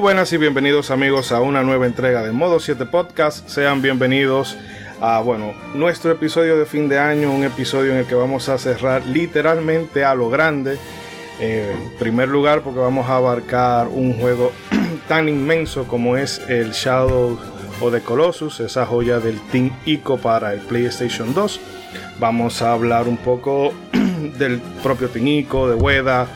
Buenas y bienvenidos amigos a una nueva entrega de Modo 7 Podcast. Sean bienvenidos a bueno, nuestro episodio de fin de año, un episodio en el que vamos a cerrar literalmente a lo grande. Eh, en primer lugar porque vamos a abarcar un juego tan inmenso como es el Shadow of the Colossus, esa joya del Team ICO para el PlayStation 2. Vamos a hablar un poco del propio Team ICO, de Weda,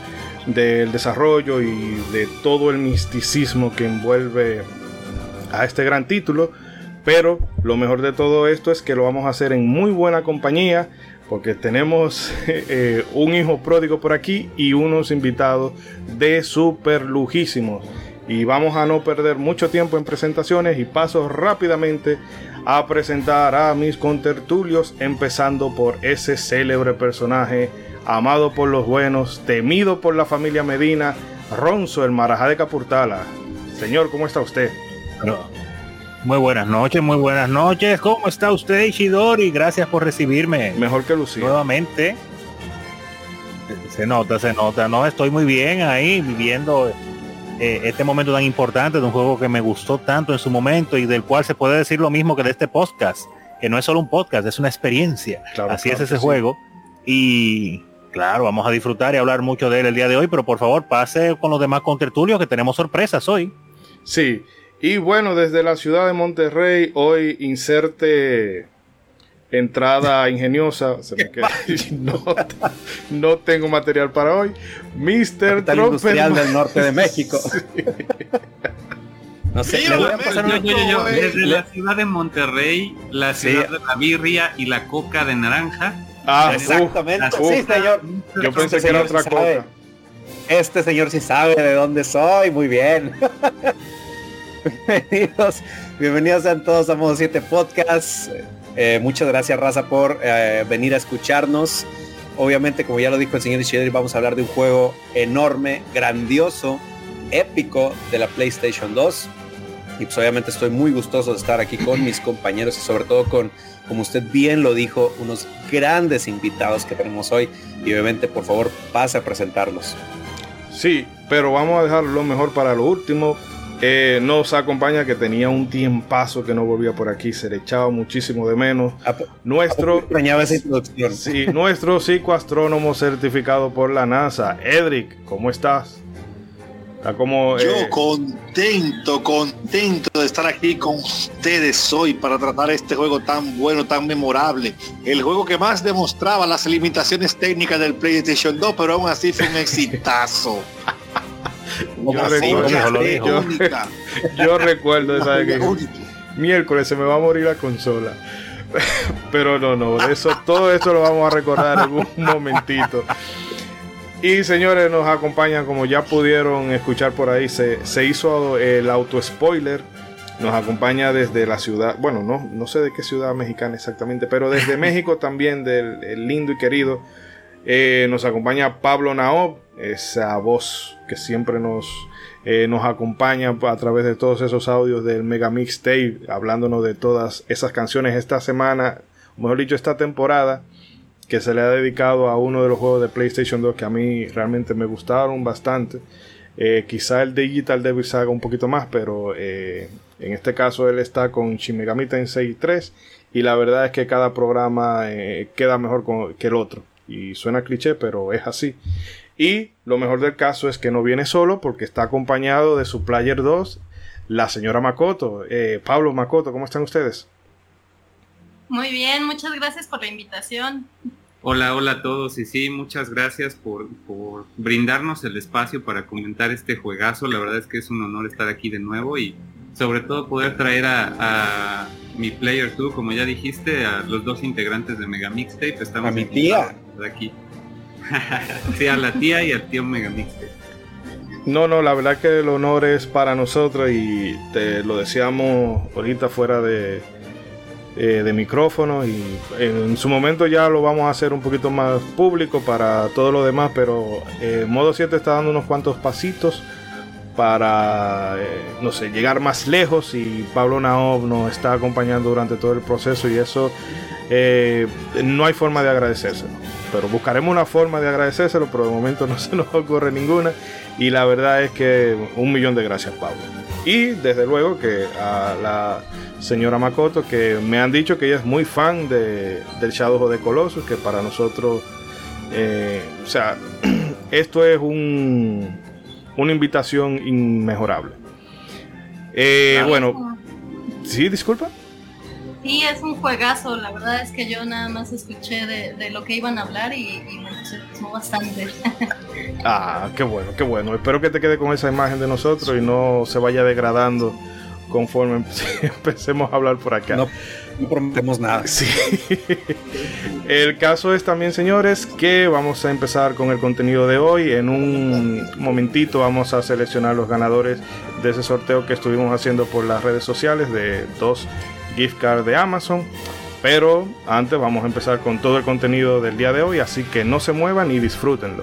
del desarrollo y de todo el misticismo que envuelve a este gran título. Pero lo mejor de todo esto es que lo vamos a hacer en muy buena compañía porque tenemos eh, un hijo pródigo por aquí y unos invitados de super lujísimos. Y vamos a no perder mucho tiempo en presentaciones y paso rápidamente a presentar a mis contertulios, empezando por ese célebre personaje amado por los buenos, temido por la familia Medina, Ronzo, el Marajá de Capurtala. Señor, ¿cómo está usted? Muy buenas noches, muy buenas noches. ¿Cómo está usted, Ishidori? Gracias por recibirme. Mejor que Lucía. Nuevamente. Se nota, se nota. No, estoy muy bien ahí viviendo eh, este momento tan importante de un juego que me gustó tanto en su momento y del cual se puede decir lo mismo que de este podcast, que no es solo un podcast, es una experiencia. Así es ese juego. Y Claro, vamos a disfrutar y hablar mucho de él el día de hoy, pero por favor pase con los demás contertulios que tenemos sorpresas hoy. Sí, y bueno, desde la ciudad de Monterrey, hoy inserte entrada ingeniosa. no, tengo material para hoy. Mr. Industrial del norte de México. No sé, le voy a pasar yo, yo, yo, Desde la ciudad de Monterrey, la ciudad de la birria y la coca de naranja, Ah, exactamente. sí, señor. Yo pensé este que era otra cosa. Este señor sí sabe de dónde soy, muy bien. bienvenidos, bienvenidos a todos a Modo 7 Podcast. Eh, muchas gracias, Raza, por eh, venir a escucharnos. Obviamente, como ya lo dijo el señor Ishidori, vamos a hablar de un juego enorme, grandioso, épico de la PlayStation 2. Y pues obviamente estoy muy gustoso de estar aquí con mis compañeros y sobre todo con como usted bien lo dijo, unos grandes invitados que tenemos hoy y obviamente por favor pase a presentarlos. Sí, pero vamos a dejar lo mejor para lo último. Eh, nos acompaña que tenía un tiempazo que no volvía por aquí, se le echaba muchísimo de menos. nuestro, esa introducción. Sí, nuestro psicoastrónomo certificado por la NASA, Edric, ¿cómo estás? Como, Yo eh, contento, contento de estar aquí con ustedes hoy para tratar este juego tan bueno, tan memorable. El juego que más demostraba las limitaciones técnicas del PlayStation 2, pero aún así fue un exitazo. yo, recuerdo esa que miércoles se me va a morir la consola. Pero no, no, eso, todo esto lo vamos a recordar en un momentito. Y señores, nos acompañan, como ya pudieron escuchar por ahí, se, se hizo el auto spoiler. Nos acompaña desde la ciudad, bueno, no, no sé de qué ciudad mexicana exactamente, pero desde México también, del lindo y querido. Eh, nos acompaña Pablo Naob, esa voz que siempre nos, eh, nos acompaña a través de todos esos audios del Mega Mixtape, hablándonos de todas esas canciones esta semana, mejor dicho, esta temporada que se le ha dedicado a uno de los juegos de PlayStation 2 que a mí realmente me gustaron bastante. Eh, quizá el Digital Devil se haga un poquito más, pero eh, en este caso él está con Shin Megami Tensei 3 y la verdad es que cada programa eh, queda mejor que el otro. Y suena cliché, pero es así. Y lo mejor del caso es que no viene solo porque está acompañado de su Player 2, la señora Makoto. Pablo Makoto, ¿cómo están ustedes? Muy bien, muchas gracias por la invitación. Hola, hola a todos y sí, muchas gracias por, brindarnos el espacio para comentar este juegazo. La verdad es que es un honor estar aquí de nuevo y sobre todo poder traer a, mi Player 2, como ya dijiste, a los dos integrantes de Mega Mixtape. Estamos a mi tía. aquí. sí, a la tía y al tío Megamix. No, no, la verdad que el honor es para nosotros y te lo decíamos ahorita fuera de, eh, de micrófono y en su momento ya lo vamos a hacer un poquito más público para todo lo demás, pero eh, Modo 7 está dando unos cuantos pasitos para, eh, no sé, llegar más lejos y Pablo Naob nos está acompañando durante todo el proceso y eso no hay forma de agradecérselo. Pero buscaremos una forma de agradecérselo, pero de momento no se nos ocurre ninguna. Y la verdad es que un millón de gracias, Pablo. Y desde luego que a la señora Makoto, que me han dicho que ella es muy fan de, del Shadow of the Colossus, que para nosotros, eh, o sea, esto es un, una invitación inmejorable. Eh, bueno, sí, disculpa. Sí, es un juegazo. La verdad es que yo nada más escuché de, lo que iban a hablar y, me entusiasmó bastante. ah, qué bueno, qué bueno. Espero que te quede con esa imagen de nosotros y no se vaya degradando conforme empecemos a hablar por acá. No, no prometemos nada. Sí. El caso es también, señores, que vamos a empezar con el contenido de hoy. En un momentito vamos a seleccionar los ganadores de ese sorteo que estuvimos haciendo por las redes sociales de dos gift card de Amazon. Pero antes vamos a empezar con todo el contenido del día de hoy, así que no se muevan y disfrútenlo.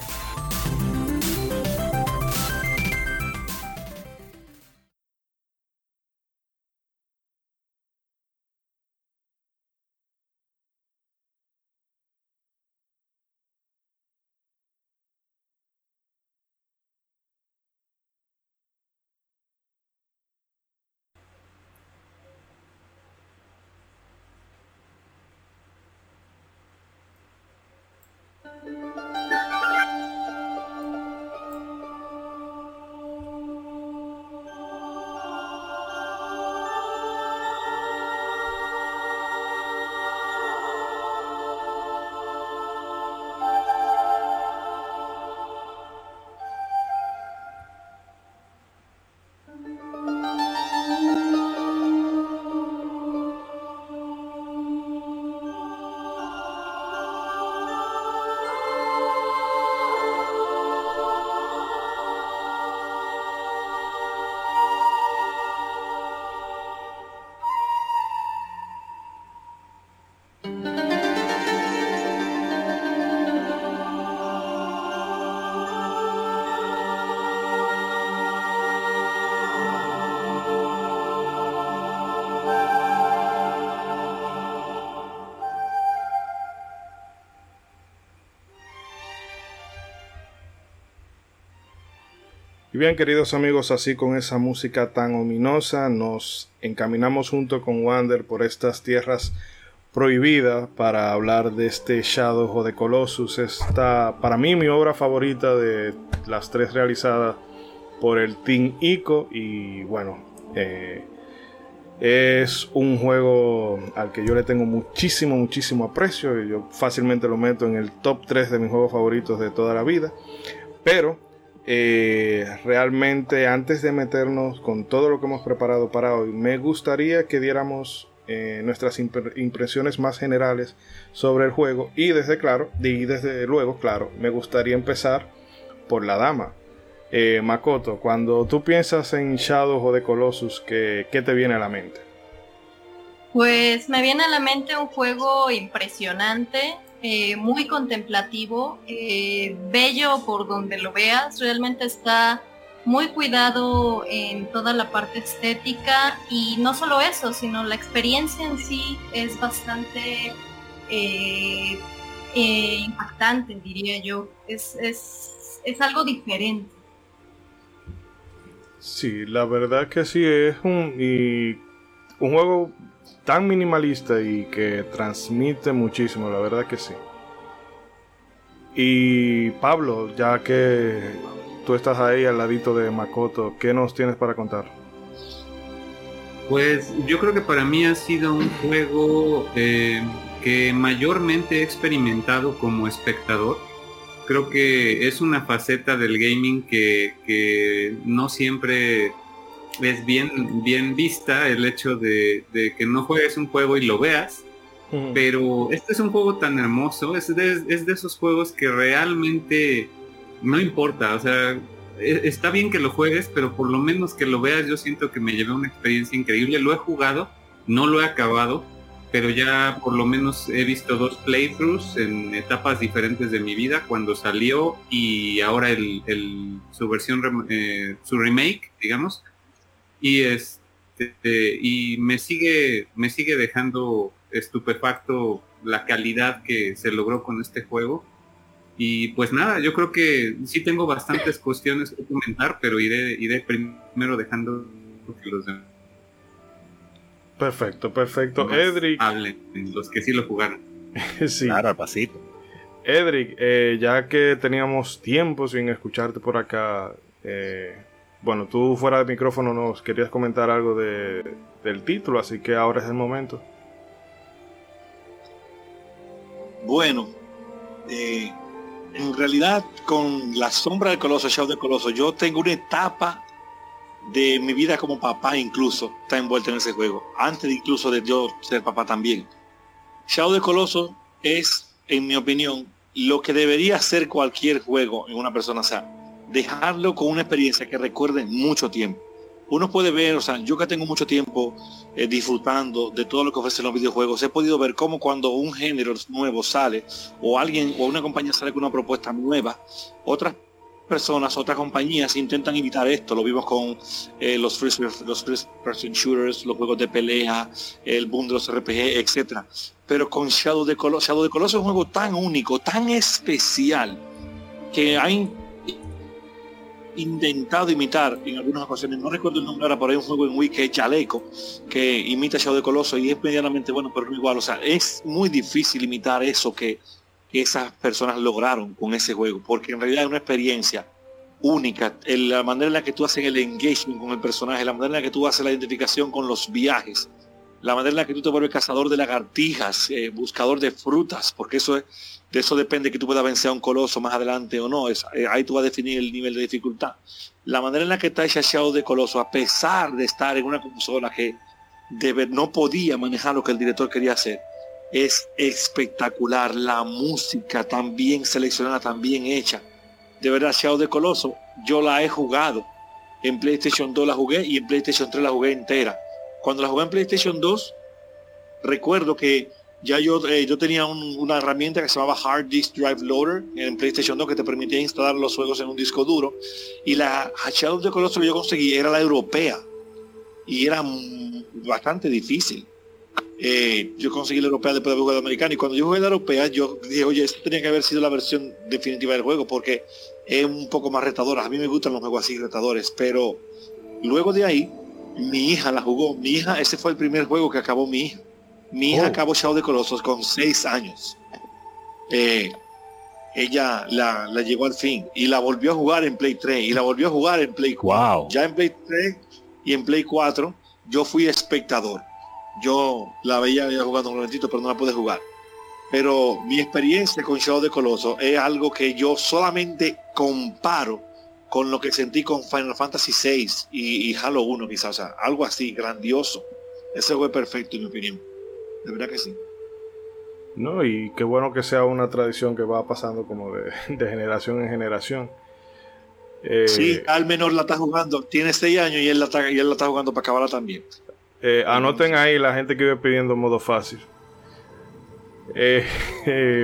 Bien, queridos amigos, así con esa música tan ominosa, nos encaminamos junto con Wander por estas tierras prohibidas para hablar de este Shadow o de Colossus. Esta, para mí, mi obra favorita de las tres realizadas por el Team Ico. Y bueno, eh, es un juego al que yo le tengo muchísimo, muchísimo aprecio. Y yo fácilmente lo meto en el top 3 de mis juegos favoritos de toda la vida. Pero eh, realmente antes de meternos con todo lo que hemos preparado para hoy, me gustaría que diéramos eh, nuestras impresiones más generales sobre el juego y desde claro y desde luego claro me gustaría empezar por la dama eh, Makoto cuando tú piensas en Shadow o de Colossus ¿qué, ¿qué te viene a la mente? Pues me viene a la mente un juego impresionante eh, muy contemplativo, eh, bello por donde lo veas, realmente está muy cuidado en toda la parte estética y no solo eso, sino la experiencia en sí es bastante eh, impactante, diría yo. Es, es, algo diferente. Sí, la verdad que sí, es un, y un juego tan minimalista y que transmite muchísimo, la verdad que sí. Y Pablo, ya que tú estás ahí al ladito de Makoto, ¿qué nos tienes para contar? Pues yo creo que para mí ha sido un juego eh, que mayormente he experimentado como espectador. Creo que es una faceta del gaming que, que no siempre es bien, bien vista el hecho de, que no juegues un juego y lo veas. Pero este es un juego tan hermoso, es de, es de esos juegos que realmente no importa, o sea, e, está bien que lo juegues, pero por lo menos que lo veas, yo siento que me llevé una experiencia increíble. Lo he jugado, no lo he acabado, pero ya por lo menos he visto dos playthroughs en etapas diferentes de mi vida, cuando salió y ahora el, su versión, eh, su remake, digamos y este y me sigue me sigue dejando estupefacto la calidad que se logró con este juego. Y pues nada yo creo que sí tengo bastantes cuestiones que comentar pero iré iré primero dejando que los demás perfecto perfecto. Edric. hablen los que sí lo jugaron. Sí. Claro pasito. Edric eh, ya que teníamos tiempo sin escucharte por acá eh, bueno, tú fuera de micrófono nos querías comentar algo de, del título, así que ahora es el momento. Bueno, eh, en realidad con la sombra del Coloso, Shadow del Coloso, yo tengo una etapa de mi vida como papá incluso está envuelta en ese juego, antes de incluso de yo ser papá también. Shadow del Coloso es, en mi opinión, lo que debería ser cualquier juego en una persona sana dejarlo con una experiencia que recuerde mucho tiempo. Uno puede ver, o sea, yo que tengo mucho tiempo eh, disfrutando de todo lo que ofrecen los videojuegos, he podido ver cómo cuando un género nuevo sale, o alguien o una compañía sale con una propuesta nueva, otras personas, otras compañías intentan imitar esto. Lo vimos con eh, los, first, los person shooters, los juegos de pelea, el boom de los RPG, etc. Pero con Shadow de Colossus, Shadow de Colossus es un juego tan único, tan especial, que hay intentado imitar en algunas ocasiones, no recuerdo el nombre ahora, pero hay un juego en Wii que es Chaleco, que imita Shadow de Coloso y es medianamente bueno, pero no igual. O sea, es muy difícil imitar eso que esas personas lograron con ese juego, porque en realidad es una experiencia única, la manera en la que tú haces el engagement con el personaje, la manera en la que tú haces la identificación con los viajes, la manera en la que tú te vuelves cazador de lagartijas, eh, buscador de frutas, porque eso es de eso depende que tú puedas vencer a un coloso más adelante o no. Es, eh, ahí tú vas a definir el nivel de dificultad. La manera en la que está Shadow de Coloso, a pesar de estar en una consola que no podía manejar lo que el director quería hacer, es espectacular. La música tan bien seleccionada, tan bien hecha. De verdad, Shadow de Coloso, yo la he jugado. En PlayStation 2 la jugué y en PlayStation 3 la jugué entera. Cuando la jugué en PlayStation 2, recuerdo que ya yo, eh, yo tenía una herramienta que se llamaba Hard Disk Drive Loader en PlayStation 2 que te permitía instalar los juegos en un disco duro. Y la Shadow de Colossus que yo conseguí era la europea. Y era bastante difícil. Eh, yo conseguí la europea después de jugar la americana. Y cuando yo jugué la europea, yo dije, oye, esto tenía que haber sido la versión definitiva del juego porque es un poco más retadora. A mí me gustan los juegos así retadores. Pero luego de ahí, mi hija la jugó. Mi hija, ese fue el primer juego que acabó mi hija mi hija oh. acabó Shadow de Colossus con seis años. Eh, ella la, la, llegó al fin y la volvió a jugar en Play 3 y la volvió a jugar en Play 4. Ya en Play 3 y en Play 4 yo fui espectador. Yo la veía jugado un momentito, pero no la pude jugar. pero mi experiencia con Shadow de Coloso es algo que yo solamente comparo con lo que sentí con Final Fantasy VI y, Halo 1 quizás, o sea, algo así, grandioso. Ese fue perfecto en mi opinión. De verdad que sí. No, y qué bueno que sea una tradición que va pasando como de, generación en generación. Eh, sí, al menor la está jugando, tiene 6 años y él la está, y él la está jugando para acabarla también. Eh, anoten ahí la gente que iba pidiendo modo fácil. Eh,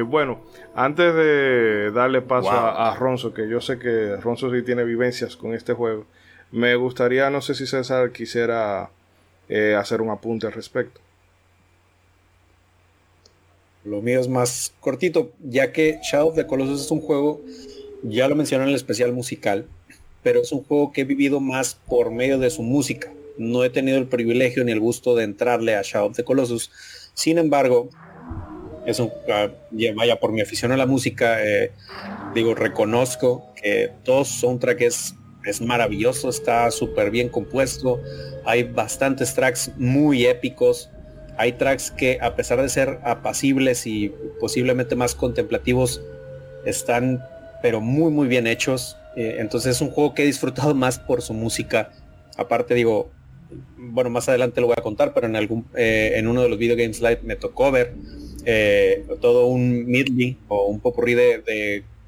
bueno, antes de darle paso a, Ronzo, que yo sé que Ronzo sí tiene vivencias con este juego, me gustaría, no sé si César quisiera eh, hacer un apunte al respecto. Lo mío es más cortito, ya que Shadow of the Colossus es un juego, ya lo mencioné en el especial musical, pero es un juego que he vivido más por medio de su música. No he tenido el privilegio ni el gusto de entrarle a Shadow of the Colossus. Sin embargo, es un, uh, vaya, por mi afición a la música, eh, digo, reconozco que todo soundtrack es, es maravilloso, está súper bien compuesto, hay bastantes tracks muy épicos, hay tracks que a pesar de ser apacibles y posiblemente más contemplativos, están pero muy muy bien hechos. Eh, entonces es un juego que he disfrutado más por su música. Aparte digo, bueno, más adelante lo voy a contar, pero en algún eh, en uno de los video games live me tocó ver eh, todo un medley o un popurrí de,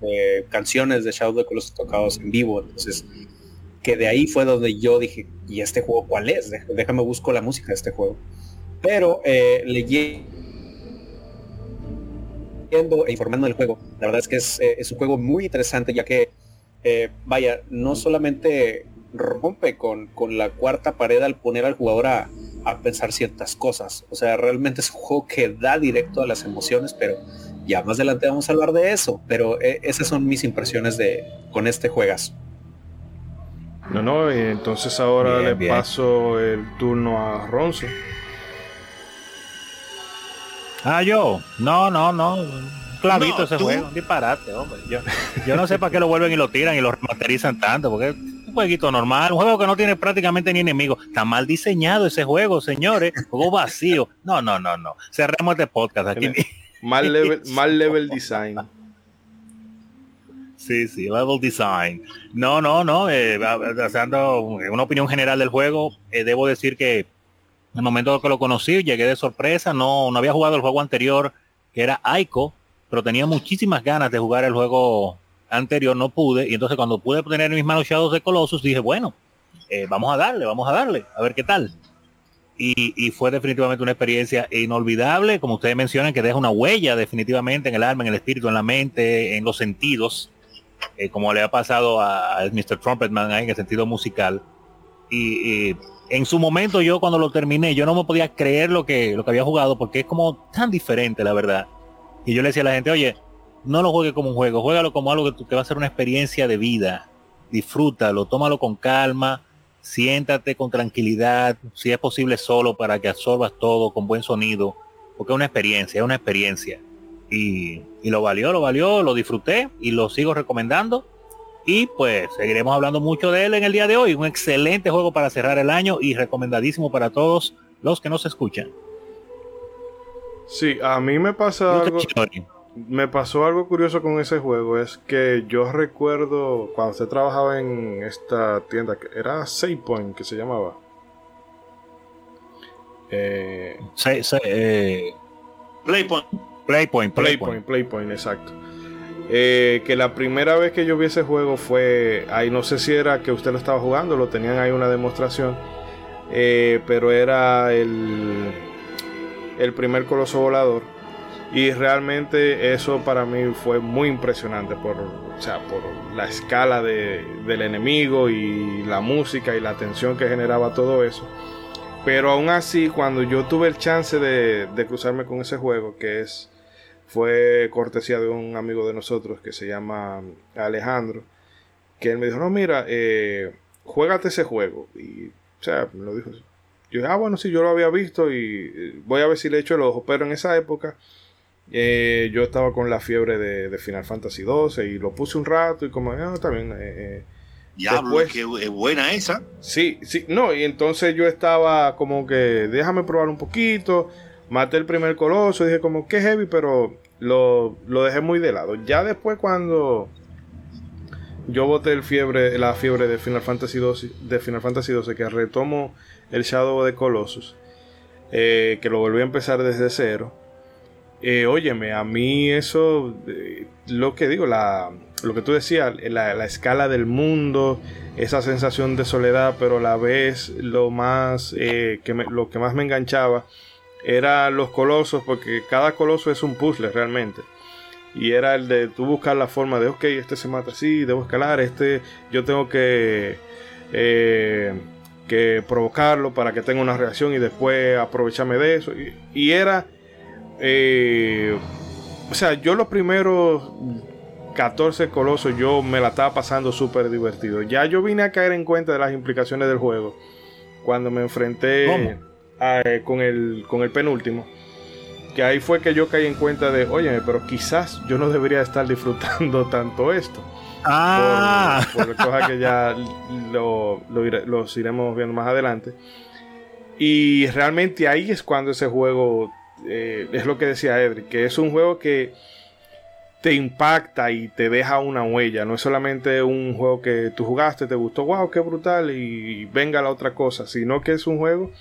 de, canciones de Shadow of the Colossus tocados en vivo. Entonces, que de ahí fue donde yo dije, ¿y este juego cuál es? Déjame busco la música de este juego. Pero eh, leyendo e informando del juego, la verdad es que es, eh, es un juego muy interesante, ya que, eh, vaya, no solamente rompe con, con la cuarta pared al poner al jugador a, a pensar ciertas cosas. O sea, realmente es un juego que da directo a las emociones, pero ya más adelante vamos a hablar de eso. Pero eh, esas son mis impresiones de con este juegas. No, no, y entonces ahora le paso el turno a Ronzo. Ah, yo. No, no, no. Clavito ese juego, disparate, hombre. Yo, yo no sé para qué lo vuelven y lo tiran y lo remasterizan tanto, porque un jueguito normal, un juego que no tiene prácticamente ni enemigos. Está mal diseñado ese juego, señores. Juego vacío. No, no, no, no. Cerremos este podcast aquí. Mal level, mal level design. Sí, sí, level design. No, no, no. Eh, dando una opinión general del juego, eh, debo decir que en el momento que lo conocí, llegué de sorpresa. No, no había jugado el juego anterior, que era Aiko, pero tenía muchísimas ganas de jugar el juego anterior no pude, y entonces cuando pude tener en mis manos Shadows de Colossus, dije, bueno, eh, vamos a darle, vamos a darle, a ver qué tal. Y, fue definitivamente una experiencia inolvidable, como ustedes mencionan, que deja una huella definitivamente en el alma, en el espíritu, en la mente, en los sentidos, eh, como le ha pasado a, Mr. Trumpetman en el sentido musical. Y, en su momento yo cuando lo terminé, yo no me podía creer lo que, lo que había jugado, porque es como tan diferente, la verdad. Y yo le decía a la gente, oye, no lo juegue como un juego, juégalo como algo que te va a ser una experiencia de vida. Disfrútalo, tómalo con calma, siéntate con tranquilidad, si es posible solo para que absorbas todo con buen sonido, porque es una experiencia, es una experiencia. Y, y lo valió, lo valió, lo disfruté y lo sigo recomendando. Y pues seguiremos hablando mucho de él en el día de hoy. Un excelente juego para cerrar el año y recomendadísimo para todos los que nos escuchan. Sí, a mí me pasa algo me pasó algo curioso con ese juego. Es que yo recuerdo cuando usted trabajaba en esta tienda, que era Point que se llamaba. Eh, eh, Playpoint. Playpoint. Playpoint, Playpoint, exacto. Eh, que la primera vez que yo vi ese juego fue ahí, no sé si era que usted lo estaba jugando, lo tenían ahí una demostración, eh, pero era el, el primer coloso volador y realmente eso para mí fue muy impresionante por, o sea, por la escala de, del enemigo y la música y la tensión que generaba todo eso. Pero aún así, cuando yo tuve el chance de, de cruzarme con ese juego, que es fue cortesía de un amigo de nosotros que se llama Alejandro, que él me dijo, no, mira, eh, juégate ese juego. Y, o sea, lo dijo. Yo dije, ah, bueno, sí, yo lo había visto y eh, voy a ver si le echo el ojo. Pero en esa época eh, yo estaba con la fiebre de, Final Fantasy XII y lo puse un rato y como, ah, bien. Eh, eh que es buena esa. Sí, sí, no, y entonces yo estaba como que, déjame probar un poquito, maté el primer coloso, dije como, que heavy, pero lo, dejé muy de lado. Ya después cuando yo boté el fiebre, la fiebre de Final Fantasy 12, de Final Fantasy 12 que retomo el Shadow de Colossus, eh, que lo volví a empezar desde cero. Eh, óyeme, a mí eso, eh, lo que digo, lo que tú decías, la, escala del mundo, esa sensación de soledad, pero a la vez lo más, que lo que más me enganchaba era los colosos, porque cada coloso es un puzzle realmente. Y era el de tú buscar la forma de, ok, este se mata así, debo escalar, este yo tengo que, eh, que provocarlo para que tenga una reacción y después aprovecharme de eso. Y, era, eh, o sea, yo los primeros 14 colosos yo me la estaba pasando súper divertido. Ya yo vine a caer en cuenta de las implicaciones del juego cuando me enfrenté... Eh, con, el, con el penúltimo. Que ahí fue que yo caí en cuenta de, oye, pero quizás yo no debería estar disfrutando tanto esto. Ah. Por, cosas que ya lo, los iremos viendo más adelante. Y realmente ahí es cuando ese juego, eh, es lo que decía Edric, que es un juego que te impacta y te deja una huella. No es solamente un juego que tú jugaste, te gustó, wow, qué brutal, y venga la otra cosa, sino que es un juego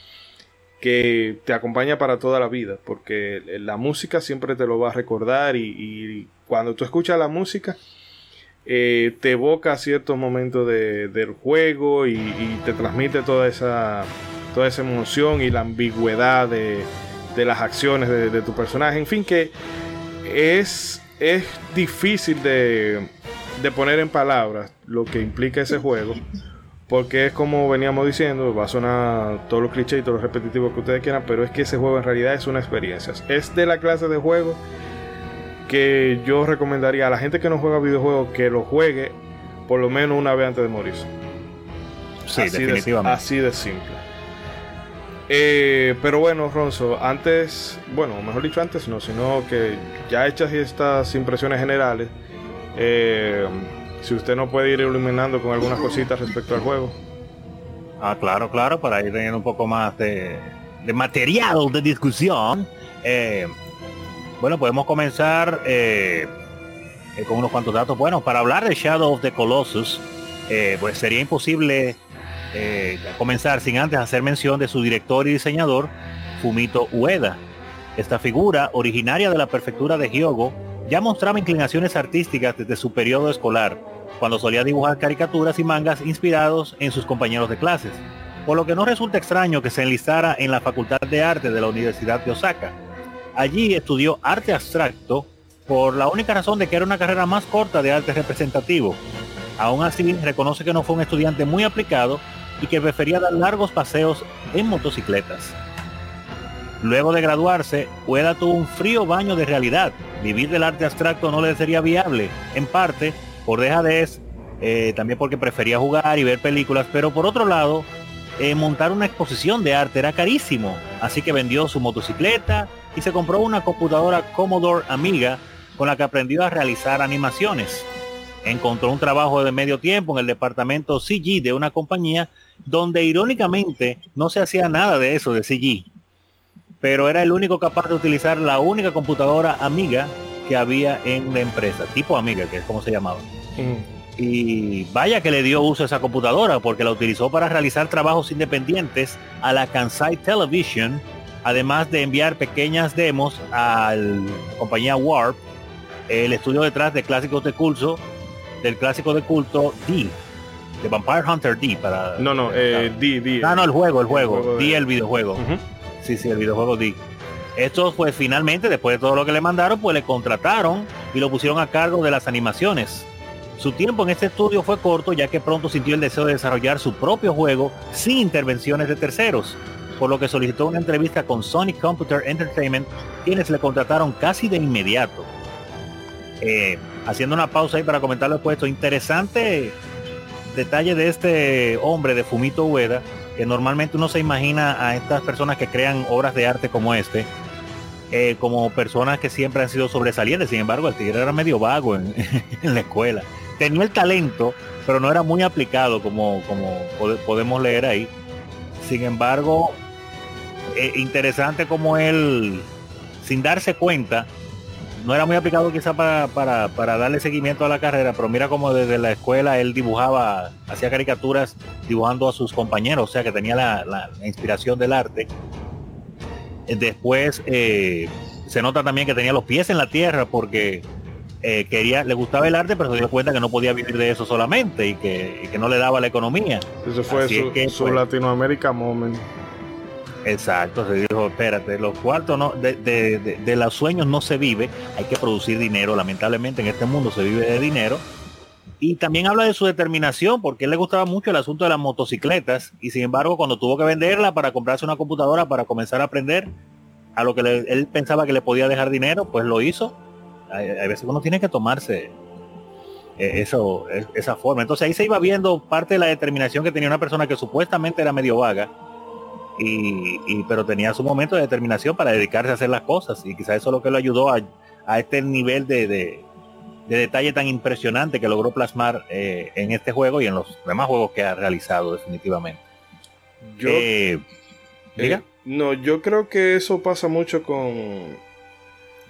que te acompaña para toda la vida, porque la música siempre te lo va a recordar y, cuando tú escuchas la música, eh, te evoca ciertos momentos del juego y, te transmite toda esa, toda esa emoción y la ambigüedad de, las acciones de, tu personaje. En fin, que es, es difícil de, de poner en palabras lo que implica ese juego. Porque es como veníamos diciendo, va a sonar todos los clichés y todos los repetitivos que ustedes quieran, pero es que ese juego en realidad es una experiencia. Es de la clase de juego que yo recomendaría a la gente que no juega videojuegos que lo juegue por lo menos una vez antes de morirse. Sí, así definitivamente. De, así de simple. Eh, pero bueno, Ronzo, antes, bueno, mejor dicho antes no, sino que ya hechas estas impresiones generales, eh, si usted no puede ir iluminando con algunas cositas respecto al juego. Ah, claro, claro, para ir teniendo un poco más de, material de discusión. Eh, bueno, podemos comenzar eh, con unos cuantos datos. Bueno, para hablar de Shadow of the Colossus, pues sería imposible comenzar sin antes hacer mención de su director y diseñador, Fumito Ueda. Esta figura, originaria de la prefectura de Hyogo, ya mostraba inclinaciones artísticas desde su periodo escolar, cuando solía dibujar caricaturas y mangas inspirados en sus compañeros de clases, por lo que no resulta extraño que se enlistara en la Facultad de Arte de la Universidad de Osaka. Allí estudió arte abstracto por la única razón de que era una carrera más corta de arte representativo. Aún así, reconoce que no fue un estudiante muy aplicado y que prefería dar largos paseos en motocicletas. Luego de graduarse, Ueda tuvo un frío baño de realidad. Vivir del arte abstracto no le sería viable, en parte por dejadez, eh, también porque prefería jugar y ver películas, pero por otro lado, eh, montar una exposición de arte era carísimo, así que vendió su motocicleta y se compró una computadora Commodore Amiga con la que aprendió a realizar animaciones. Encontró un trabajo de medio tiempo en el departamento CG de una compañía donde irónicamente no se hacía nada de eso de CG, pero era el único capaz de utilizar la única computadora amiga que había en la empresa, tipo amiga, que es como se llamaba. Y vaya que le dio uso a esa computadora porque la utilizó para realizar trabajos independientes a la Kansai Television, además de enviar pequeñas demos a la compañía Warp, el estudio detrás de clásicos de culto, del clásico de culto D, de Vampire Hunter D para. No, no, eh, D, D. Ah, no, el juego, el juego, D, el videojuego. Sí, sí, el videojuego D. Estos pues finalmente, después de todo lo que le mandaron, pues le contrataron y lo pusieron a cargo de las animaciones. Su tiempo en este estudio fue corto ya que pronto sintió el deseo de desarrollar su propio juego sin intervenciones de terceros, por lo que solicitó una entrevista con Sonic Computer Entertainment, quienes le contrataron casi de inmediato. Eh, haciendo una pausa ahí para comentar lo puesto, interesante detalle de este hombre de Fumito Ueda, que normalmente uno se imagina a estas personas que crean obras de arte como este, eh, como personas que siempre han sido sobresalientes. Sin embargo, el tigre era medio vago en, la escuela. Tenía el talento, pero no era muy aplicado como, como podemos leer ahí. Sin embargo, eh, interesante como él, sin darse cuenta, no era muy aplicado quizá para, para, para, darle seguimiento a la carrera, pero mira como desde la escuela él dibujaba, hacía caricaturas dibujando a sus compañeros, o sea que tenía la, la, inspiración del arte. Después eh, se nota también que tenía los pies en la tierra porque eh, quería, le gustaba el arte, pero se dio cuenta que no podía vivir de eso solamente y que, y que no le daba la economía. Eso fue su, su pues, Latinoamérica moment. Exacto, se dijo, espérate, los cuartos de, de, los sueños no se vive, hay que producir dinero, lamentablemente en este mundo se vive de dinero. Y también habla de su determinación, porque él le gustaba mucho el asunto de las motocicletas, y sin embargo cuando tuvo que venderla para comprarse una computadora para comenzar a aprender a lo que él pensaba que le podía dejar dinero, pues lo hizo. Hay, hay veces uno tiene que tomarse eh, eso, esa forma. Entonces ahí se iba viendo parte de la determinación que tenía una persona que supuestamente era medio vaga, y, pero tenía su momento de determinación para dedicarse a hacer las cosas y quizás eso es lo que lo ayudó a, este nivel de, detalle tan impresionante que logró plasmar eh, en este juego y en los demás juegos que ha realizado definitivamente. Yo, eh, ¿diga? Eh, no, yo creo que eso pasa mucho con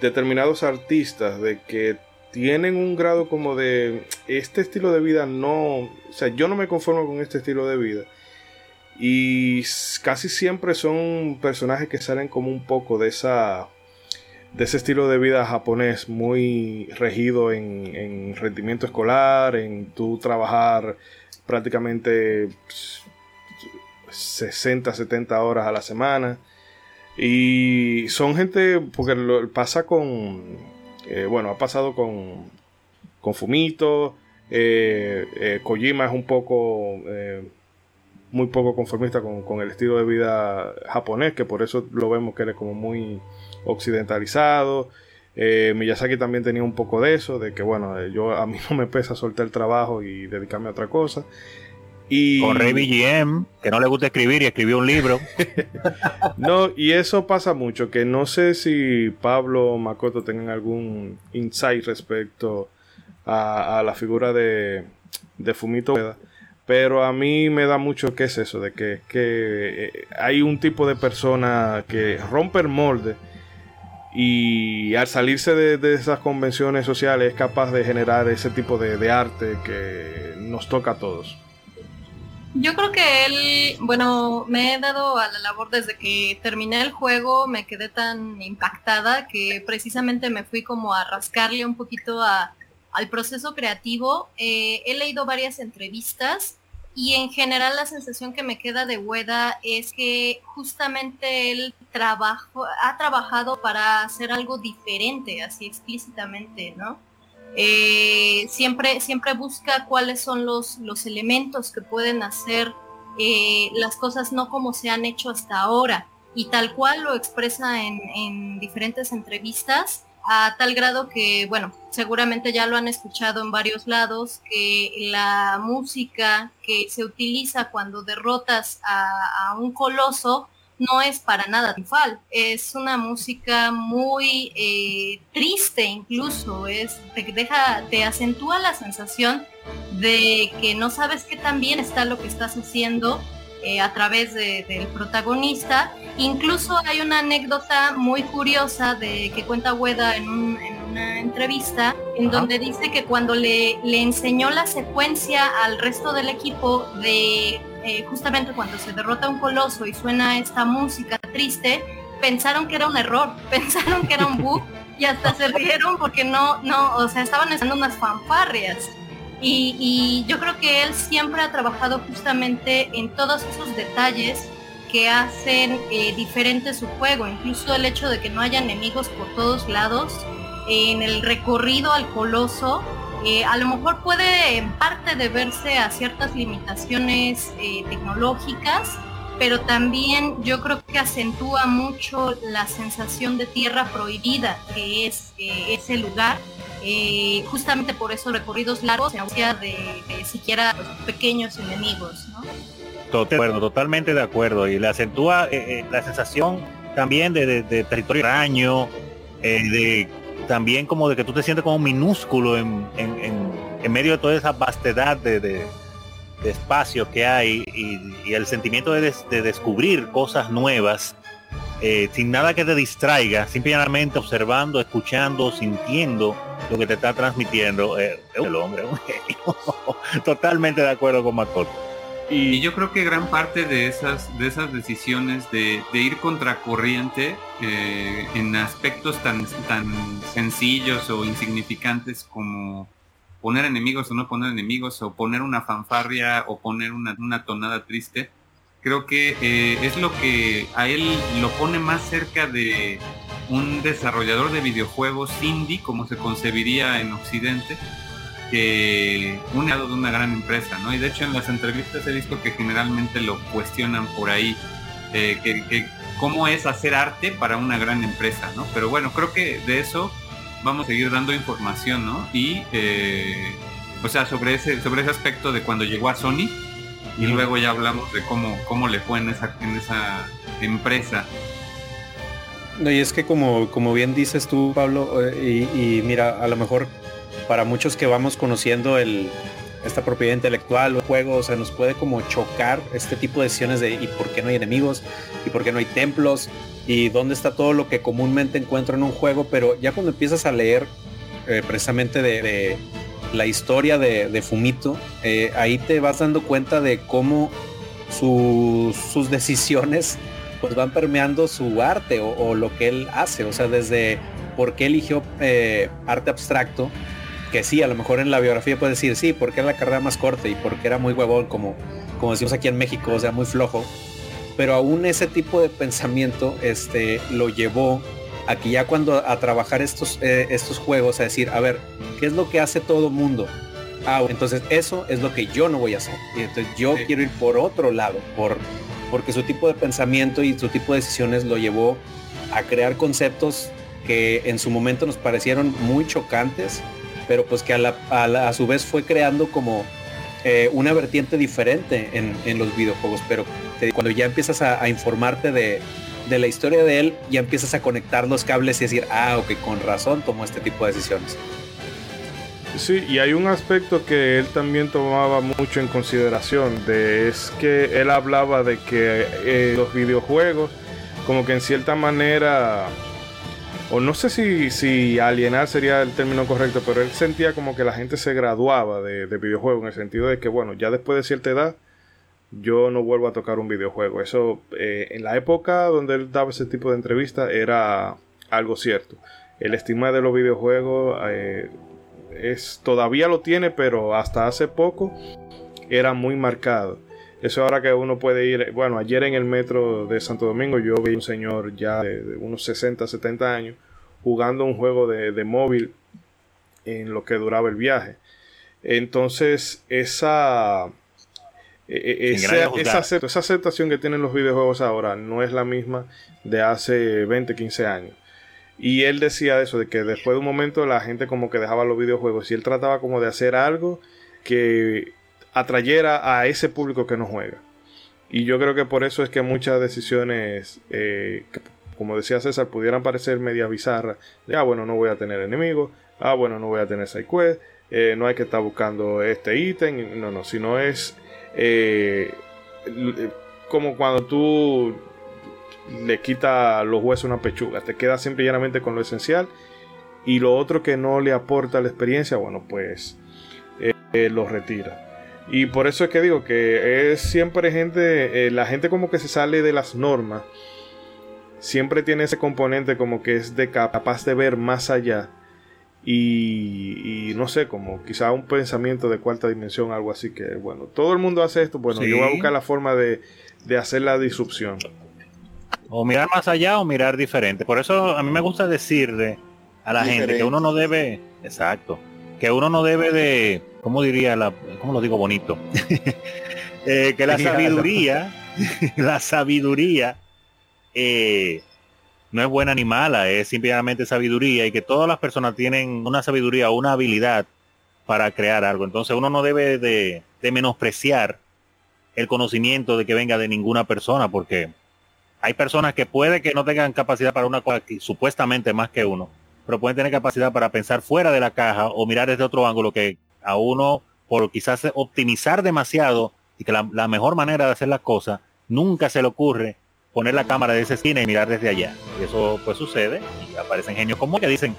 determinados artistas de que tienen un grado como de este estilo de vida no, o sea, yo no me conformo con este estilo de vida y casi siempre son personajes que salen como un poco de esa de ese estilo de vida japonés muy regido en, rendimiento escolar, en tu trabajar prácticamente 60, 70 horas a la semana. Y son gente, porque lo, pasa con, eh, bueno, ha pasado con, con Fumito, eh, eh, Kojima es un poco muy poco conformista con, el estilo de vida japonés, que por eso lo vemos que era como muy occidentalizado. Eh, Miyazaki también tenía un poco de eso, de que bueno, eh, yo a mí no me pesa soltar el trabajo y dedicarme a otra cosa. Y... Con Rey BGM, que no le gusta escribir y escribió un libro. no, y eso pasa mucho, que no sé si Pablo o Makoto tengan algún insight respecto a, la figura de, de Fumito pero a mí me da mucho que es eso, de que, eh, hay un tipo de persona que rompe el molde y al salirse de, esas convenciones sociales es capaz de generar ese tipo de, arte que nos toca a todos. Yo creo que él, bueno, me he dado a la labor desde que terminé el juego, me quedé tan impactada que precisamente me fui como a rascarle un poquito al proceso creativo. Eh, he leído varias entrevistas y en general la sensación que me queda de Hueda es que justamente él trabajo, ha trabajado para hacer algo diferente, así explícitamente, ¿no? Eh, siempre, siempre busca cuáles son los, los elementos que pueden hacer eh, las cosas no como se han hecho hasta ahora. Y tal cual lo expresa en, en diferentes entrevistas, a tal grado que, bueno, seguramente ya lo han escuchado en varios lados, que la música que se utiliza cuando derrotas a, un coloso no es para nada triunfal, es una música muy eh, triste incluso, es, te deja, te acentúa la sensación de que no sabes qué tan bien está lo que estás haciendo eh, a través del protagonista. Incluso hay una anécdota muy curiosa de que cuenta Hueda en, una entrevista en donde dice que cuando le, le, enseñó la secuencia al resto del equipo de eh, justamente cuando se derrota un coloso y suena esta música triste, pensaron que era un error, pensaron que era un bug y hasta se rieron porque no, no, o sea, estaban haciendo unas fanfarrias. Y, yo creo que él siempre ha trabajado justamente en todos esos detalles que hacen eh, diferente su juego, incluso el hecho de que no haya enemigos por todos lados, en el recorrido al coloso, eh, a lo mejor puede en parte deberse a ciertas limitaciones eh, tecnológicas, pero también yo creo que acentúa mucho la sensación de tierra prohibida que es ese lugar eh, justamente por esos recorridos largos en ausencia de, siquiera pequeños enemigos. ¿no? totalmente de acuerdo. Y le acentúa eh, eh, la sensación también de, territorio extraño, de también como de que tú te sientes como minúsculo en, medio de toda esa vastedad de, espacio que hay y, el sentimiento de, descubrir cosas nuevas eh, sin nada que te distraiga, simplemente observando, escuchando, sintiendo lo que te está transmitiendo eh, el hombre. Totalmente de acuerdo con Macoto. Y, yo creo que gran parte de esas, de esas decisiones de, ir contracorriente eh, en aspectos tan, tan sencillos o insignificantes como poner enemigos o no poner enemigos, o poner una fanfarria o poner una, una tonada triste, creo que eh, es lo que a él lo pone más cerca de un desarrollador de videojuegos indie, como se concebiría en Occidente, que un lado de una gran empresa, ¿no? Y de hecho en las entrevistas he visto que generalmente lo cuestionan por ahí, eh, que, cómo es hacer arte para una gran empresa, ¿no? Pero bueno, creo que de eso vamos a seguir dando información, ¿no? Y, eh, o sea, sobre ese, sobre ese aspecto de cuando llegó a Sony, y luego ya hablamos de cómo, cómo le fue en esa, en esa empresa. No, y es que como, como bien dices tú, Pablo, eh, y, mira, a lo mejor para muchos que vamos conociendo el, esta propiedad intelectual o juego, o sea, nos puede como chocar este tipo de decisiones de y por qué no hay enemigos, y por qué no hay templos, y dónde está todo lo que comúnmente encuentro en un juego, pero ya cuando empiezas a leer eh, precisamente de, la historia de, Fumito, eh, ahí te vas dando cuenta de cómo sus decisiones pues van permeando su arte o, lo que él hace, o sea, desde por qué eligió eh, arte abstracto, que sí, a lo mejor en la biografía puede decir, sí, porque era la carrera más corta y porque era muy huevón, como, como decimos aquí en México, o sea, muy flojo, pero aún ese tipo de pensamiento este, lo llevó a que ya cuando a trabajar estos, eh, estos juegos, a decir, a ver, ¿qué es lo que hace todo mundo? Ah, entonces eso es lo que yo no voy a hacer. Y entonces yo quiero ir por otro lado, por, porque su tipo de pensamiento y su tipo de decisiones lo llevó a crear conceptos que en su momento nos parecieron muy chocantes, pero pues que a, su vez fue creando como eh, una vertiente diferente en, los videojuegos. Pero cuando ya empiezas a, informarte de, de, la historia de él, ya empiezas a conectar los cables y decir, ah, ok, con razón tomó este tipo de decisiones. Sí, y hay un aspecto que él también tomaba mucho en consideración, de es que él hablaba de que eh, los videojuegos, como que en cierta manera, o no sé si, alienar sería el término correcto, pero él sentía como que la gente se graduaba de, de videojuegos, en el sentido de que, bueno, ya después de cierta edad, yo no vuelvo a tocar un videojuego. Eso, eh, en la época donde él daba ese tipo de entrevista, era algo cierto. El estigma de los videojuegos eh, es, todavía lo tiene, pero hasta hace poco era muy marcado. Eso ahora que uno puede ir, bueno, ayer en el metro de Santo Domingo yo vi un señor ya de, unos 60, 70 años jugando un juego de, móvil en lo que duraba el viaje. Entonces, esa, e, e, esa, esa, aceptación que tienen los videojuegos ahora no es la misma de hace 20, 15 años. Y él decía eso, de que después de un momento la gente como que dejaba los videojuegos y él trataba como de hacer algo que atrayera a ese público que no juega. Y yo creo que por eso es que muchas decisiones, eh, como decía César, pudieran parecer media bizarras. De, ah, bueno, no voy a tener enemigos. Ah, bueno, no voy a tener side quest. Eh, no hay que estar buscando este ítem. No, no, sino es eh, como cuando tú le quita los huesos una pechuga. Te queda siempre llanamente con lo esencial. Y lo otro que no le aporta la experiencia, bueno, pues lo retira. Y por eso es que digo que es siempre gente, eh, la gente como que se sale de las normas. Siempre tiene ese componente como que es de capaz de ver más allá. Y, no sé, como quizá un pensamiento de cuarta dimensión, algo así que, bueno, todo el mundo hace esto, bueno, yo voy a buscar la forma de, de hacer la disrupción. O mirar más allá o mirar diferente. Por eso a mí me gusta decirle a la gente que uno no debe, exacto, que uno no debe de, ¿cómo diría la, cómo lo digo bonito? Eh, que la sabiduría, la sabiduría eh, no es buena ni mala, es simplemente sabiduría y que todas las personas tienen una sabiduría una habilidad para crear algo. Entonces uno no debe de, de menospreciar el conocimiento de que venga de ninguna persona porque hay personas que puede que no tengan capacidad para una cosa supuestamente más que uno, pero pueden tener capacidad para pensar fuera de la caja o mirar desde otro ángulo que a uno, por quizás optimizar demasiado y que la, mejor manera de hacer las cosas nunca se le ocurre poner la cámara de ese cine y mirar desde allá. Y eso pues sucede y aparecen genios como que dicen,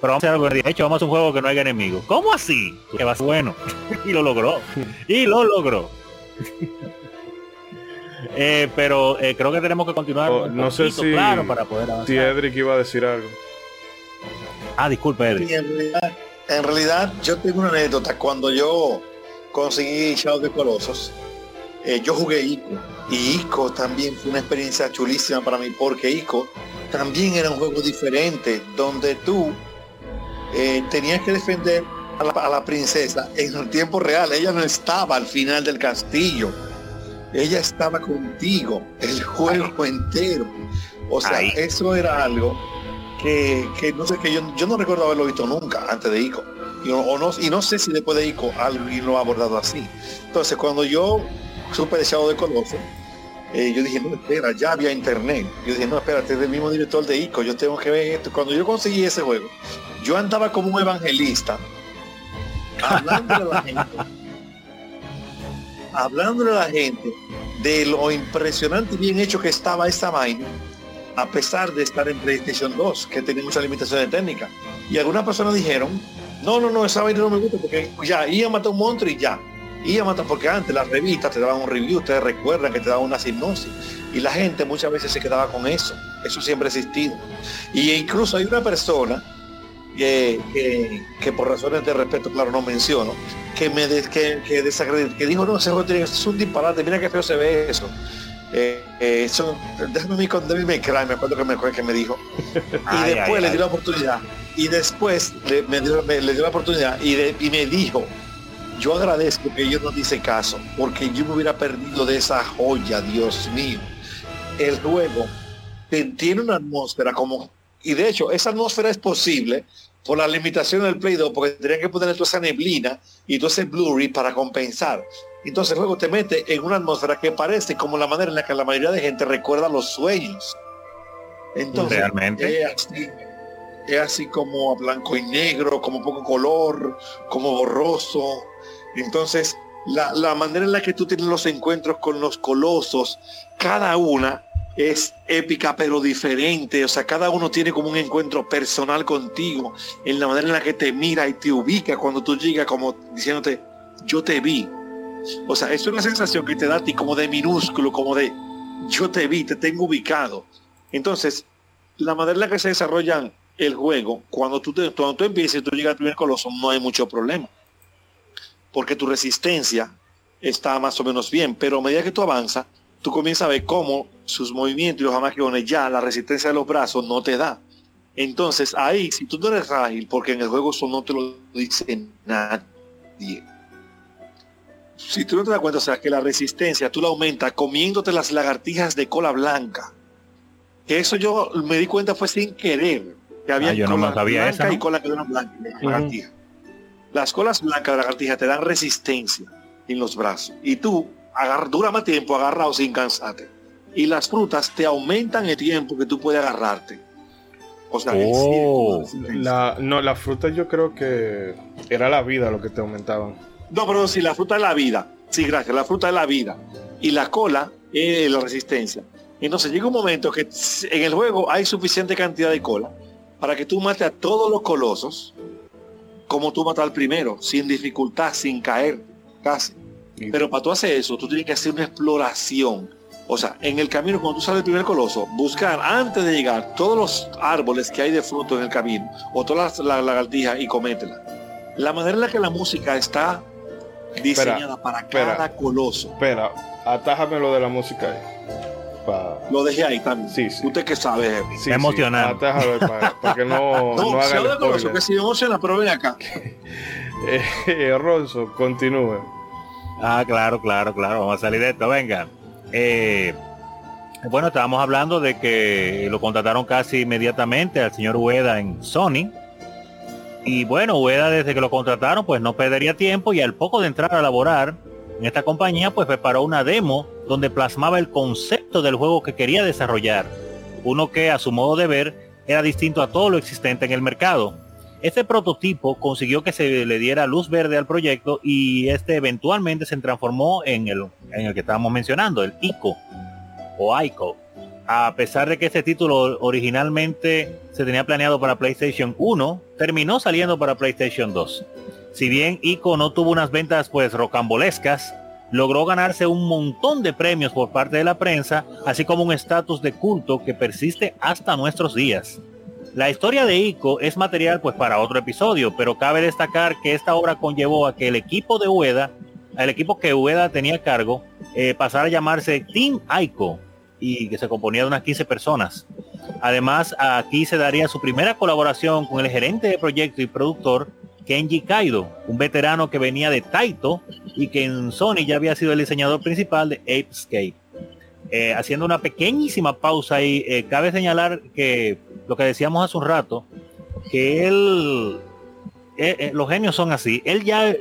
pero vamos a hacer algo de hecho, vamos a hacer un juego que no haya enemigos. ¿Cómo así? Que va bueno. y lo logró. y lo logró. Eh, pero eh, creo que tenemos que continuar. Oh, no sé si, claro para poder si Edric iba a decir algo. Ah, disculpe, Edric. en, realidad, yo tengo una anécdota. Cuando yo conseguí Shadow de Colosos, eh, yo jugué ICO. Y ICO también fue una experiencia chulísima para mí, porque ICO también era un juego diferente, donde tú tenías que defender a la, a la princesa en el tiempo real. Ella no estaba al final del castillo ella estaba contigo el juego entero. O sea, eso era algo que, no sé, que yo, yo, no recuerdo haberlo visto nunca antes de ICO. Y, o no, y no sé si después de ICO alguien lo ha abordado así. Entonces, cuando yo supe de Shadow de Coloso, eh, yo dije, no, espera, ya había internet. Yo dije, no, espérate, es del mismo director de ICO, yo tengo que ver esto. Cuando yo conseguí ese juego, yo andaba como un evangelista, hablando de la gente hablándole a la gente de lo impresionante y bien hecho que estaba esta vaina, a pesar de estar en PlayStation 2, que tenía muchas limitaciones técnicas. Y algunas personas dijeron, no, no, no, esa vaina no me gusta porque ya, iba a matar un monstruo y ya. Iba a matar porque antes las revistas te daban un review, ustedes recuerdan que te daban una hipnosis. Y la gente muchas veces se quedaba con eso. Eso siempre ha existido. Y incluso hay una persona que, que, por razones de respeto, claro, no menciono, que me que, que, que dijo, no, ese juego es un disparate, mira qué feo se ve eso. Eh, eh, eso, déjame mi me cry, me acuerdo que me, que me dijo. Y después le dio la oportunidad. Y después le, me dio, le dio la oportunidad y, y me dijo, yo agradezco que ellos no dice caso, porque yo me hubiera perdido de esa joya, Dios mío. El juego tiene una atmósfera como y de hecho, esa atmósfera es posible por la limitación del Play 2, porque tendrían que poner toda esa neblina y todo ese blurry para compensar. Entonces luego te mete en una atmósfera que parece como la manera en la que la mayoría de gente recuerda los sueños. Entonces, Realmente. Es así, como blanco y negro, como poco color, como borroso. Entonces, la, la manera en la que tú tienes los encuentros con los colosos, cada una es épica pero diferente, o sea, cada uno tiene como un encuentro personal contigo, en la manera en la que te mira y te ubica cuando tú llegas como diciéndote, yo te vi. O sea, es una sensación que te da a ti como de minúsculo, como de, yo te vi, te tengo ubicado. Entonces, la manera en la que se desarrolla el juego, cuando tú, te, cuando tú empiezas y tú llegas al primer coloso, no hay mucho problema. Porque tu resistencia está más o menos bien, pero a medida que tú avanzas, tú comienzas a ver cómo sus movimientos y los amaquiones ya la resistencia de los brazos no te da. Entonces ahí, si tú no eres ágil, porque en el juego eso no te lo dice nadie. Si tú no te das cuenta, o sea, que la resistencia tú la aumentas comiéndote las lagartijas de cola blanca. Que eso yo me di cuenta fue sin querer. Que había ah, cola blanca y cola blanca. Las colas blancas de la lagartija te dan resistencia en los brazos. Y tú agar, dura más tiempo agarrado sin cansarte. Y las frutas te aumentan el tiempo que tú puedes agarrarte. O sea, oh. la, no, las frutas yo creo que era la vida lo que te aumentaban. No, pero si la fruta es la vida. Sí, gracias. La fruta es la vida. Y la cola es la resistencia. Entonces llega un momento que en el juego hay suficiente cantidad de cola para que tú mates a todos los colosos como tú matas al primero, sin dificultad, sin caer, casi. Pero para tú hacer eso, tú tienes que hacer una exploración. O sea, en el camino, cuando tú sales del primer coloso, buscar antes de llegar todos los árboles que hay de fruto en el camino, o todas las lagartijas y cométela. La manera en la que la música está diseñada para cada coloso. Espera, atájame lo de la música Lo dejé ahí también. Sí, sí. Usted que sabe. Sí, emocionante. para, que no, no, haga el coloso, que si emociona, pero ven acá. eh, Ronzo, continúe. Ah, claro, claro, claro. Vamos a salir de esto. Venga. Eh, bueno, estábamos hablando de que lo contrataron casi inmediatamente al señor Ueda en Sony. Y bueno, Ueda desde que lo contrataron, pues no perdería tiempo y al poco de entrar a laborar en esta compañía, pues preparó una demo donde plasmaba el concepto del juego que quería desarrollar. Uno que a su modo de ver era distinto a todo lo existente en el mercado. Este prototipo consiguió que se le diera luz verde al proyecto y este eventualmente se transformó en el, que estábamos mencionando, el ICO o ICO, a pesar de que este título originalmente se tenía planeado para PlayStation 1, terminó saliendo para PlayStation 2. Si bien Ico no tuvo unas ventas pues rocambolescas, logró ganarse un montón de premios por parte de la prensa, así como un estatus de culto que persiste hasta nuestros días. La historia de Ico es material pues para otro episodio, pero cabe destacar que esta obra conllevó a que el equipo de Ueda, el equipo que Ueda tenía a cargo, eh, pasara a llamarse Team Ico y que se componía de unas 15 personas. Además, aquí se daría su primera colaboración con el gerente de proyecto y productor Kenji Kaido, un veterano que venía de Taito y que en Sony ya había sido el diseñador principal de Apescape. Eh, haciendo una pequeñísima pausa y eh, cabe señalar que lo que decíamos hace un rato, que él, eh, los genios son así, él ya,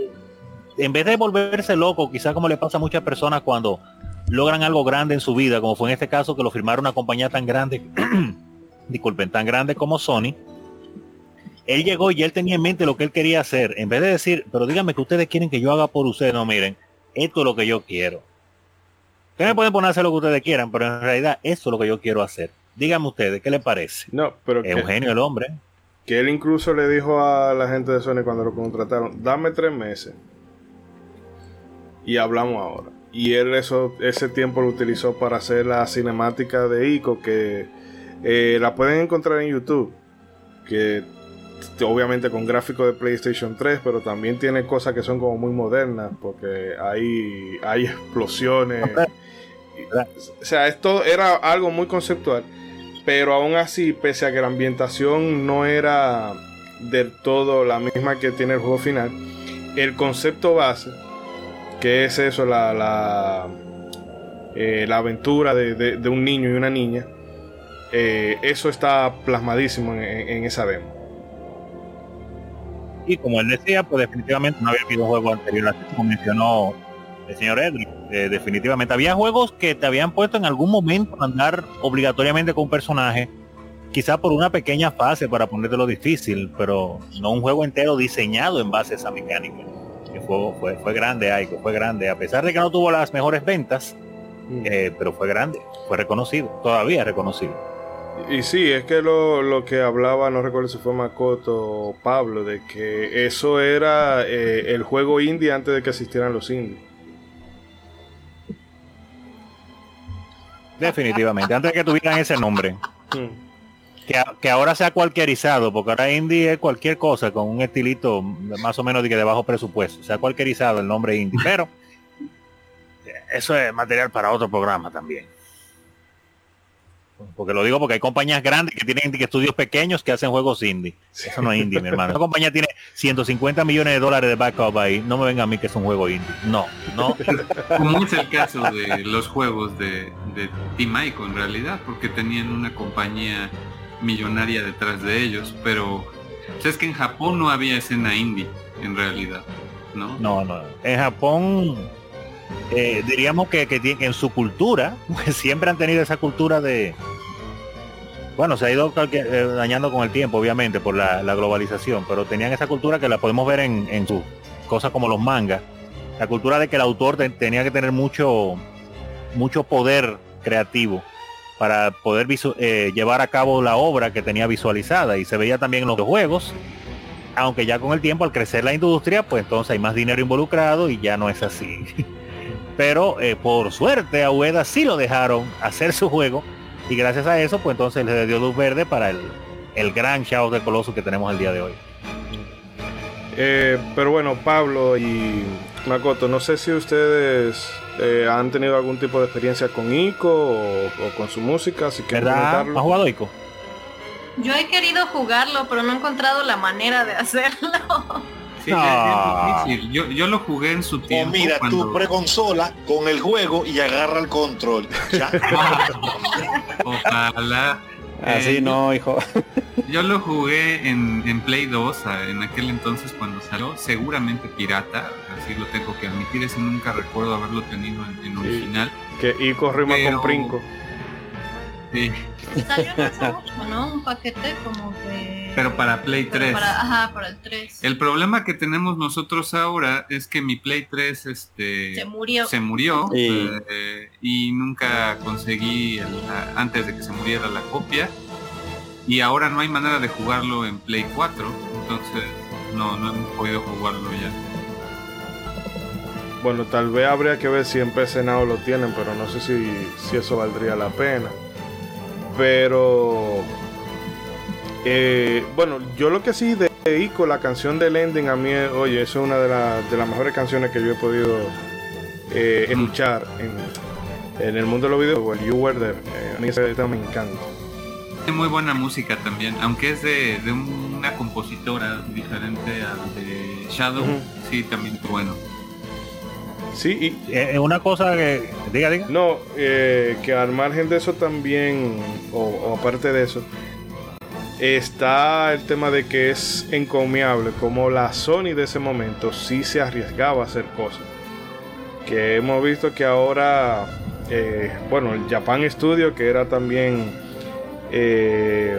en vez de volverse loco, quizás como le pasa a muchas personas cuando logran algo grande en su vida, como fue en este caso que lo firmaron una compañía tan grande, disculpen, tan grande como Sony, él llegó y él tenía en mente lo que él quería hacer. En vez de decir, pero díganme que ustedes quieren que yo haga por ustedes, no miren, esto es lo que yo quiero. Ustedes pueden poner a hacer lo que ustedes quieran, pero en realidad esto es lo que yo quiero hacer. Díganme ustedes, ¿qué les parece? No, pero es un genio el hombre. Que él incluso le dijo a la gente de Sony cuando lo contrataron, dame tres meses y hablamos ahora y él eso, ese tiempo lo utilizó para hacer la cinemática de Ico que eh, la pueden encontrar en YouTube que obviamente con gráficos de PlayStation 3 pero también tiene cosas que son como muy modernas porque hay, hay explosiones o sea esto era algo muy conceptual pero aún así pese a que la ambientación no era del todo la misma que tiene el juego final el concepto base que es eso, la, la, eh, la aventura de, un niño y una niña. Eh, eso está plasmadísimo en, esa demo. Y como él decía, pues definitivamente no había habido juego anterior, así como mencionó el señor Edric. Eh, definitivamente había juegos que te habían puesto en algún momento a andar obligatoriamente con un personaje, quizá por una pequeña fase para ponértelo difícil, pero no un juego entero diseñado en base a esa mecánica fue, fue, grande Aiko, fue grande, a pesar de que no tuvo las mejores ventas, mm. eh, pero fue grande, fue reconocido, todavía reconocido. Y sí, es que lo, que hablaba, no recuerdo si fue Makoto o Pablo, de que eso era eh, el juego indie antes de que existieran los indies. Definitivamente, antes de que tuvieran ese nombre. Mm que, ahora sea cualquierizado, porque ahora indie es cualquier cosa con un estilito más o menos de, que de bajo presupuesto, sea cualquierizado el nombre indie, pero eso es material para otro programa también. Porque lo digo porque hay compañías grandes que tienen estudios pequeños que hacen juegos indie. Eso no es indie, mi hermano. Esa compañía tiene 150 millones de dólares de backup ahí. No me venga a mí que es un juego indie. No, no. Como es el caso de los juegos de, de Team Ico en realidad, porque tenían una compañía millonaria detrás de ellos, pero es que en Japón no había escena indie, en realidad, ¿no? No, no. En Japón, eh, diríamos que, que, en su cultura, siempre han tenido esa cultura de... Bueno, se ha ido eh, dañando con el tiempo, obviamente, por la, globalización, pero tenían esa cultura que la podemos ver en, sus cosas como los mangas. La cultura de que el autor tenía que tener mucho, mucho poder creativo para poder eh, llevar a cabo la obra que tenía visualizada y se veía también en los juegos aunque ya con el tiempo al crecer la industria pues entonces hay más dinero involucrado y ya no es así pero eh, por suerte a Ueda sí lo dejaron hacer su juego y gracias a eso pues entonces le dio luz verde para el, el gran Shadow de Coloso que tenemos el día de hoy eh, pero bueno Pablo y Makoto no sé si ustedes eh, han tenido algún tipo de experiencia con Ico o, con su música, si quieren ¿Ha jugado Ico? Yo he querido jugarlo, pero no he encontrado la manera de hacerlo. Sí, es difícil. Yo, yo, lo jugué en su tiempo. O mira, tu preconsola con el juego y agarra el control. Ojalá. Así eh, no, hijo. Yo lo jugué en, Play 2 en aquel entonces cuando salió, seguramente pirata, así lo tengo que admitir, ese nunca recuerdo haberlo tenido en, original. Que y corrimos con brinco. Sí. Salió no hace mucho, ¿no? Un paquete como de... Pero para Play 3. Para, ajá, para el 3. El problema que tenemos nosotros ahora es que mi Play 3 este, se murió. Se murió eh, y nunca conseguí, antes de que se muriera la copia. Y ahora no hay manera de jugarlo en Play 4. Entonces no, no hemos podido jugarlo ya. Bueno, tal vez habría que ver si en PC Now lo tienen, pero no sé si, si eso valdría la pena. Pero eh, bueno, yo lo que sí dedico la canción del ending a mí, oye, es una de, de las mejores canciones que yo he podido eh, escuchar en, en, el mundo de los videos. El You Were There, eh, a mí tema me encanta. Es muy buena música también, aunque es de, de una compositora diferente al de Shadow, sí, también bueno. Sí, y es una cosa que. Diga, diga. No, eh, que al margen de eso también, o, aparte de eso, está el tema de que es encomiable como la Sony de ese momento sí se arriesgaba a hacer cosas. Que hemos visto que ahora, eh, bueno, el Japan Studio, que era también, eh,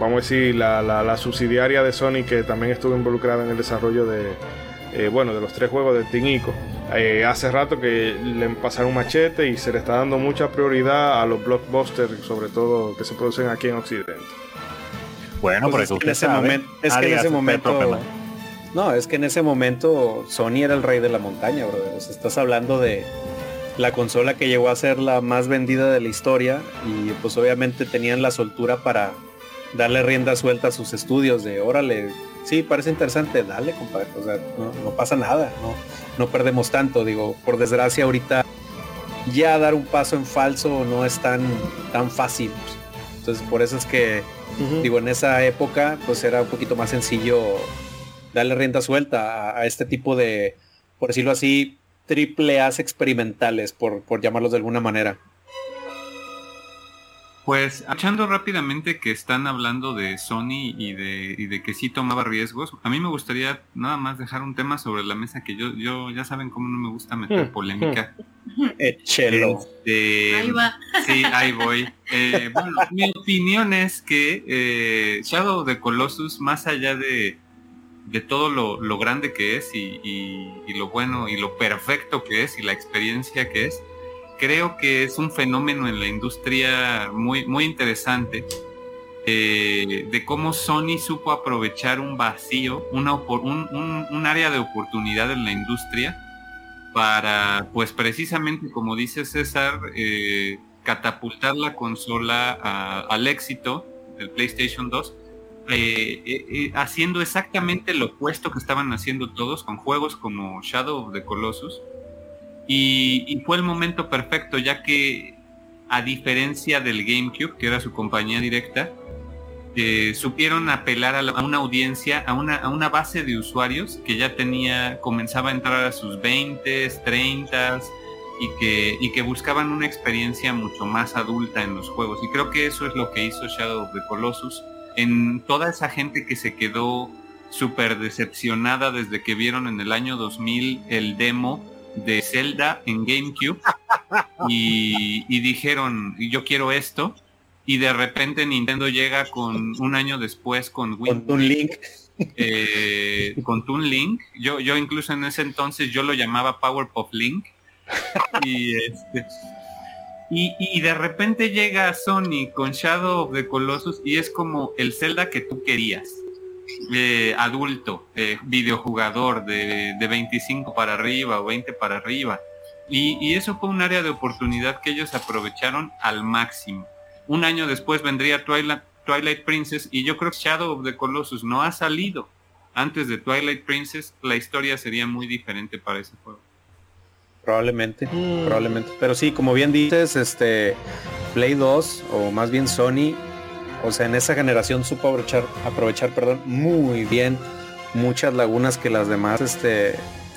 vamos a decir, la, la, subsidiaria de Sony que también estuvo involucrada en el desarrollo de, bueno, de los tres juegos de Team eh, hace rato que le pasaron machete y se le está dando mucha prioridad a los blockbusters, sobre todo que se producen aquí en Occidente. Bueno, por eso usted ese momento, es que en ese momento, no, es que en ese momento Sony era el rey de la montaña, brother. estás hablando de la consola que llegó a ser la más vendida de la historia y pues obviamente tenían la soltura para darle rienda suelta a sus estudios de órale, sí, parece interesante, dale, compadre, o sea, no, pasa nada, no, no perdemos tanto, digo, por desgracia ahorita ya dar un paso en falso no es tan, tan fácil. Entonces por eso es que, digo, en esa época pues era un poquito más sencillo darle rienda suelta a, este tipo de, por decirlo así, triple A's experimentales, por, por llamarlos de alguna manera. Pues, echando rápidamente que están hablando de Sony y de, y de que sí tomaba riesgos, a mí me gustaría nada más dejar un tema sobre la mesa que yo, yo ya saben cómo no me gusta meter hmm, polémica. Échelo. Este, ahí va. Sí, ahí voy. Eh, bueno, mi opinión es que eh, Shadow de Colossus, más allá de, de todo lo, lo, grande que es y, y lo bueno y lo perfecto que es y la experiencia que es, creo que es un fenómeno en la industria muy, muy interesante eh, de cómo Sony supo aprovechar un vacío, un, área de oportunidad en la industria para, pues precisamente como dice César, eh, catapultar la consola al éxito del PlayStation 2. Eh, haciendo exactamente lo opuesto que estaban haciendo todos con juegos como Shadow of the Colossus, y, fue el momento perfecto, ya que a diferencia del GameCube, que era su compañía directa, eh, supieron apelar a, una audiencia, a una, a una base de usuarios que ya tenía, comenzaba a entrar a sus 20, 30 y que, y que buscaban una experiencia mucho más adulta en los juegos. Y creo que eso es lo que hizo Shadow of the Colossus. En toda esa gente que se quedó súper decepcionada desde que vieron en el año 2000 el demo de Zelda en GameCube y, dijeron, yo quiero esto. Y de repente Nintendo llega con un año después con Con Toon Link. Eh, con Toon Link. Yo, yo incluso en ese entonces yo lo llamaba Powerpuff Link. Y, este, y, y, de repente llega Sony con Shadow of the Colossus y es como el Zelda que tú querías. Eh, adulto, eh, videojugador de, de, 25 para arriba o 20 para arriba. Y, eso fue un área de oportunidad que ellos aprovecharon al máximo. Un año después vendría Twilight, Twilight Princess y yo creo que Shadow of the Colossus no ha salido. Antes de Twilight Princess la historia sería muy diferente para ese juego. Probablemente, mm. probablemente. Pero sí, como bien dices, este Play 2 o más bien Sony o sea, en esa generación supo aprovechar, aprovechar perdón, muy bien muchas lagunas que las demás este,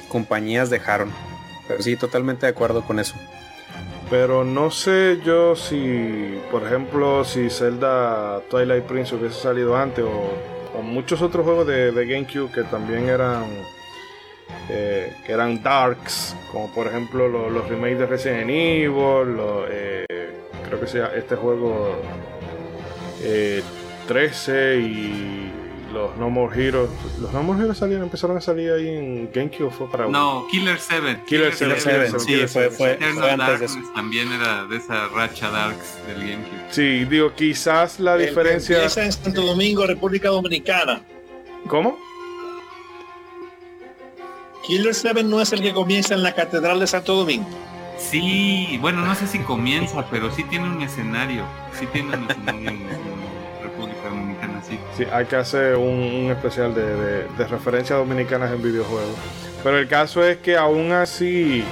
compañías dejaron. Sí, totalmente de acuerdo con eso. Pero no sé yo si, por ejemplo, si Zelda Twilight Prince hubiese salido antes o, muchos otros juegos de, GameCube que también eran eh, que eran darks, como por ejemplo los, remakes de Resident Evil, eh, creo que sea este juego 13 eh, y los No More Heroes. Los No More Heroes salieron, empezaron a salir ahí en GameCube fue para No, Killer 7. Killer, 7, sí, fue, fue, antes de eso. También era de esa racha Darks del GameCube. Sí, digo, quizás la diferencia. Empieza en Santo Domingo, República Dominicana. ¿Cómo? Killer 7 no es el que comienza en la Catedral de Santo Domingo. Sí, bueno, no sé si comienza, pero sí tiene un escenario. Sí tiene un escenario en, República Dominicana, sí. Sí, hay que hacer un, especial de, referencias dominicanas en videojuegos. Pero el caso es que aún así,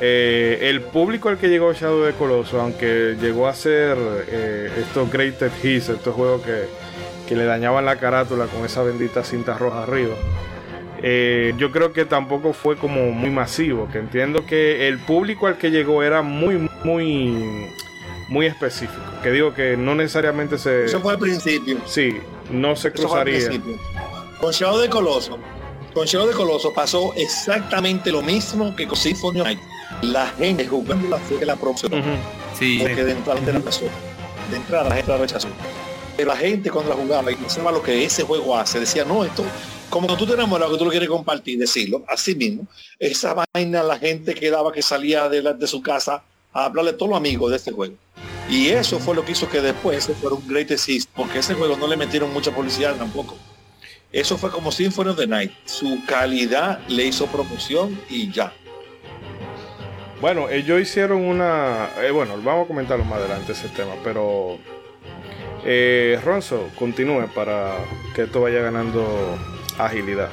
eh, el público al que llegó Shadow de Coloso, aunque llegó a ser eh, estos Greater Hits, estos juegos que le dañaban la carátula con esa bendita cinta roja arriba eh, yo creo que tampoco fue como muy masivo, que entiendo que el público al que llegó era muy, muy, muy específico. Que digo que no necesariamente se... Eso fue al principio. Sí, no se cruzaría. Con Shadow de Coloso, con Shadow de Coloso pasó exactamente lo mismo que con Symphony Night. La gente jugando la fe de la promoción. Sí. Porque de entrada la pasó. De entrada la gente la rechazó. Pero la gente cuando la jugaba y no sabía lo que ese juego hace, decía, no, esto como tú te enamoras que tú lo quieres compartir, decirlo, así mismo, esa vaina la gente quedaba que salía de, de su casa a hablarle a todos los amigos de este juego. Y eso fue lo que hizo que después se fuera un great assist, porque ese juego no le metieron mucha publicidad tampoco. Eso fue como Symphony of the Night. Su calidad le hizo promoción y ya. Bueno, ellos hicieron una... Eh, bueno, vamos a comentarlo más adelante ese tema, pero... Eh, Ronzo, continúe para que esto vaya ganando agilidad.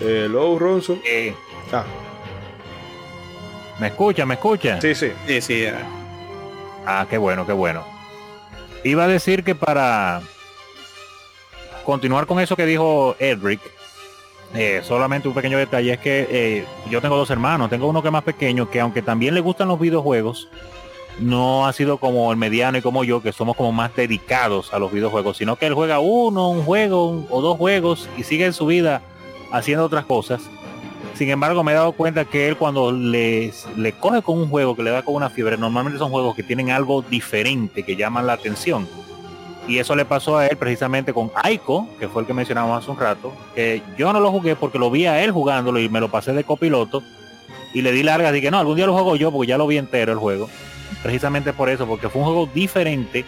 Hello, Ronzo. Eh. Ah. ¿Me escucha? ¿Me escucha? Sí, sí. Sí, sí. Ah, qué bueno, qué bueno. Iba a decir que para continuar con eso que dijo Edric, eh, solamente un pequeño detalle es que eh, yo tengo dos hermanos, tengo uno que es más pequeño, que aunque también le gustan los videojuegos, no ha sido como el mediano y como yo, que somos como más dedicados a los videojuegos, sino que él juega uno, un juego o dos juegos y sigue en su vida haciendo otras cosas. Sin embargo, me he dado cuenta que él cuando les, le coge con un juego que le da con una fiebre, normalmente son juegos que tienen algo diferente, que llaman la atención. Y eso le pasó a él precisamente con Aiko, que fue el que mencionamos hace un rato, que yo no lo jugué porque lo vi a él jugándolo y me lo pasé de copiloto y le di largas que no, algún día lo juego yo porque ya lo vi entero el juego precisamente por eso, porque fue un juego diferente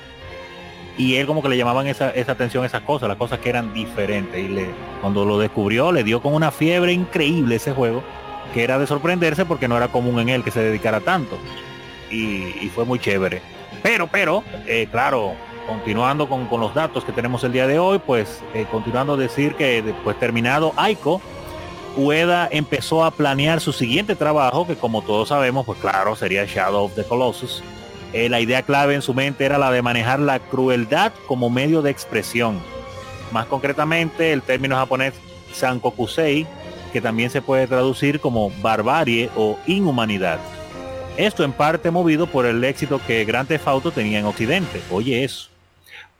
y él como que le llamaban esa, esa atención esas cosas, las cosas que eran diferentes. Y le, cuando lo descubrió, le dio con una fiebre increíble ese juego, que era de sorprenderse porque no era común en él que se dedicara tanto. Y, fue muy chévere. Pero, pero, eh, claro, continuando con, los datos que tenemos el día de hoy, pues eh, continuando a decir que después terminado Aiko, Ueda empezó a planear su siguiente trabajo, que como todos sabemos, pues claro, sería Shadow of the Colossus. Eh, la idea clave en su mente era la de manejar la crueldad como medio de expresión. Más concretamente, el término japonés Sankokusei, que también se puede traducir como barbarie o inhumanidad. Esto en parte movido por el éxito que Grand Theft Auto tenía en Occidente. Oye eso.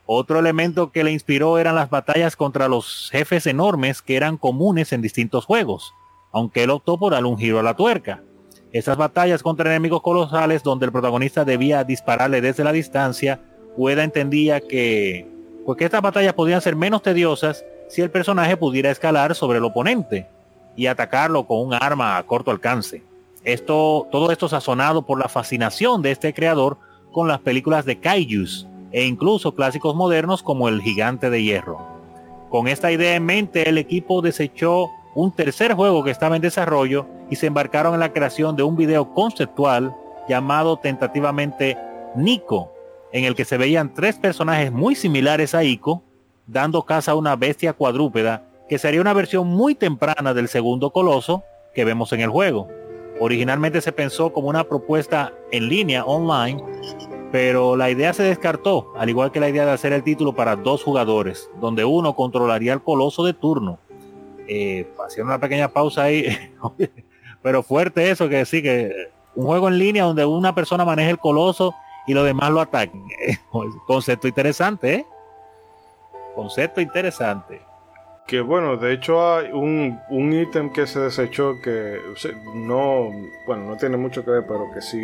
Otro elemento que le inspiró eran las batallas contra los jefes enormes que eran comunes en distintos juegos, aunque él optó por dar un giro a la tuerca. Esas batallas contra enemigos colosales donde el protagonista debía dispararle desde la distancia, Ueda entendía que, pues que estas batallas podían ser menos tediosas si el personaje pudiera escalar sobre el oponente y atacarlo con un arma a corto alcance. Esto, todo esto sazonado por la fascinación de este creador con las películas de Kaijus, e incluso clásicos modernos como el Gigante de Hierro. Con esta idea en mente, el equipo desechó un tercer juego que estaba en desarrollo y se embarcaron en la creación de un video conceptual llamado tentativamente Nico, en el que se veían tres personajes muy similares a Ico, dando caza a una bestia cuadrúpeda que sería una versión muy temprana del segundo coloso que vemos en el juego. Originalmente se pensó como una propuesta en línea online pero la idea se descartó, al igual que la idea de hacer el título para dos jugadores, donde uno controlaría el coloso de turno. Eh, haciendo una pequeña pausa ahí, pero fuerte eso, que sí, que un juego en línea donde una persona maneja el coloso y los demás lo ataquen. Concepto interesante, ¿eh? Concepto interesante. que bueno, de hecho hay un, ítem que se desechó que no, bueno, no tiene mucho que ver, pero que sí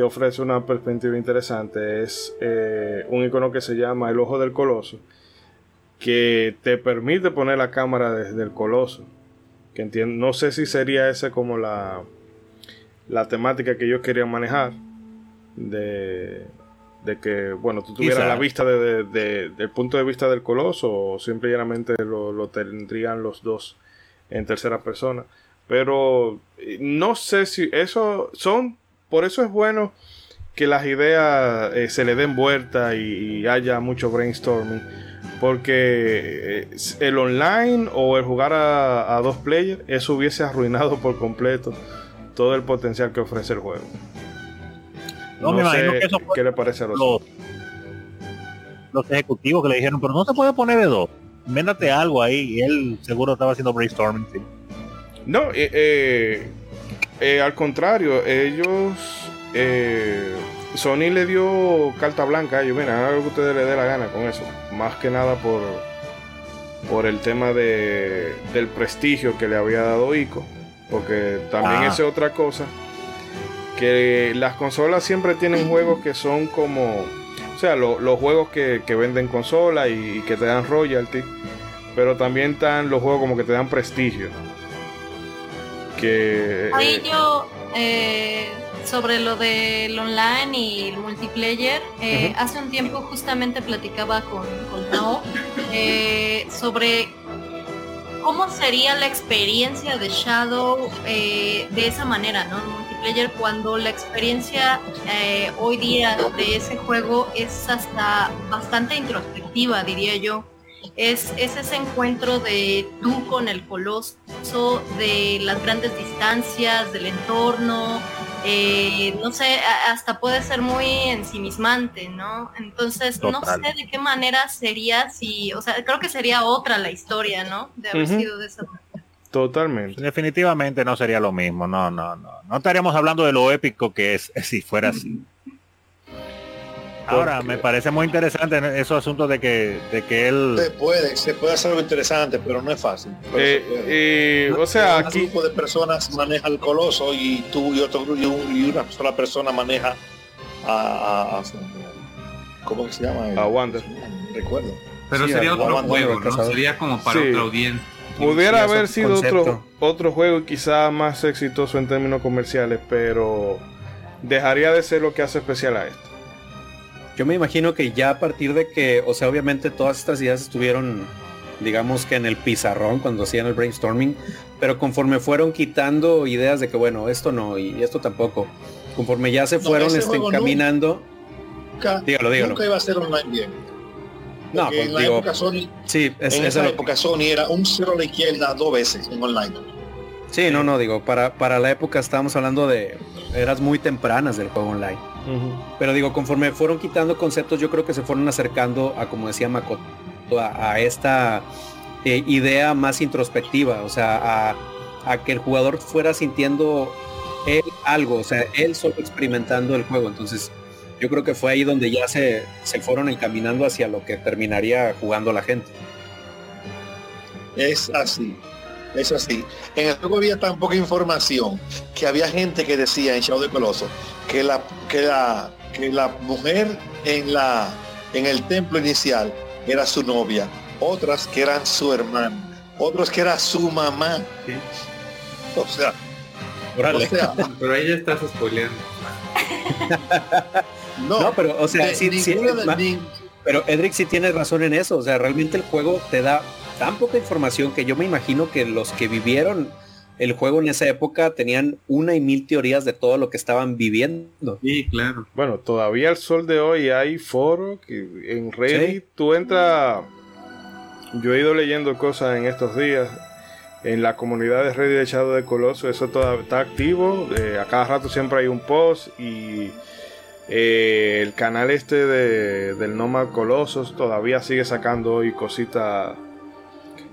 te ofrece una perspectiva interesante. Es eh, un icono que se llama el ojo del coloso, que te permite poner la cámara desde el coloso. Que entiendo, no sé si sería esa como la, la temática que yo quería manejar. De, de que, bueno, tú tuvieras la vista de, del punto de vista del coloso o simplemente lo, lo, tendrían los dos en tercera persona. Pero eh, no sé si eso son, por eso es bueno que las ideas eh, se le den vuelta y, haya mucho brainstorming. Porque eh, el online o el jugar a, dos players, eso hubiese arruinado por completo todo el potencial que ofrece el juego. No, me imagino que eso ¿Qué le parece a los, los, ejecutivos que le dijeron, pero no se puede poner de dos. Méndate algo ahí. Y él seguro estaba haciendo brainstorming. No, eh, eh, eh, al contrario, ellos. Sony le dio carta blanca a ellos. Mira, algo que ustedes le dé la gana con eso. Más que nada por, por el tema de, del prestigio que le había dado ICO. Porque también ah. es otra cosa que las consolas siempre tienen juegos que son como, o sea, los juegos que, venden consolas y, que te dan royalty, pero también están los juegos como que te dan prestigio. Que, Ahí eh, yo, eh, sobre lo del online y el multiplayer, eh, hace un tiempo justamente platicaba con, con Nao sobre cómo sería la experiencia de Shadow de esa manera, ¿no? cuando la experiencia hoy día de ese juego es hasta bastante introspectiva, diría yo. Es, ese encuentro de tú con el coloso, de las grandes distancias, del entorno, eh, no sé, hasta puede ser muy ensimismante, ¿no? Entonces, no sé de qué manera sería si, o sea, creo que sería otra la historia, ¿no? De haber sido de esa manera. Totalmente. Definitivamente no sería lo mismo. No, no, no. No estaríamos hablando de lo épico que es si fuera así. Ahora, me parece muy interesante esos asuntos de que, de que él... Se puede, se puede hacer algo interesante, pero no es fácil. Eh, o sea, aquí... Un grupo de personas maneja el coloso y tú y otro grupo y una sola persona maneja a... ¿Cómo que se llama? A Wander. Recuerdo. Pero sería otro juego, ¿no? Sería como para otra audiencia. Pudiera haber sido otro, otro juego quizá más exitoso en términos comerciales, pero dejaría de ser lo que hace especial a esto. Yo me imagino que ya a partir de que, o sea, obviamente todas estas ideas estuvieron, digamos que en el pizarrón cuando hacían el brainstorming, pero conforme fueron quitando ideas de que, bueno, esto no y esto tampoco, conforme ya se fueron este, encaminando, dígalo, dígalo. Nunca iba a ser online bien. No, pues, en la época Sony, sí, en esa época Sony era un cero a la izquierda dos veces en online. Sí, no, no, digo, para, para la época estábamos hablando de eras muy tempranas del juego online. Pero digo, conforme fueron quitando conceptos, yo creo que se fueron acercando a, como decía Makoto, a, esta eh, idea más introspectiva, o sea, a, a, que el jugador fuera sintiendo él algo, o sea, él solo experimentando el juego. Entonces, yo creo que fue ahí donde ya se, se fueron encaminando hacia lo que terminaría jugando la gente. Es así, es así. En el juego había tan poca información que había gente que decía en Shadow de Coloso que la, que la, que la mujer en, la, en el templo inicial era su novia, otras que eran su hermana, otros que era su mamá. O sea, pero ella estás spoileando. No, pero, o sea, sí, pero Edric sí tiene razón en eso. O sea, realmente el juego te da tan poca información que yo me imagino que los que vivieron el juego en esa época tenían una y mil teorías de todo lo que estaban viviendo. Sí, claro. Bueno, todavía el sol de hoy hay foros que en Reddit tú entras. Yo he ido leyendo cosas en estos días. En la comunidad de Reddit echado de Coloso, eso todo está activo. Eh, a cada rato siempre hay un post y eh, el canal este de, del Nomad Colossus todavía sigue sacando hoy cositas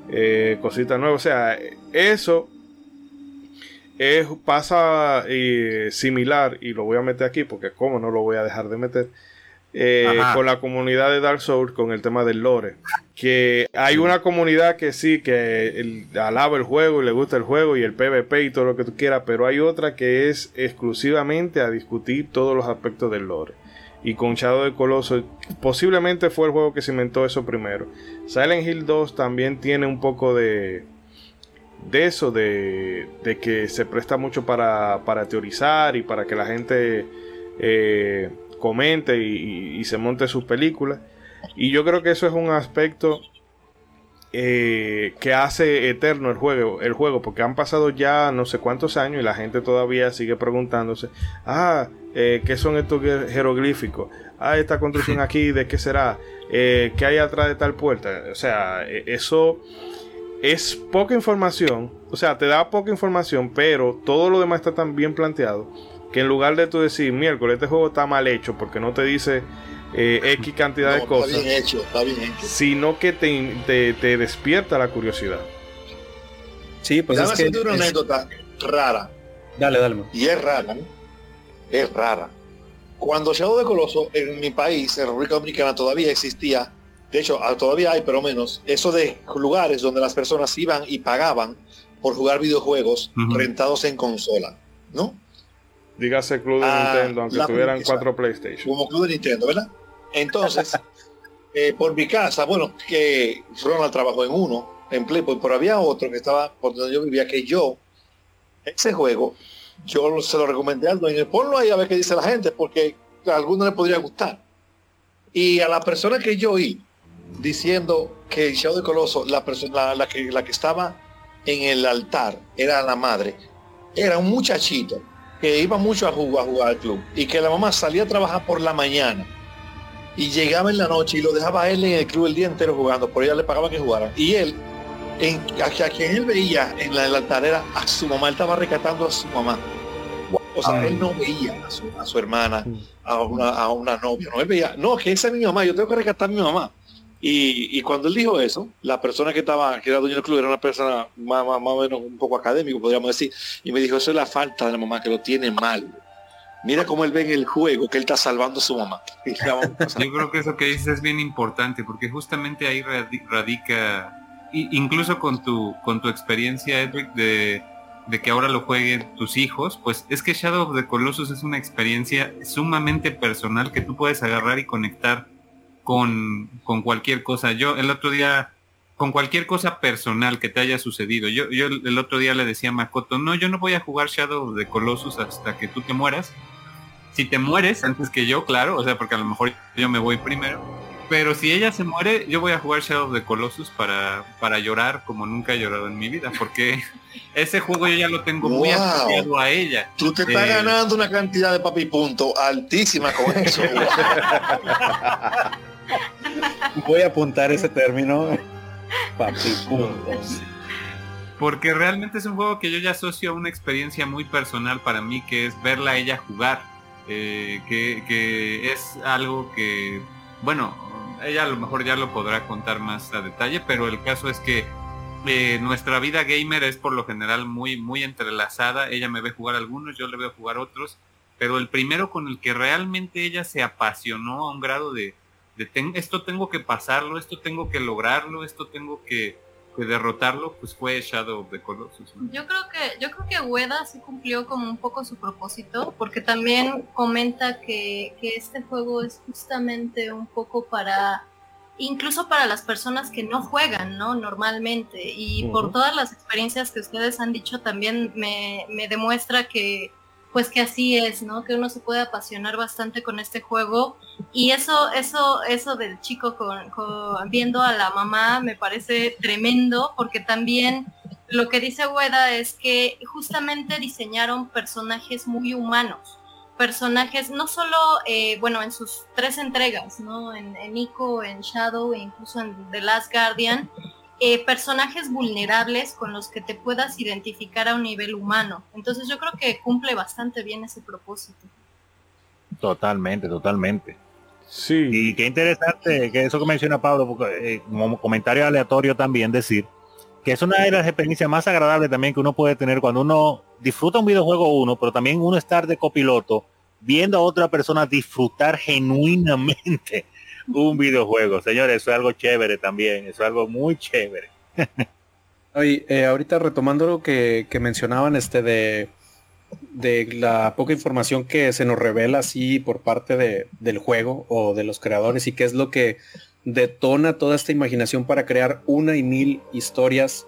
eh, cositas nuevas. O sea, eso es, pasa eh, similar, y lo voy a meter aquí porque como no lo voy a dejar de meter, con la comunidad de Dark Souls con el tema del lore. Que hay una comunidad que sí, que alaba el juego y le gusta el juego y el PvP y todo lo que tú quieras, pero hay otra que es exclusivamente a discutir todos los aspectos del lore. Y con Shadow de Coloso, posiblemente fue el juego que se inventó eso primero. Silent Hill 2 también tiene un poco de, de eso, de, de que se presta mucho para, para, teorizar y para que la gente eh, comente y se monte sus películas. Y yo creo que eso es un aspecto eh, que hace eterno el juego, el juego, porque han pasado ya no sé cuántos años y la gente todavía sigue preguntándose, ah, eh, ¿qué son estos jeroglíficos? Ah, esta construcción aquí, ¿de qué será? Eh, ¿Qué hay atrás de tal puerta? O sea, e, eso es poca información, o sea, te da poca información, pero todo lo demás está tan bien planteado que en lugar de tú decir, miércoles, este juego está mal hecho porque no te dice eh, X cantidad de cosas. Está bien hecho, está bien hecho. Sino que te, te, despierta la curiosidad. Sí, pues es que una anécdota rara. Dale, dale. Y es rara, Es rara. Cuando Shadow de Coloso en mi país, en República Dominicana, todavía existía, de hecho, ah, todavía hay, pero menos, eso de lugares donde las personas iban y pagaban por jugar videojuegos rentados en consola, ¿no? Dígase Club de ah, Nintendo, aunque tuvieran cuatro PlayStation. Como Club de Nintendo, ¿verdad? Entonces, eh, por mi casa, bueno, que Ronald trabajó en uno, en Playboy, pero había otro que estaba por donde yo vivía, que yo, ese juego, yo se lo recomendé al dueño, ponlo ahí a ver qué dice la gente, porque a alguno le podría gustar. Y a la persona que yo oí diciendo que el Shadow de Coloso, la persona, la, que, la que estaba en el altar, era la madre, era un muchachito que iba mucho a jugar, a jugar al club y que la mamá salía a trabajar por la mañana y llegaba en la noche y lo dejaba a él en el club el día entero jugando, por ella le pagaba que jugara. Y él, en, a, quien él veía en la, altarera, a su mamá, él estaba rescatando a su mamá. O sea, él no veía a su, hermana, a una, a una novia, no, él veía, no, que esa es mi mamá, yo tengo que rescatar a mi mamá. Y, cuando él dijo eso, la persona que estaba, que era dueño del club, era una persona más, o menos un poco académico, podríamos decir, y me dijo, eso es la falta de la mamá, que lo tiene mal. Mira cómo él ve en el juego que él está salvando a su mamá. Yo creo que eso que dices es bien importante, porque justamente ahí radica, incluso con tu, con tu experiencia, Edric, de, de que ahora lo jueguen tus hijos, pues es que Shadow of the Colossus es una experiencia sumamente personal que tú puedes agarrar y conectar con, con cualquier cosa. Yo el otro día, con cualquier cosa personal que te haya sucedido, yo, yo el otro día le decía a Makoto, no, yo no voy a jugar Shadow de Colossus hasta que tú te mueras. Si te mueres antes que yo, claro, o sea, porque a lo mejor yo me voy primero pero si ella se muere, yo voy a jugar Shadow the Colossus para, para llorar como nunca he llorado en mi vida, porque ese juego yo ya lo tengo muy asociado a ella. Tú te estás eh, ganando una cantidad de papi punto altísima con eso. voy a apuntar ese término. Papi puntos. Porque realmente es un juego que yo ya asocio a una experiencia muy personal para mí, que es verla a ella jugar. Eh, que, que es algo que, bueno, ella a lo mejor ya lo podrá contar más a detalle, pero el caso es que eh, nuestra vida gamer es por lo general muy, muy entrelazada. Ella me ve jugar algunos, yo le veo jugar otros, pero el primero con el que realmente ella se apasionó a un grado de, de esto tengo que pasarlo, esto tengo que lograrlo, esto tengo que, derrotarlo, pues fue Shadow of the Colossus. Yo creo que, yo creo que Ueda sí cumplió como un poco su propósito, porque también comenta que, que este juego es justamente un poco para incluso para las personas que no juegan, ¿no? Normalmente. Y por todas las experiencias que ustedes han dicho, también me, me, demuestra que, pues que así es, ¿no? Que uno se puede apasionar bastante con este juego y eso, eso, eso del chico con, viendo a la mamá me parece tremendo porque también lo que dice Hueda es que justamente diseñaron personajes muy humanos, personajes no solo, eh, bueno, en sus tres entregas, ¿no? En, en Ico, en Shadow e incluso en The Last Guardian, eh, personajes vulnerables con los que te puedas identificar a un nivel humano. Entonces yo creo que cumple bastante bien ese propósito. Totalmente, totalmente. Sí. Y qué interesante que eso que menciona Pablo, porque, eh, como comentario aleatorio también decir que es una de las experiencias más agradables también que uno puede tener cuando uno disfruta un videojuego uno, pero también uno estar de copiloto viendo a otra persona disfrutar genuinamente un videojuego. Señores, eso es algo chévere también, eso es algo muy chévere. Oye, eh, ahorita retomando lo que, mencionaban este de, la poca información que se nos revela así por parte de, del juego o de los creadores y qué es lo que detona toda esta imaginación para crear una y mil historias.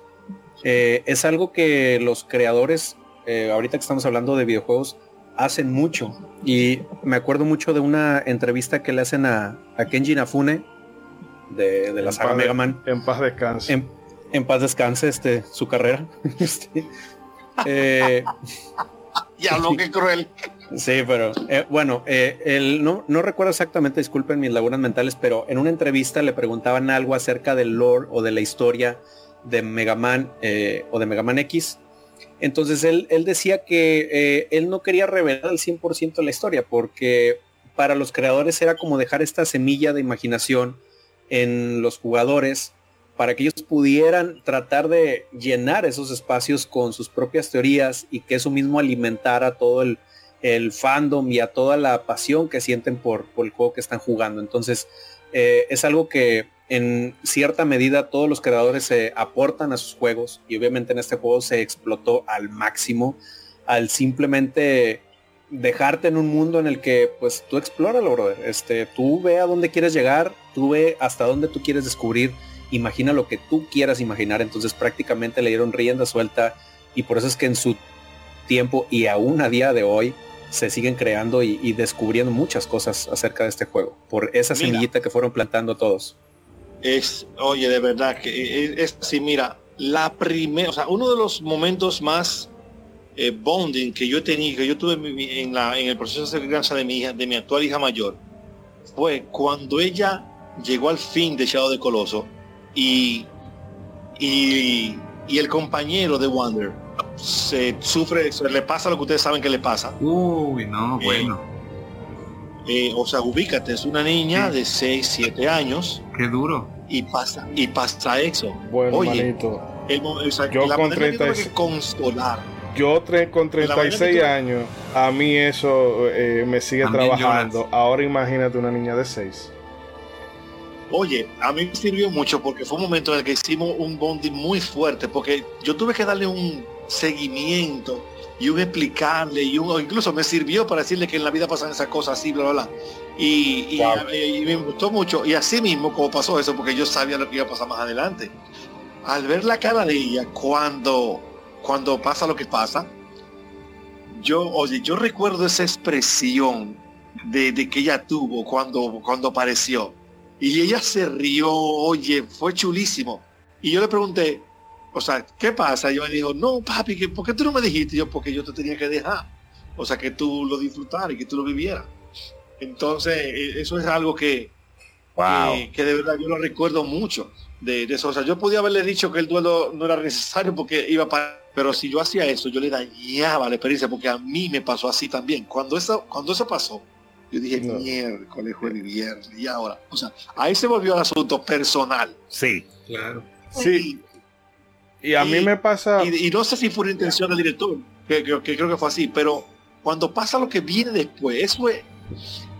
Eh, es algo que los creadores, eh, ahorita que estamos hablando de videojuegos, hacen mucho. Y me acuerdo mucho de una entrevista que le hacen a, Kenji Nafune de, la saga Mega Man. En paz descanse. En, paz descanse este, su carrera. este, eh, ya lo que cruel. Sí, pero eh, bueno, eh, no, no recuerdo exactamente, disculpen mis lagunas mentales, pero en una entrevista le preguntaban algo acerca del lore o de la historia de Mega Man o de Mega Man X entonces él, decía que eh, él no quería revelar al 100% la historia porque para los creadores era como dejar esta semilla de imaginación en los jugadores para que ellos pudieran tratar de llenar esos espacios con sus propias teorías y que eso mismo alimentara todo el, fandom y a toda la pasión que sienten por, el juego que están jugando. Entonces eh, es algo que en cierta medida todos los creadores se aportan a sus juegos y obviamente en este juego se explotó al máximo al simplemente dejarte en un mundo en el que pues tú explóralo, brother. Este, tú ve a dónde quieres llegar, tú ve hasta dónde tú quieres descubrir, imagina lo que tú quieras imaginar. Entonces prácticamente le dieron rienda suelta y por eso es que en su tiempo y aún a día de hoy se siguen creando y, descubriendo muchas cosas acerca de este juego por esa semillita que fueron plantando todos es, oye, de verdad que es, así, mira, la primera, o sea, uno de los momentos más eh, bonding que yo tenía, que yo tuve en, la, en el proceso de crianza de mi hija, de mi actual hija mayor, fue cuando ella llegó al fin de Shadow de Coloso y, y, y el compañero de Wonder se sufre, se le pasa lo que ustedes saben que le pasa. Uy, no, eh, bueno. Eh, o sea, ubícate, es una niña de 6, 7 años. Qué duro. Y pasa, y pasa eso. Bueno, Oye, yo con 36, consolar. Yo con 36 años, a mí eso eh, me sigue trabajando. Ahora imagínate una niña de 6. Oye, a mí me sirvió mucho porque fue un momento en el que hicimos un bonding muy fuerte, porque yo tuve que darle un seguimiento y un explicarle y un, incluso me sirvió para decirle que en la vida pasan esas cosas así, bla, bla, bla. Y, y, me gustó mucho. Y así mismo como pasó eso, porque yo sabía lo que iba a pasar más adelante. Al ver la cara de ella cuando, cuando pasa lo que pasa, yo, oye, yo recuerdo esa expresión de, de que ella tuvo cuando, cuando apareció. Y ella se rió, oye, fue chulísimo. Y yo le pregunté, o sea, ¿qué pasa? Yo me dijo, no, papi, ¿por qué tú no me dijiste? Yo, porque yo te tenía que dejar. O sea, que tú lo disfrutaras y que tú lo vivieras. Entonces, e, eso es algo que, que, de verdad yo lo recuerdo mucho de, eso. O sea, yo podía haberle dicho que el duelo no era necesario porque iba para... Pero si yo hacía eso, yo le dañaba la experiencia porque a mí me pasó así también. Cuando eso, cuando eso pasó, yo dije, no. miércoles, jueves y viernes. Y ahora, o sea, ahí se volvió el asunto personal. Sí, claro. Sí, y a mí me pasa... Y, no sé si fue una intención del director, que, creo que fue así, pero cuando pasa lo que viene después, eso es,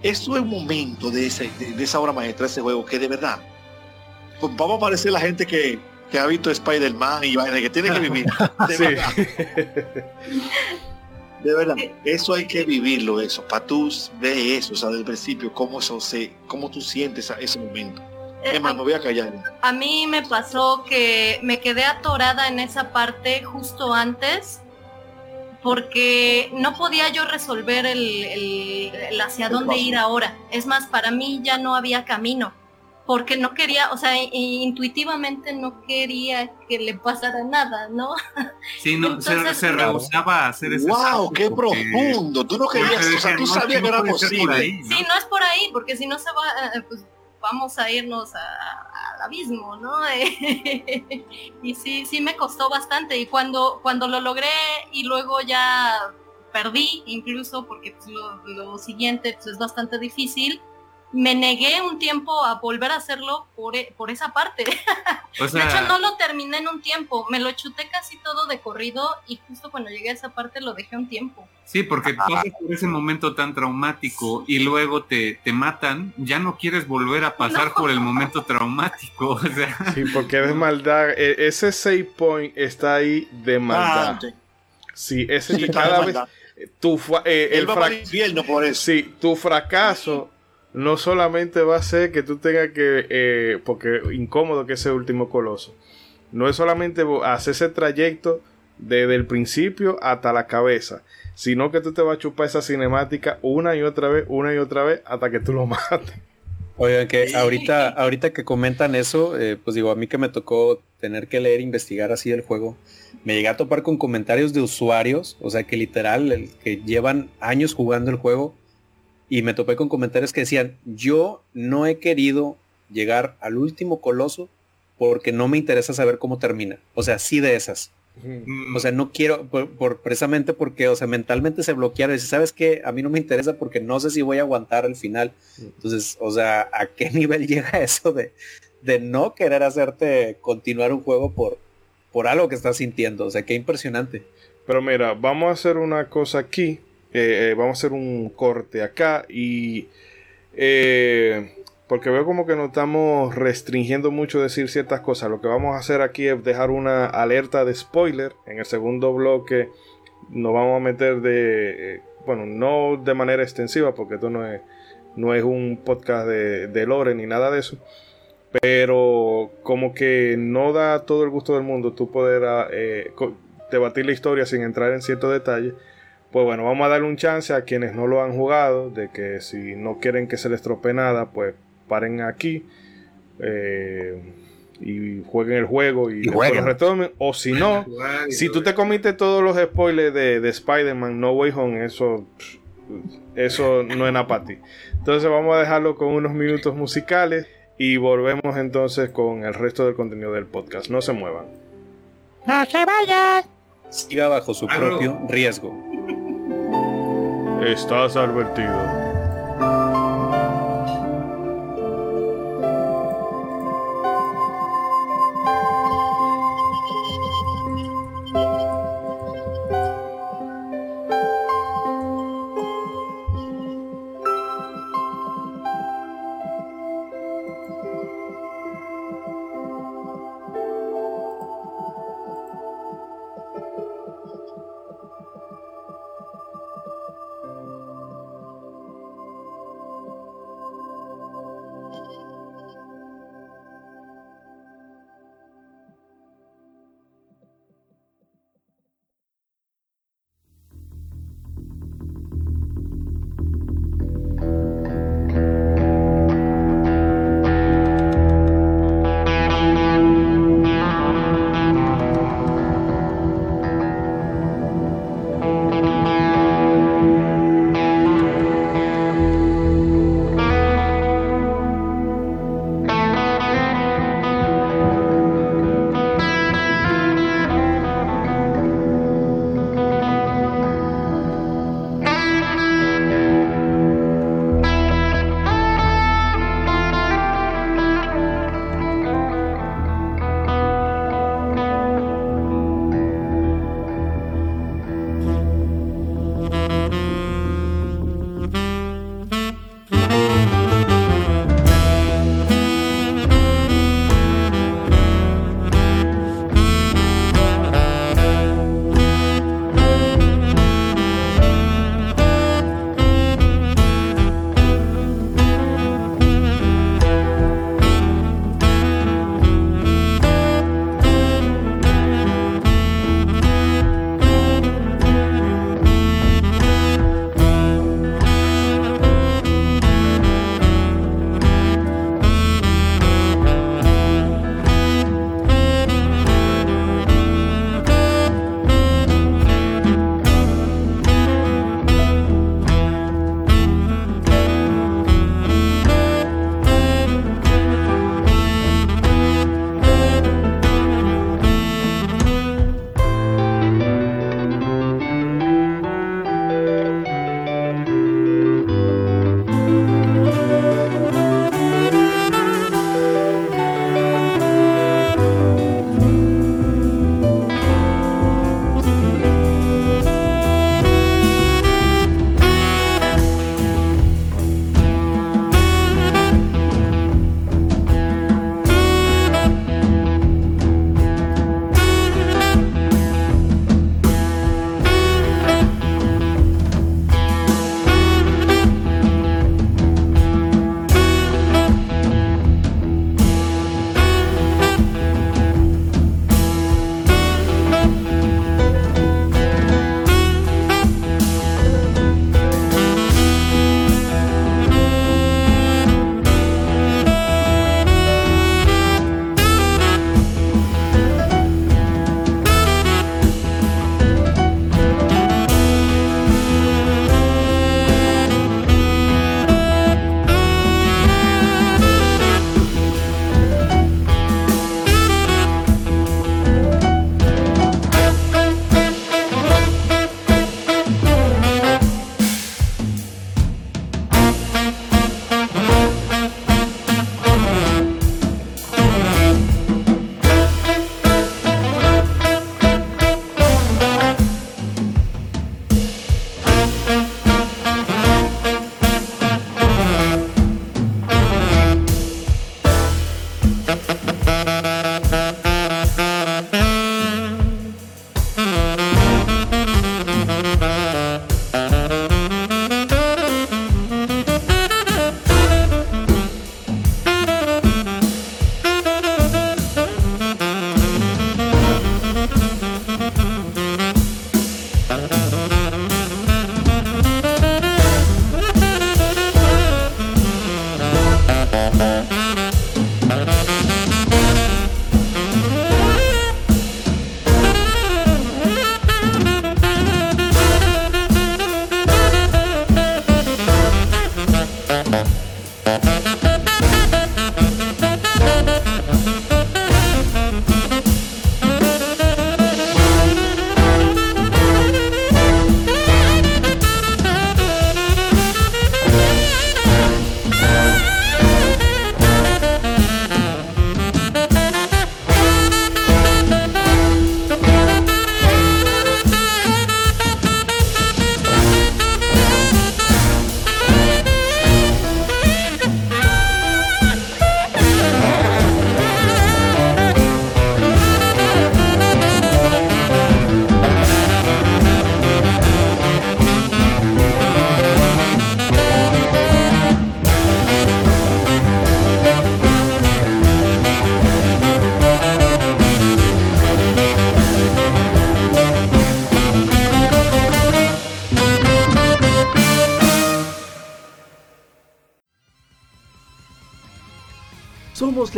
eso es un momento de, ese, de, esa obra maestra, ese juego, que de verdad, pues vamos a aparecer la gente que, ha visto Spider-Man y que tiene que vivir. De verdad. De verdad, eso hay que vivirlo, eso, para tú ver eso, o sea, desde el principio, cómo eso se, cómo tú sientes ese momento. Eh, me voy a callar. A mí me pasó que me quedé atorada en esa parte justo antes porque no podía yo resolver el, hacia dónde ir ahora. Es más, para mí ya no había camino, porque no quería, o sea, intuitivamente no quería que le pasara nada, ¿no? Sí, no, se, rehusaba a hacer eso. ¡Wow! ¡Qué profundo! Tú no querías, o sea, tú sabías que era posible. Sí, no es por ahí, porque si no se va, eh, pues vamos a irnos al abismo, ¿no? y sí, sí me costó bastante. Y cuando, cuando lo logré y luego ya perdí, incluso porque pues, lo, siguiente pues, es bastante difícil, me negué un tiempo a volver a hacerlo por, e, por esa parte. de hecho, no lo terminé en un tiempo, me lo chuté casi todo de corrido y justo cuando llegué a esa parte lo dejé un tiempo. Sí, porque pasas por ese momento tan traumático y luego te, te matan, ya no quieres volver a pasar por el momento traumático. O sea. Sí, porque es maldad. E, ese save point está ahí de maldad. Ah, sí, ese cada vez tu, eh, el por eso. Sí, tu fracaso no solamente va a ser que tú tengas que, eh, porque incómodo que ese último coloso, no es solamente hacer ese trayecto desde el principio hasta la cabeza, sino que tú te vas a chupar esa cinemática una y otra vez, una y otra vez, hasta que tú lo mates. Oigan, que ahorita, ahorita que comentan eso, eh, pues digo, a mí que me tocó tener que leer, investigar así el juego, me llegué a topar con comentarios de usuarios, o sea que literal, el que llevan años jugando el juego, y me topé con comentarios que decían, yo no he querido llegar al último coloso porque no me interesa saber cómo termina. O sea, sí de esas. O sea, no quiero, por, precisamente porque, o sea, mentalmente se bloquearon. Y ¿sabes qué? A mí no me interesa porque no sé si voy a aguantar el final. Entonces, o sea, ¿a qué nivel llega eso de, de no querer hacerte continuar un juego por, por algo que estás sintiendo? O sea, qué impresionante. Pero mira, vamos a hacer una cosa aquí eh, eh, vamos a hacer un corte acá y eh, porque veo como que nos estamos restringiendo mucho decir ciertas cosas. Lo que vamos a hacer aquí es dejar una alerta de spoiler. En el segundo bloque nos vamos a meter de, bueno, no de manera extensiva porque esto no es, no es un podcast de, de lore ni nada de eso. Pero como que no da todo el gusto del mundo tú poder debatir la historia sin entrar en ciertos detalles pues bueno, vamos a darle un chance a quienes no lo han jugado, de que si no quieren que se les tropee nada, pues paren aquí eh, y jueguen el juego y, lo retomen. O si no, si tú te comiste todos los spoilers de, de Spider-Man No Way Home, eso, eso no es nada para ti. Entonces vamos a dejarlo con unos minutos musicales y volvemos entonces con el resto del contenido del podcast. No se muevan. No se vayan. Siga bajo su propio riesgo. Estás advertido.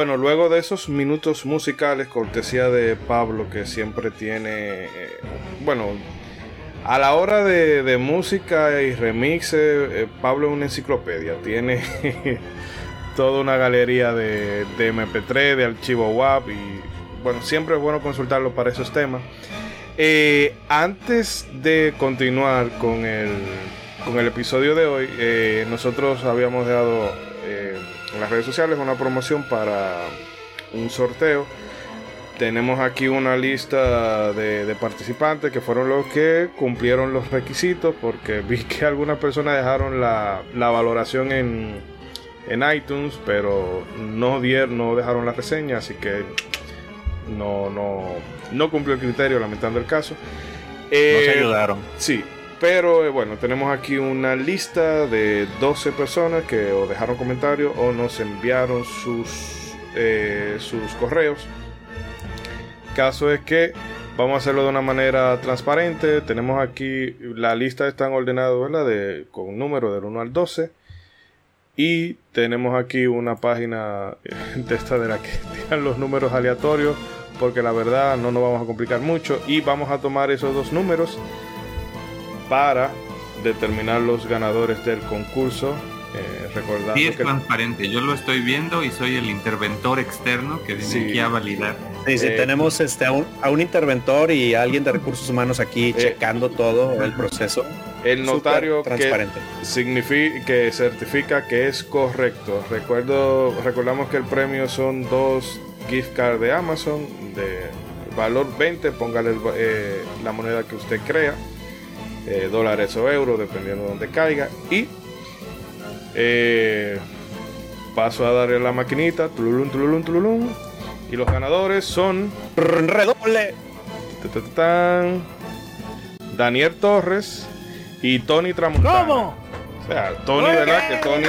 Bueno, luego de esos minutos musicales, cortesía de Pablo, que siempre tiene, eh, bueno, a la hora de, música y remixes, eh, Pablo es una enciclopedia, tiene toda una galería de, MP3, de archivo WAP y bueno, siempre es bueno consultarlo para esos temas. Eh, antes de continuar con el, con el episodio de hoy, nosotros habíamos dado en las redes sociales una promoción para un sorteo. Tenemos aquí una lista de, participantes que fueron los que cumplieron los requisitos porque vi que algunas personas dejaron la, valoración en, en, iTunes, pero no, dieron, no dejaron la reseña, así que no, no, no cumplió el criterio, lamentando el caso. no se eh, ayudaron. Sí, pero eh, bueno, tenemos aquí una lista de 12 personas que o dejaron comentarios o nos enviaron sus, eh, sus correos. Caso es que vamos a hacerlo de una manera transparente. Tenemos aquí la lista está ordenada ¿verdad? De, con número del 1 al 12. Y tenemos aquí una página de esta de la que tiran los números aleatorios. Porque la verdad no nos vamos a complicar mucho. Y vamos a tomar esos dos números para determinar los ganadores del concurso. Eh, recordando sí, es transparente. Yo lo estoy viendo y soy el interventor externo que viene aquí a validar. Sí, sí, eh, tenemos este, a, un, interventor y alguien de recursos humanos aquí eh, checando todo el proceso. El notario transparente. Que, significa, que certifica que es correcto. Recuerdo, recordamos que el premio son dos gift cards de Amazon de valor 20. Póngale la moneda que usted crea. Eh, dólares o euros, dependiendo de donde caiga. Y eh, paso a darle la maquinita, tululum, tululum, tululum. Y los ganadores son. Redoble. Daniel Torres y Tony Tramontana. ¿Cómo? O sea, Tony, ¿verdad? Que Tony.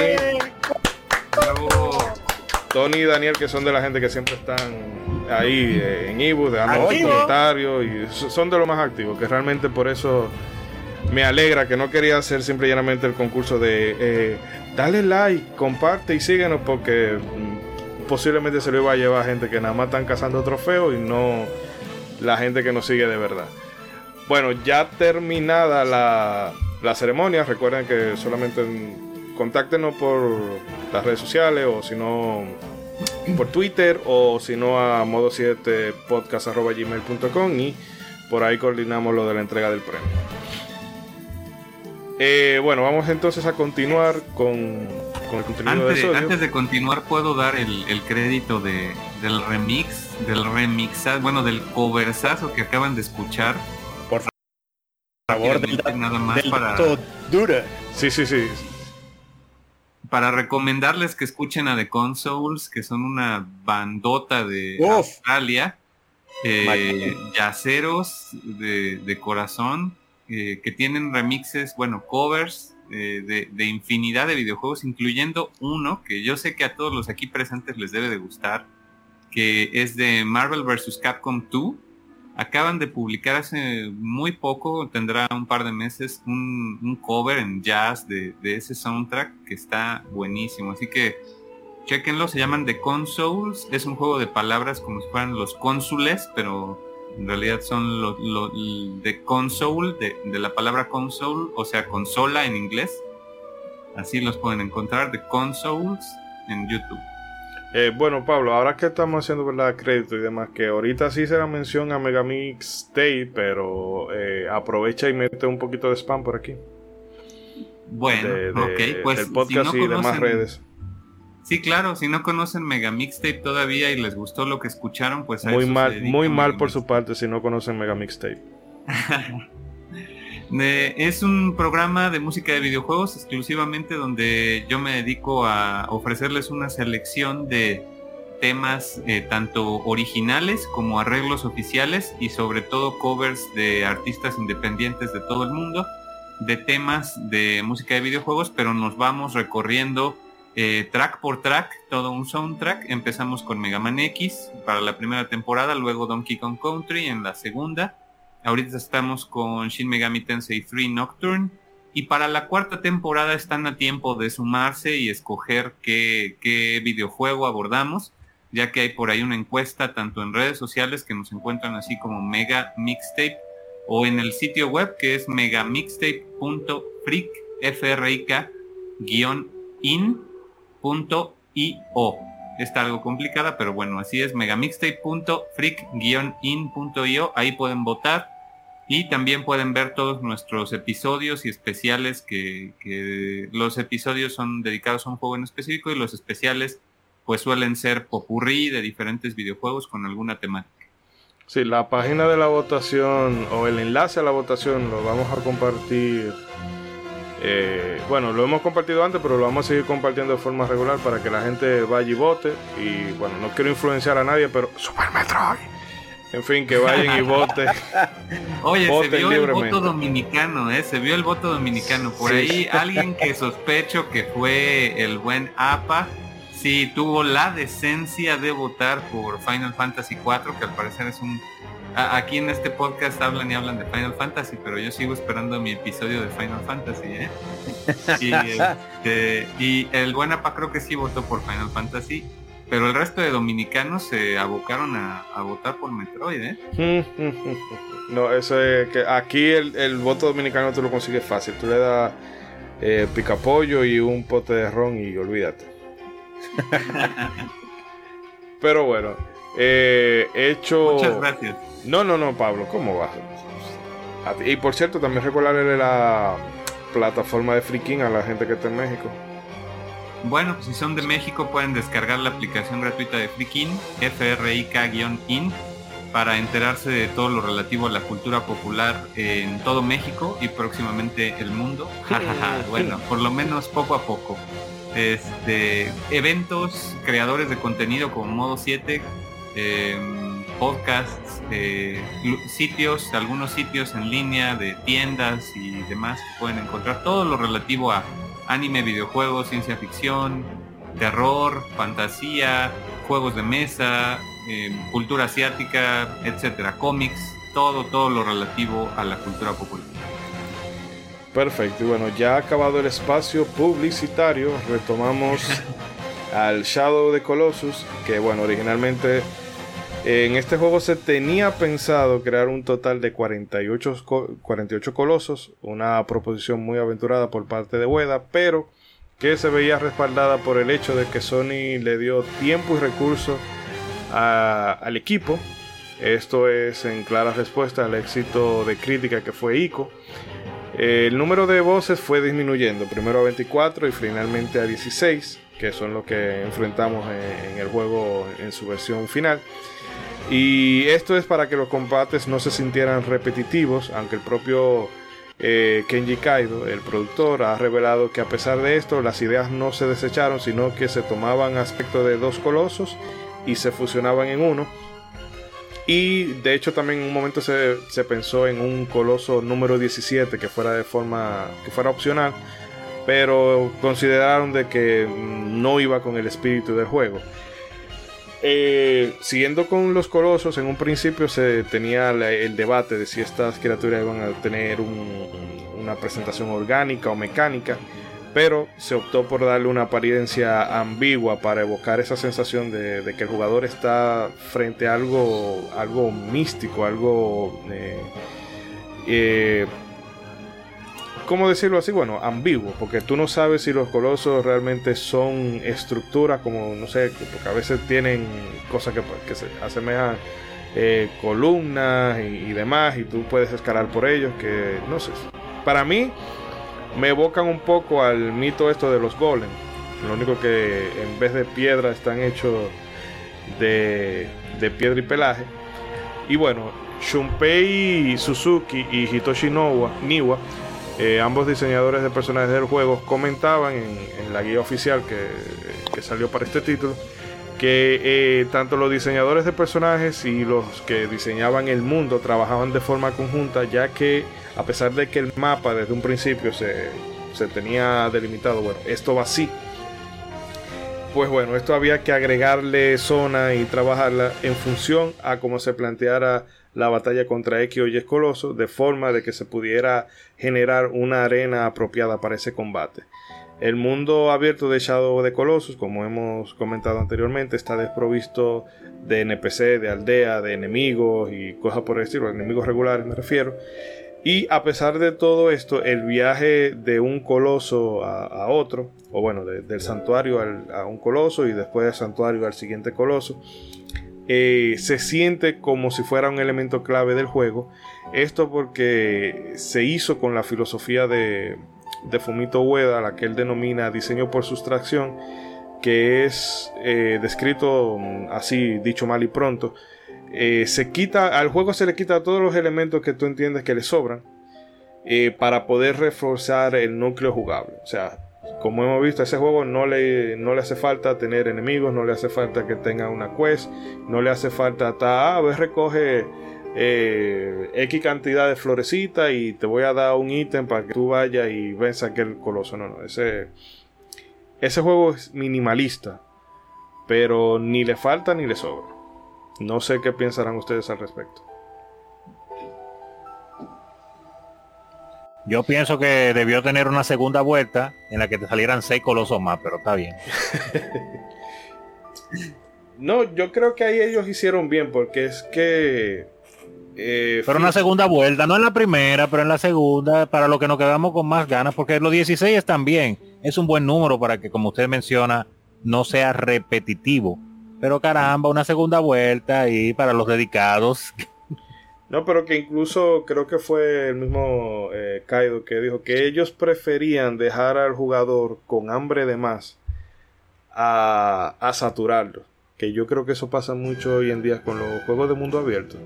Tony y Daniel, que son de la gente que siempre están ahí eh, en Ibu, dando comentarios y son de los más activos, que realmente por eso me alegra que no quería hacer simple y llanamente el concurso de eh, dale like, comparte y síguenos porque mm, posiblemente se lo iba a llevar a gente que nada más están cazando trofeos y no la gente que nos sigue de verdad. Bueno, ya terminada la, la ceremonia, recuerden que solamente contáctenos por las redes sociales o si no por Twitter o si no a modo 7 podcast.gmail.com y por ahí coordinamos lo de la entrega del premio. Eh, bueno, vamos entonces a continuar con, el contenido antes, de Antes de continuar, puedo dar el, crédito de, del remix, del remix, bueno, del coversazo que acaban de escuchar. Por favor, nada más para. Dura. Sí, sí, sí. Para recomendarles que escuchen a The Consoles, que son una bandota de Australia. Eh, yaceros de, de corazón eh, que tienen remixes, bueno, covers eh, de, infinidad de videojuegos, incluyendo uno que yo sé que a todos los aquí presentes les debe de gustar, que es de Marvel vs. Capcom 2. acaban de publicar hace muy poco, tendrá un par de meses, un, cover en jazz de, ese soundtrack que está buenísimo. Así que chequenlo, se llaman The Consoles. Es un juego de palabras como si fueran los cónsules, pero en realidad son los de console, de, de, la palabra console, o sea, consola en inglés. Así los pueden encontrar, The Consoles, en YouTube. Eh, bueno, Pablo, ahora que estamos haciendo ¿verdad? crédito y demás, que ahorita sí se la mención a Megamix State, pero eh, aprovecha y mete un poquito de spam por aquí. Bueno, ok, pues el podcast y demás redes. Sí, claro, si no conocen Megamixtape todavía y les gustó lo que escucharon, pues muy mal, muy mal por su parte si no conocen Megamixtape. es un programa de música de videojuegos exclusivamente donde yo me dedico a ofrecerles una selección de temas eh, tanto originales como arreglos oficiales y sobre todo covers de artistas independientes de todo el mundo de temas de música de videojuegos, pero nos vamos recorriendo eh, track por track, todo un soundtrack. Empezamos con Mega Man X para la primera temporada, luego Donkey Kong Country en la segunda, Ahorita estamos con Shin Megami Tensei 3 Nocturne. Y para la cuarta temporada están a tiempo de sumarse y escoger qué, qué, videojuego abordamos, ya que hay por ahí una encuesta tanto en redes sociales que nos encuentran así como Mega Mixtape o en el sitio web que es megamixtape.freak, in.io. Está algo complicada, pero bueno, así es, megamixtape.freak-in.io. Ahí pueden votar y también pueden ver todos nuestros episodios y especiales que, los episodios son dedicados a un juego en específico y los especiales pues suelen ser popurrí de diferentes videojuegos con alguna temática. Sí, la página de la votación o el enlace a la votación lo vamos a compartir. Eh, bueno, lo hemos compartido antes, pero lo vamos a seguir compartiendo de forma regular para que la gente vaya y vote. Y bueno, no quiero influenciar a nadie, pero Super Metroid en fin, que vayan y voten. Oye, se vio el voto dominicano, ¿eh? Se vio el voto dominicano. Por ahí alguien que sospecho que fue el buen APA, sí tuvo la decencia de votar por Final Fantasy 4, que al parecer es un... aquí en este podcast hablan y hablan de Final Fantasy, pero yo sigo esperando mi episodio de Final Fantasy, ¿eh? Y, este, y el buen APA creo que sí votó por Final Fantasy pero el resto de dominicanos se abocaron a, votar por Metroid, ¿eh? no, eso es que aquí el, voto dominicano tú lo consigues fácil. Tú le das eh, picapollo y un pote de ron y olvídate. Pero bueno, eh, hecho. Muchas gracias. No, no, no, Pablo, ¿cómo vas? Y por cierto, también recordarle la plataforma de Freaking a la gente que está en México. Bueno, si son de México pueden descargar la aplicación gratuita de Freakin, FRIK-IN, para enterarse de todo lo relativo a la cultura popular en todo México y próximamente el mundo. bueno, por lo menos poco a poco. Este, eventos, creadores de contenido como Modo 7, podcasts, eh, sitios, algunos sitios en línea de tiendas y demás que pueden encontrar todo lo relativo a anime, videojuegos, ciencia ficción, terror, fantasía, juegos de mesa, em, cultura asiática, etcétera, cómics, todo, todo lo relativo a la cultura popular. Perfecto, y bueno, ya acabado el espacio publicitario, retomamos al Shadow de Colossus, que bueno, originalmente en este juego se tenía pensado crear un total de 48, 48 colosos, una proposición muy aventurada por parte de Ueda, pero que se veía respaldada por el hecho de que Sony le dio tiempo y recursos al equipo. Esto es en clara respuesta al éxito de crítica que fue ICO. El número de voces fue disminuyendo, primero a 24 y finalmente a 16, que son los que enfrentamos en el juego en su versión final. Y esto es para que los combates no se sintieran repetitivos, aunque el propio eh, Kenji Kaido, el productor, ha revelado que a pesar de esto las ideas no se desecharon, sino que se tomaban aspecto de dos colosos y se fusionaban en uno. Y de hecho también en un momento se, se, pensó en un coloso número 17 que fuera de forma que fuera opcional, pero consideraron de que no iba con el espíritu del juego. Eh, siguiendo con los colosos, en un principio se tenía el debate de si estas criaturas iban a tener una presentación orgánica o mecánica, pero se optó por darle una apariencia ambigua para evocar esa sensación de, que el jugador está frente a algo, algo místico, algo... Eh, eh, ¿cómo decirlo así? Bueno, ambiguo, porque tú no sabes si los colosos realmente son estructuras como, no sé, porque a veces tienen cosas que, se asemejan eh, columnas y, demás, y tú puedes escalar por ellos, que no sé. Para mí, me evocan un poco al mito esto de los golems. Lo único que en vez de piedra están hechos de, de piedra y pelaje. Y bueno, Shunpei Suzuki y Hitoshi Nowa, Niwa eh, ambos diseñadores de personajes del juego comentaban en, la guía oficial que, salió para este título que eh, tanto los diseñadores de personajes y los que diseñaban el mundo trabajaban de forma conjunta ya que a pesar de que el mapa desde un principio se, se tenía delimitado, bueno, esto va así. Pues bueno, esto había que agregarle zona y trabajarla en función a cómo se planteara la batalla contra X o Y Coloso, de forma de que se pudiera generar una arena apropiada para ese combate. El mundo abierto de Shadow de Colossus, como hemos comentado anteriormente, está desprovisto de NPC, de aldea, de enemigos y cosas por el estilo, enemigos regulares me refiero. Y a pesar de todo esto, el viaje de un coloso a, otro, o bueno, del santuario a un coloso y después del santuario al siguiente coloso, eh, se siente como si fuera un elemento clave del juego. Esto porque se hizo con la filosofía de, Fumito Ueda, la que él denomina diseño por sustracción, que es eh, descrito mm, así, dicho mal y pronto. Eh, se quita, al juego se le quita todos los elementos que tú entiendes que le sobran para poder reforzar el núcleo jugable. O sea, como hemos visto, a ese juego no le, no le hace falta tener enemigos, no le hace falta que tenga una quest, no le hace falta hasta, ah, a ver, recoge eh, X cantidad de florecitas y te voy a dar un ítem para que tú vayas y venzas aquel coloso. No, no, ese, ese juego es minimalista, pero ni le falta ni le sobra. No sé qué pensarán ustedes al respecto. Yo pienso que debió tener una segunda vuelta en la que te salieran seis colosos más, pero está bien. no, yo creo que ahí ellos hicieron bien, porque es que. Eh, pero una segunda vuelta, no en la primera, pero en la segunda, para lo que nos quedamos con más ganas, porque los 16 están bien. Es un buen número para que, como usted menciona, no sea repetitivo. Pero caramba, una segunda vuelta y para los dedicados No, pero que incluso creo que fue el mismo eh, Kaido que dijo que ellos preferían dejar al jugador con hambre de más a, a saturarlo. Que yo creo que eso pasa mucho hoy en día con los juegos de mundo abierto.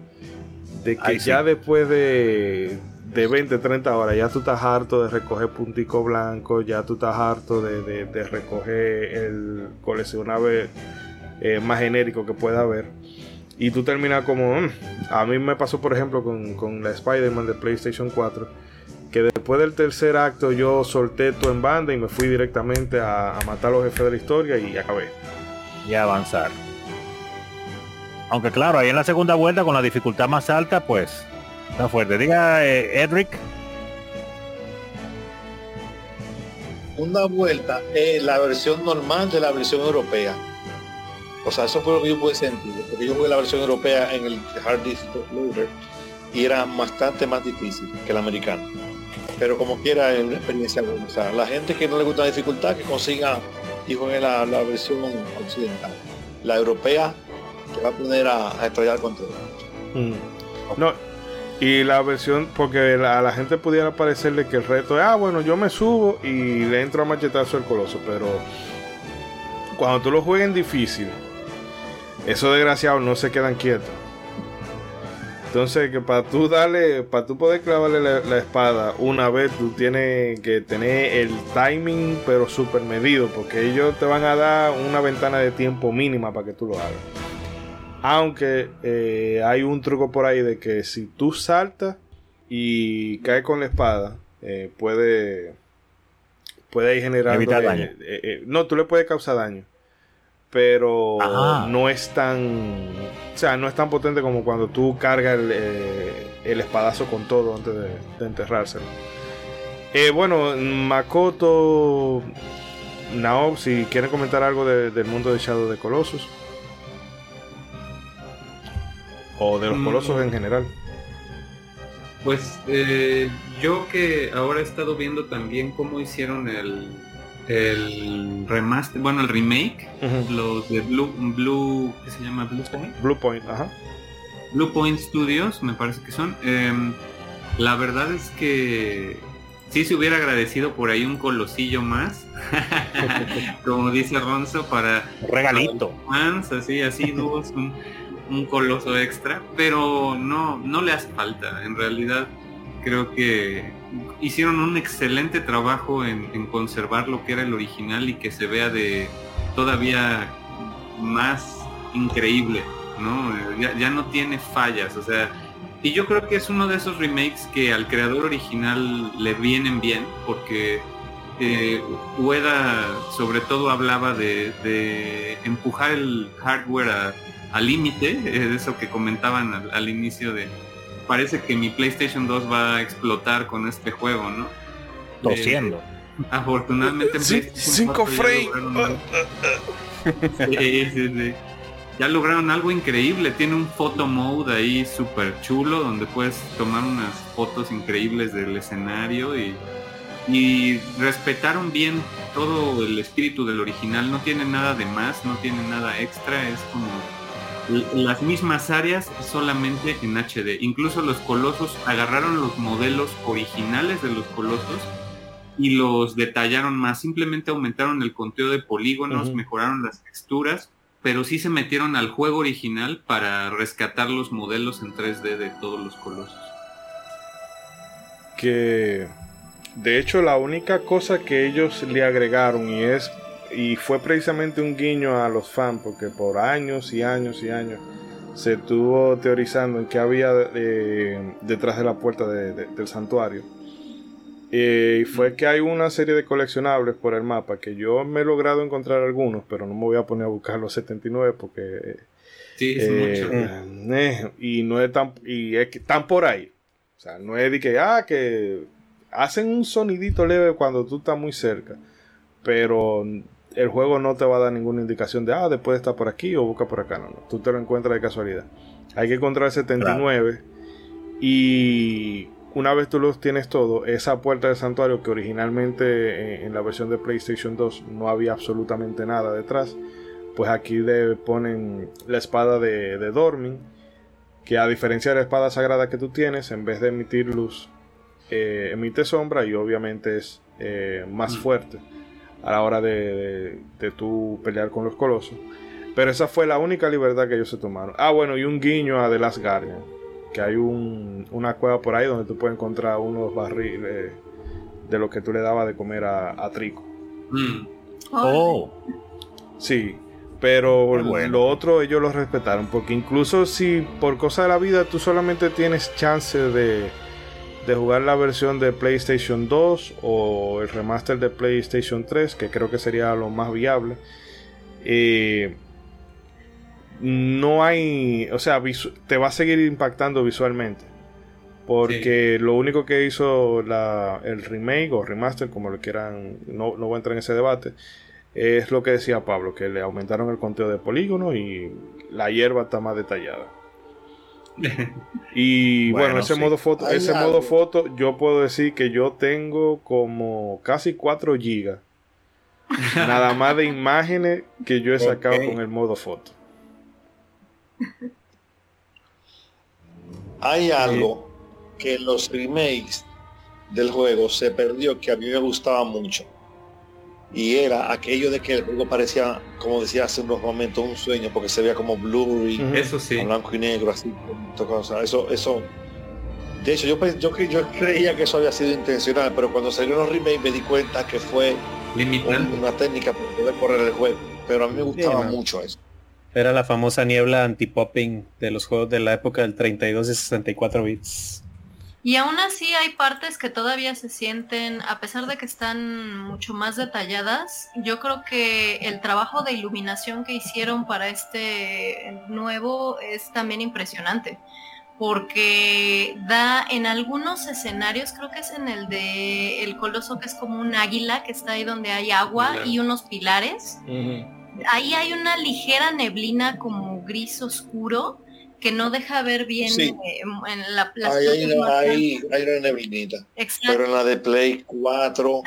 De que ya después de, de 20, 30 horas ya tú estás harto de recoger puntico blanco, ya tú estás harto de, de, recoger el coleccionable eh, más genérico que pueda haber y tú terminas como... Mm". A mí me pasó, por ejemplo, con, la Spider-Man de PlayStation 4, que después del tercer acto yo solté todo en banda y me fui directamente a, matar a los jefes de la historia y acabé. Y avanzar. Aunque claro, ahí en la segunda vuelta con la dificultad más alta, pues está fuerte. Diga, eh, Edric. Una vuelta es la versión normal de la versión europea. O sea, eso fue lo que yo pude sentir, porque yo jugué la versión europea en el Hard Disk Loader y era bastante más difícil que el americano. Pero como quiera es una experiencia buena. O sea, la gente que no le gusta la dificultad, que consiga y juegue la, versión occidental. La europea que va a poner a, estrellar con todo. Mm. No, y la versión, porque a la gente pudiera parecerle que el reto es, ah, bueno, yo me subo y le entro a machetazo el coloso, pero cuando tú lo juegues en difícil, esos desgraciados no se quedan quietos. Entonces, que para tú darle, para tú poder clavarle la, espada una vez, tú tienes que tener el timing, pero súper medido, porque ellos te van a dar una ventana de tiempo mínima para que tú lo hagas. Aunque eh, hay un truco por ahí de que si tú saltas y caes con la espada, eh, puede, puede ir generando. daño. Eh, no, tú le puedes causar daño pero no es tan o sea, no es tan potente como cuando tú cargas el, eh, espadazo con todo antes de, enterrárselo. Eh, bueno, Makoto, Naob, si quieren comentar algo del mundo de Shadow de Colossus. O de los mm. colosos en general. Pues eh, yo que ahora he estado viendo también cómo hicieron el, el remaster, bueno, el remake, los de Blue, Blue, ¿qué se llama? Blue Point. Blue Point, ajá. Blue Point Studios, me parece que son. Em, la verdad es que sí se hubiera agradecido por ahí un colosillo más, como dice Ronzo, para regalito. fans, así, así, dos, un, un coloso extra, pero no, no le hace falta. En realidad, creo que hicieron un excelente trabajo en, conservar lo que era el original y que se vea de todavía más increíble, ¿no? Ya, no tiene fallas, o sea, y yo creo que es uno de esos remakes que al creador original le vienen bien, porque eh, Ueda sobre todo hablaba de, empujar el hardware al límite, es eso que comentaban al inicio de, parece que mi PlayStation 2 va a explotar con este juego, ¿no? Tosiendo. Eh, afortunadamente cinco frames. sí, sí, sí. Ya lograron algo increíble. Tiene un photo mode ahí súper chulo donde puedes tomar unas fotos increíbles del escenario y, y respetaron bien todo el espíritu del original. No tiene nada de más, no tiene nada extra. Es como las mismas áreas solamente en HD. Incluso los colosos agarraron los modelos originales de los colosos y los detallaron más. Simplemente aumentaron el conteo de polígonos, mejoraron las texturas, pero sí se metieron al juego original para rescatar los modelos en 3D de todos los colosos. Que de hecho la única cosa que ellos le agregaron y es y fue precisamente un guiño a los fans, porque por años y años y años se estuvo teorizando en qué había eh, detrás de la puerta del santuario. y fue que hay una serie de coleccionables por el mapa que yo me he logrado encontrar algunos, pero no me voy a poner a buscar los 79 porque... Sí, es mucho. Eh, y no es tan... Y es que están por ahí. O sea, no es de que, ah, que hacen un sonidito leve cuando tú estás muy cerca. Pero el juego no te va a dar ninguna indicación de, ah, después está por aquí o busca por acá. No, no. Tú te lo encuentras de casualidad. Hay que encontrar 79 y una vez tú los tienes todo, esa puerta del santuario que originalmente eh, en, la versión de PlayStation 2 no había absolutamente nada detrás, pues aquí le ponen la espada de, de Dormin, que a diferencia de la espada sagrada que tú tienes, en vez de emitir luz, eh, emite sombra y obviamente es eh, más mm. fuerte a la hora de, de, tú pelear con los colosos. Pero esa fue la única libertad que ellos se tomaron. Ah, bueno, y un guiño a The Last Guardian. Que hay una cueva por ahí donde tú puedes encontrar unos barriles de lo que tú le dabas de comer a, Trico. Mm. Oh. Sí, pero lo otro ellos lo respetaron. Porque incluso si por cosa de la vida tú solamente tienes chance de de jugar la versión de PlayStation 2 o el remaster de PlayStation 3, que creo que sería lo más viable. Eh, no hay, o sea, te va a seguir impactando visualmente. Porque lo único que hizo el remake o remaster, como lo quieran, no, no voy a entrar en ese debate, es lo que decía Pablo, que le aumentaron el conteo de polígonos y la hierba está más detallada. Y bueno, ese modo foto, ese modo foto, yo puedo decir que yo tengo como casi 4 gigas. nada más de imágenes que yo he sacado con el modo foto. Hay algo que en los remakes del juego se perdió que a mí me gustaba mucho y era aquello de que el juego parecía, como decía hace unos momentos, un sueño, porque se veía como blurry, eso sí. blanco y negro, así, eso, eso. De hecho, yo, yo, yo creía que eso había sido intencional, pero cuando salió los remakes me di cuenta que fue una técnica para poder correr el juego. Pero a mí me gustaba mucho eso. Era la famosa niebla anti-popping de los juegos de la época del 32 y 64 bits. Y aún así hay partes que todavía se sienten, a pesar de que están mucho más detalladas, yo creo que el trabajo de iluminación que hicieron para este nuevo es también impresionante porque da en algunos escenarios, creo que es en el de el coloso que es como un águila que está ahí donde hay agua y unos pilares. Ahí hay una ligera neblina como gris oscuro que no deja ver bien eh, en la hay, hay, una, neblinita. Pero en la de Play 4,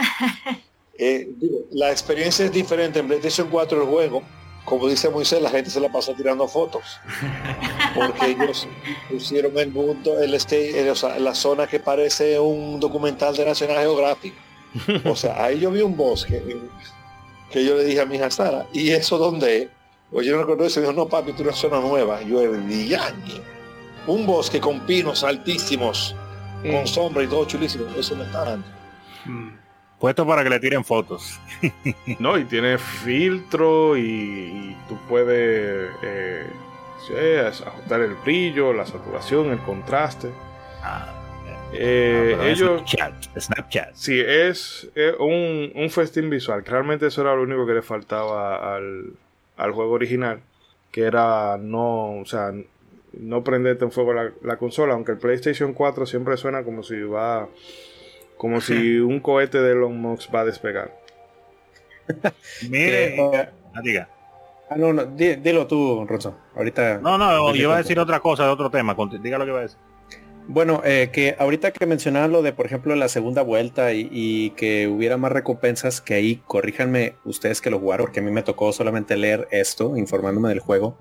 eh, la experiencia es diferente. En PlayStation 4 el juego como dice Moisés, la gente se la pasó tirando fotos. Porque ellos pusieron el mundo, el state, eh, la zona que parece un documental de National Geographic. O sea, ahí yo vi un bosque que yo le dije a mi hija Sara, ¿y eso dónde es? Yo no recuerdo eso, dijo, no papi, tú una zona nueva. Yo diañe. Un bosque con pinos altísimos, con sombra y todo chulísimo. Eso me está dando. Mm. Puesto para que le tiren fotos. no, y tiene filtro y, tú puedes eh, ajustar el brillo, la saturación, el contraste. Ah, eh, ah, ellos, Snapchat, Snapchat. Sí, es, un, un, festín visual. Realmente eso era lo único que le faltaba al, al juego original. Que era no, o sea, no prenderte en fuego la, la consola. Aunque el PlayStation 4 siempre suena como si va como si un cohete de Elon Musk va a despegar. Mire, ah, diga. Ah, no, no, dilo tú, Ronzo. Ahorita. No, no, yo iba a decir otra cosa de otro tema. Diga lo que va a decir. Bueno, eh, que ahorita que mencionaba lo de, por ejemplo, la segunda vuelta y, que hubiera más recompensas, que ahí corríjanme ustedes que lo jugaron, porque a mí me tocó solamente leer esto, informándome del juego,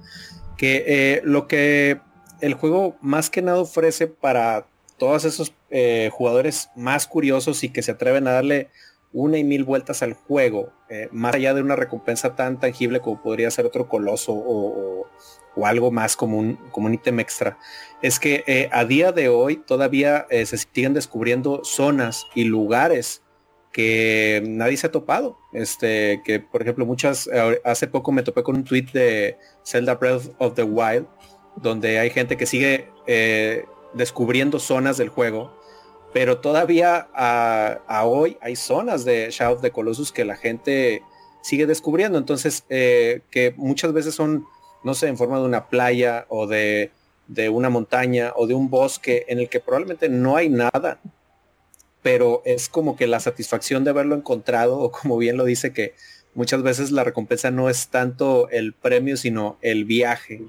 que eh, lo que el juego más que nada ofrece para todos esos eh, jugadores más curiosos y que se atreven a darle una y mil vueltas al juego, eh, más allá de una recompensa tan tangible como podría ser otro coloso o, algo más como un, como un ítem extra, es que eh, a día de hoy todavía se siguen descubriendo zonas y lugares que nadie se ha topado. Este, que por ejemplo muchas, hace poco me topé con un tweet de Zelda Breath of the Wild, donde hay gente que sigue descubriendo zonas del juego, pero todavía a, hoy hay zonas de Shadow of the Colossus que la gente sigue descubriendo, entonces eh, que muchas veces son, no sé, en forma de una playa o de, de una montaña o de un bosque en el que probablemente no hay nada, pero es como que la satisfacción de haberlo encontrado, o como bien lo dice que muchas veces la recompensa no es tanto el premio, sino el viaje.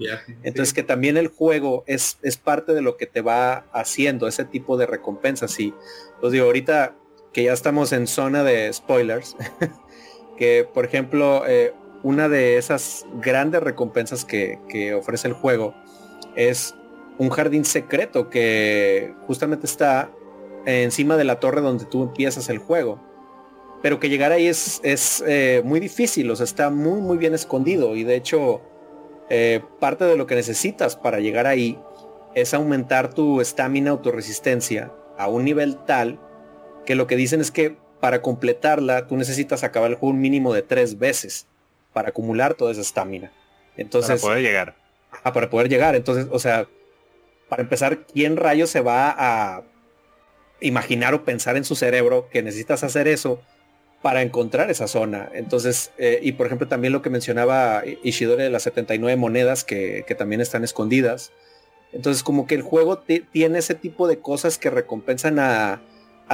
Entonces que también el juego es, es parte de lo que te va haciendo ese tipo de recompensas. Y pues digo, ahorita que ya estamos en zona de spoilers, que por ejemplo, eh, una de esas grandes recompensas que, ofrece el juego es un jardín secreto que justamente está encima de la torre donde tú empiezas el juego. Pero que llegar ahí es, es eh, muy difícil, o sea, está muy, muy bien escondido. Y de hecho eh, parte de lo que necesitas para llegar ahí es aumentar tu estamina o tu resistencia a un nivel tal que lo que dicen es que para completarla tú necesitas acabar el juego un mínimo de tres veces para acumular toda esa estamina. Entonces, para poder llegar. Ah, para poder llegar. Entonces, o sea, para empezar, ¿quién rayos se va a imaginar o pensar en su cerebro que necesitas hacer eso para encontrar esa zona. Entonces, eh, y por ejemplo también lo que mencionaba Ishidori de las 79 monedas que, también están escondidas. Entonces como que el juego tiene ese tipo de cosas que recompensan a,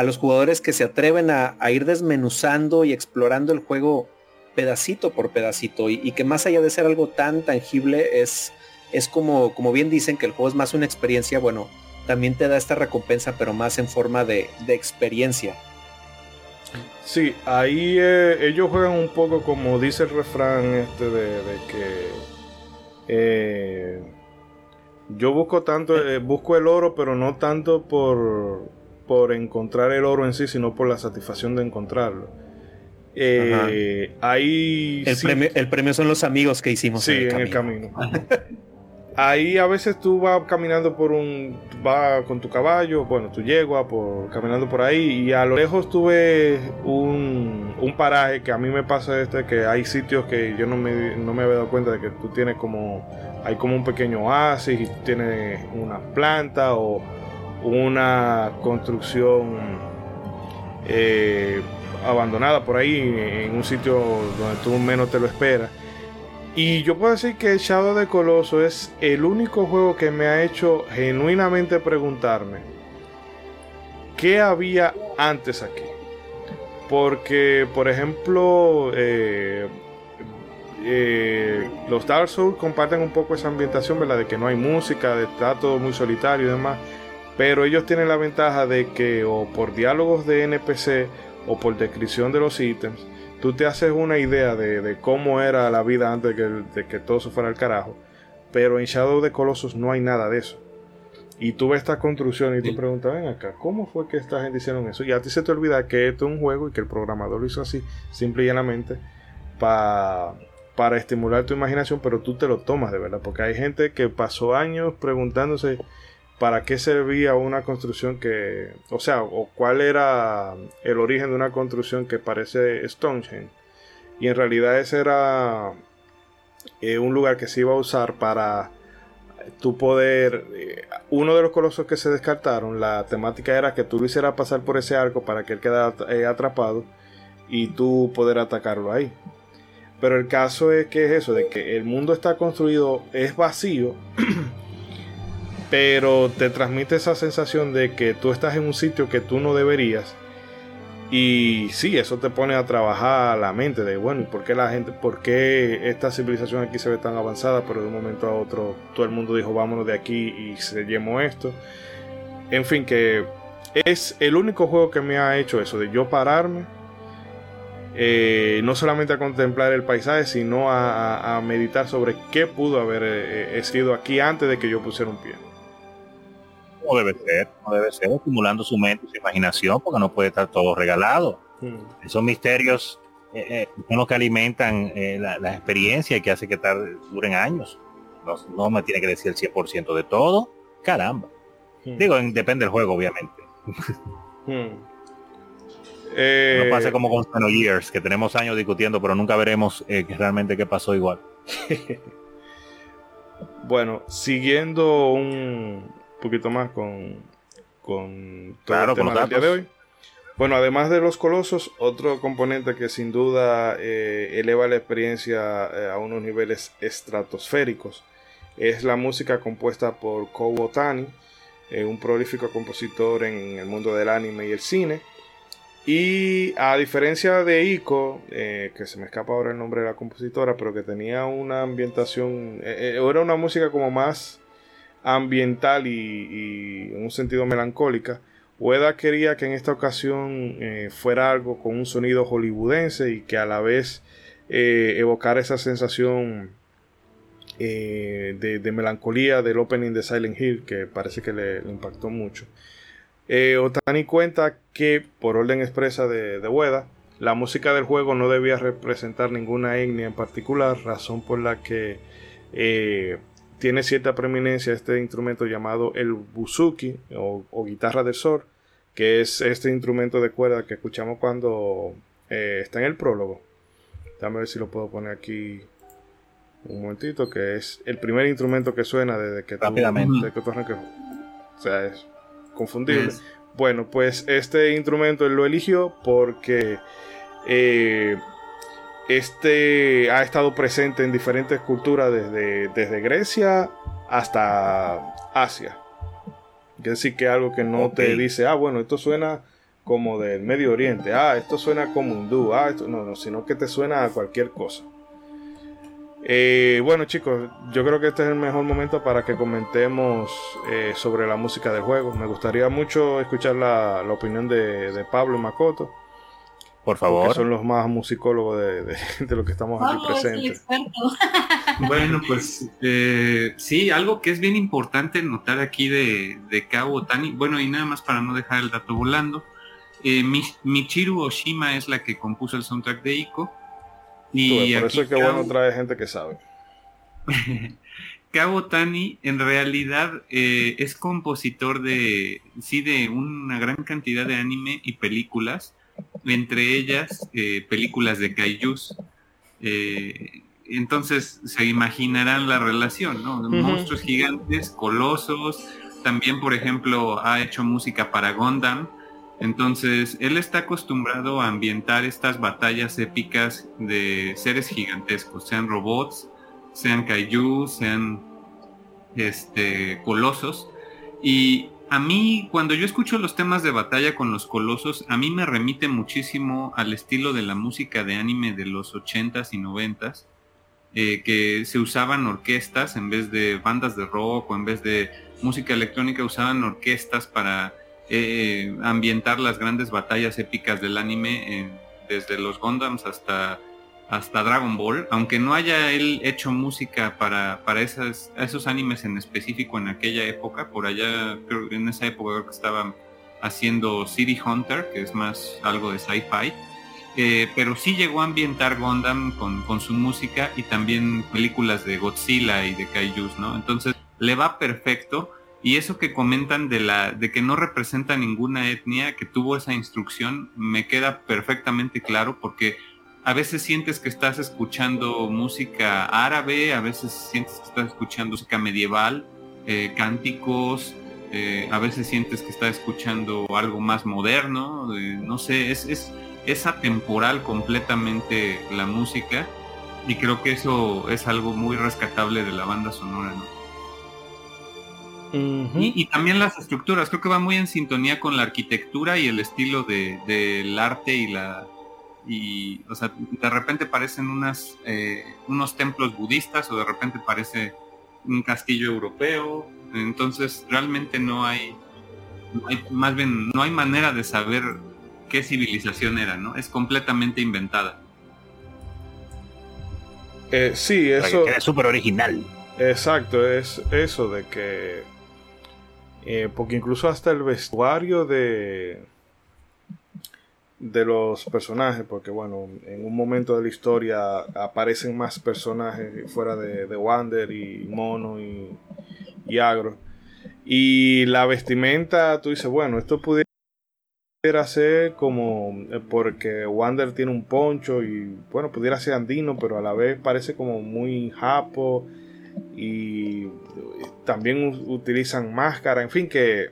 los jugadores que se atreven a, ir desmenuzando y explorando el juego pedacito por pedacito y, que más allá de ser algo tan tangible es, es como, como bien dicen que el juego es más una experiencia, bueno, también te da esta recompensa pero más en forma de, de experiencia. Sí, ahí eh, ellos juegan un poco como dice el refrán este de, que eh, yo busco tanto, eh, busco el oro, pero no tanto por, por encontrar el oro en sí, sino por la satisfacción de encontrarlo. Ahí el, premio, el premio son los amigos que hicimos en el camino. ahí a veces tú vas caminando por un, vas con tu caballo, bueno, tu yegua, por, caminando por ahí y a lo lejos tú ves un, un paraje que a mí me pasa este, que hay sitios que yo no me, no me había dado cuenta de que tú tienes como, hay como un pequeño oasis y tienes una planta o, una construcción eh, abandonada por ahí en un sitio donde tú menos te lo esperas. Y yo puedo decir que Shadow de Coloso es el único juego que me ha hecho genuinamente preguntarme qué había antes aquí. Porque, por ejemplo, eh, eh, los Dark Souls comparten un poco esa ambientación, ¿verdad? De que no hay música, de está todo muy solitario y demás. Pero ellos tienen la ventaja de que o por diálogos de NPC o por descripción de los ítems, tú te haces una idea de, cómo era la vida antes de que, todo se fuera al carajo. Pero en Shadow de Colossus no hay nada de eso. Y tú ves esta construcción y te preguntas, ven acá, ¿cómo fue que esta gente hicieron eso? Y a ti se te olvida que esto es un juego y que el programador lo hizo así, simple y llanamente, para para estimular tu imaginación, pero tú te lo tomas de verdad, porque hay gente que pasó años preguntándose para qué servía una construcción que, o sea, o cuál era el origen de una construcción que parece Stonehenge. Y en realidad ese era eh, un lugar que se iba a usar para tu poder. Eh, uno de los colosos que se descartaron, la temática era que tú lo hicieras pasar por ese arco para que él quedara eh, atrapado y tú poder atacarlo ahí. Pero el caso es que es eso, de que el mundo está construido, es vacío, pero te transmite esa sensación de que tú estás en un sitio que tú no deberías. Y sí, eso te pone a trabajar la mente de, bueno, ¿y por qué la gente, por qué esta civilización aquí se ve tan avanzada, pero de un momento a otro todo el mundo dijo, vámonos de aquí y se llamó esto? En fin, que es el único juego que me ha hecho eso, de yo pararme eh, no solamente a contemplar el paisaje, sino a, meditar sobre qué pudo haber eh, eh, sido aquí antes de que yo pusiera un pie. No debe ser, no debe ser, acumulando su mente, su imaginación, porque no puede estar todo regalado. Hmm. Esos misterios son los que alimentan la, experiencia y que hace que duren años. No, me tiene que decir el 100% de todo, caramba. Hmm. Digo, depende del juego, obviamente. Hmm. Eh, no pase como con Years, que tenemos años discutiendo, pero nunca veremos eh, realmente qué pasó igual. bueno, siguiendo un poquito más con, con todo el tema día de hoy. Bueno, además de los colosos, otro componente que sin duda eh, eleva la experiencia a unos niveles estratosféricos es la música compuesta por Kobo Tani, un prolífico compositor en el mundo del anime y el cine y a diferencia de Ico, eh, que se me escapa ahora el nombre de la compositora, pero que tenía una ambientación, eh, eh, era una música como más ambiental y, en un sentido melancólica. Ueda quería que en esta ocasión fuera algo con un sonido hollywoodense y que a la vez evocara esa sensación de, melancolía del opening de Silent Hill, que parece que le impactó mucho. Eh, Otani cuenta que, por orden expresa de, de la música del juego no debía representar ninguna etnia en particular, razón por la que eh, tiene cierta preeminencia este instrumento llamado el buzuki o, guitarra del sol, que es este instrumento de cuerda que escuchamos cuando eh, está en el prólogo. Déjame ver si lo puedo poner aquí un momentito, que es el primer instrumento que suena desde que tú, desde que tú O sea, es confundible. Bueno, pues este instrumento él lo eligió porque eh, este ha estado presente en diferentes culturas desde, desde Grecia hasta Asia. Es decir, que algo que no te dice, ah, bueno, esto suena como del Medio Oriente, ah, esto suena como hindú, ah, esto no, no, sino que te suena a cualquier cosa. Eh, bueno chicos, yo creo que este es el mejor momento para que comentemos eh, sobre la música del juego. Me gustaría mucho escuchar la, opinión de, Pablo y Makoto. Por favor. Que son los más musicólogos de, de, lo que estamos aquí presentes. bueno, pues eh, sí, algo que es bien importante notar aquí de, de Kao Tani, bueno, y nada más para no dejar el dato volando, Michiru Oshima es la que compuso el soundtrack de Ico y por eso es que bueno trae gente que sabe. Cabo Tani en realidad eh, es compositor de, sí, de una gran cantidad de anime y películas, entre ellas eh, películas de kaijus. Eh, entonces se imaginarán la relación, ¿no? Monstruos gigantes, colosos, también, por ejemplo, ha hecho música para Gundam. Entonces, él está acostumbrado a ambientar estas batallas épicas de seres gigantescos, sean robots, sean kaiju, sean este, colosos. Y a mí, cuando yo escucho los temas de batalla con los colosos, a mí me remite muchísimo al estilo de la música de anime de los 80s y 90s, eh, que se usaban orquestas en vez de bandas de rock o en vez de música electrónica, usaban orquestas para eh, ambientar las grandes batallas épicas del anime, eh, desde los Gundams hasta hasta Dragon Ball, aunque no haya él hecho música para, para esas, esos animes en específico en aquella época, por allá, creo en esa época creo que estaba haciendo City Hunter, que es más algo de sci-fi, eh, pero sí llegó a ambientar Gundam con, con, su música y también películas de Godzilla y de Kaijus, ¿no? Entonces le va perfecto y eso que comentan de la de que no representa ninguna etnia que tuvo esa instrucción me queda perfectamente claro porque a veces sientes que estás escuchando música árabe, a veces sientes que estás escuchando música medieval, eh, cánticos, eh, a veces sientes que estás escuchando algo más moderno, no sé, es, es, es atemporal completamente la música y creo que eso es algo muy rescatable de la banda sonora, ¿no? y, también las estructuras, creo que va muy en sintonía con la arquitectura y el estilo del arte y la, y, o sea, de repente parecen unas, eh, unos templos budistas o de repente parece un castillo europeo. Entonces, realmente no hay, más bien, no hay manera de saber qué civilización era, ¿no? Es completamente inventada. Eh, sí, eso... Es súper original. Exacto, es eso de que... Eh, porque incluso hasta el vestuario de de los personajes, porque bueno, en un momento de la historia aparecen más personajes fuera de, de Wander y Mono y, y, Agro. Y la vestimenta, tú dices, bueno, esto pudiera ser como, eh, porque Wander tiene un poncho y bueno, pudiera ser andino, pero a la vez parece como muy japo y también utilizan máscara, en fin, que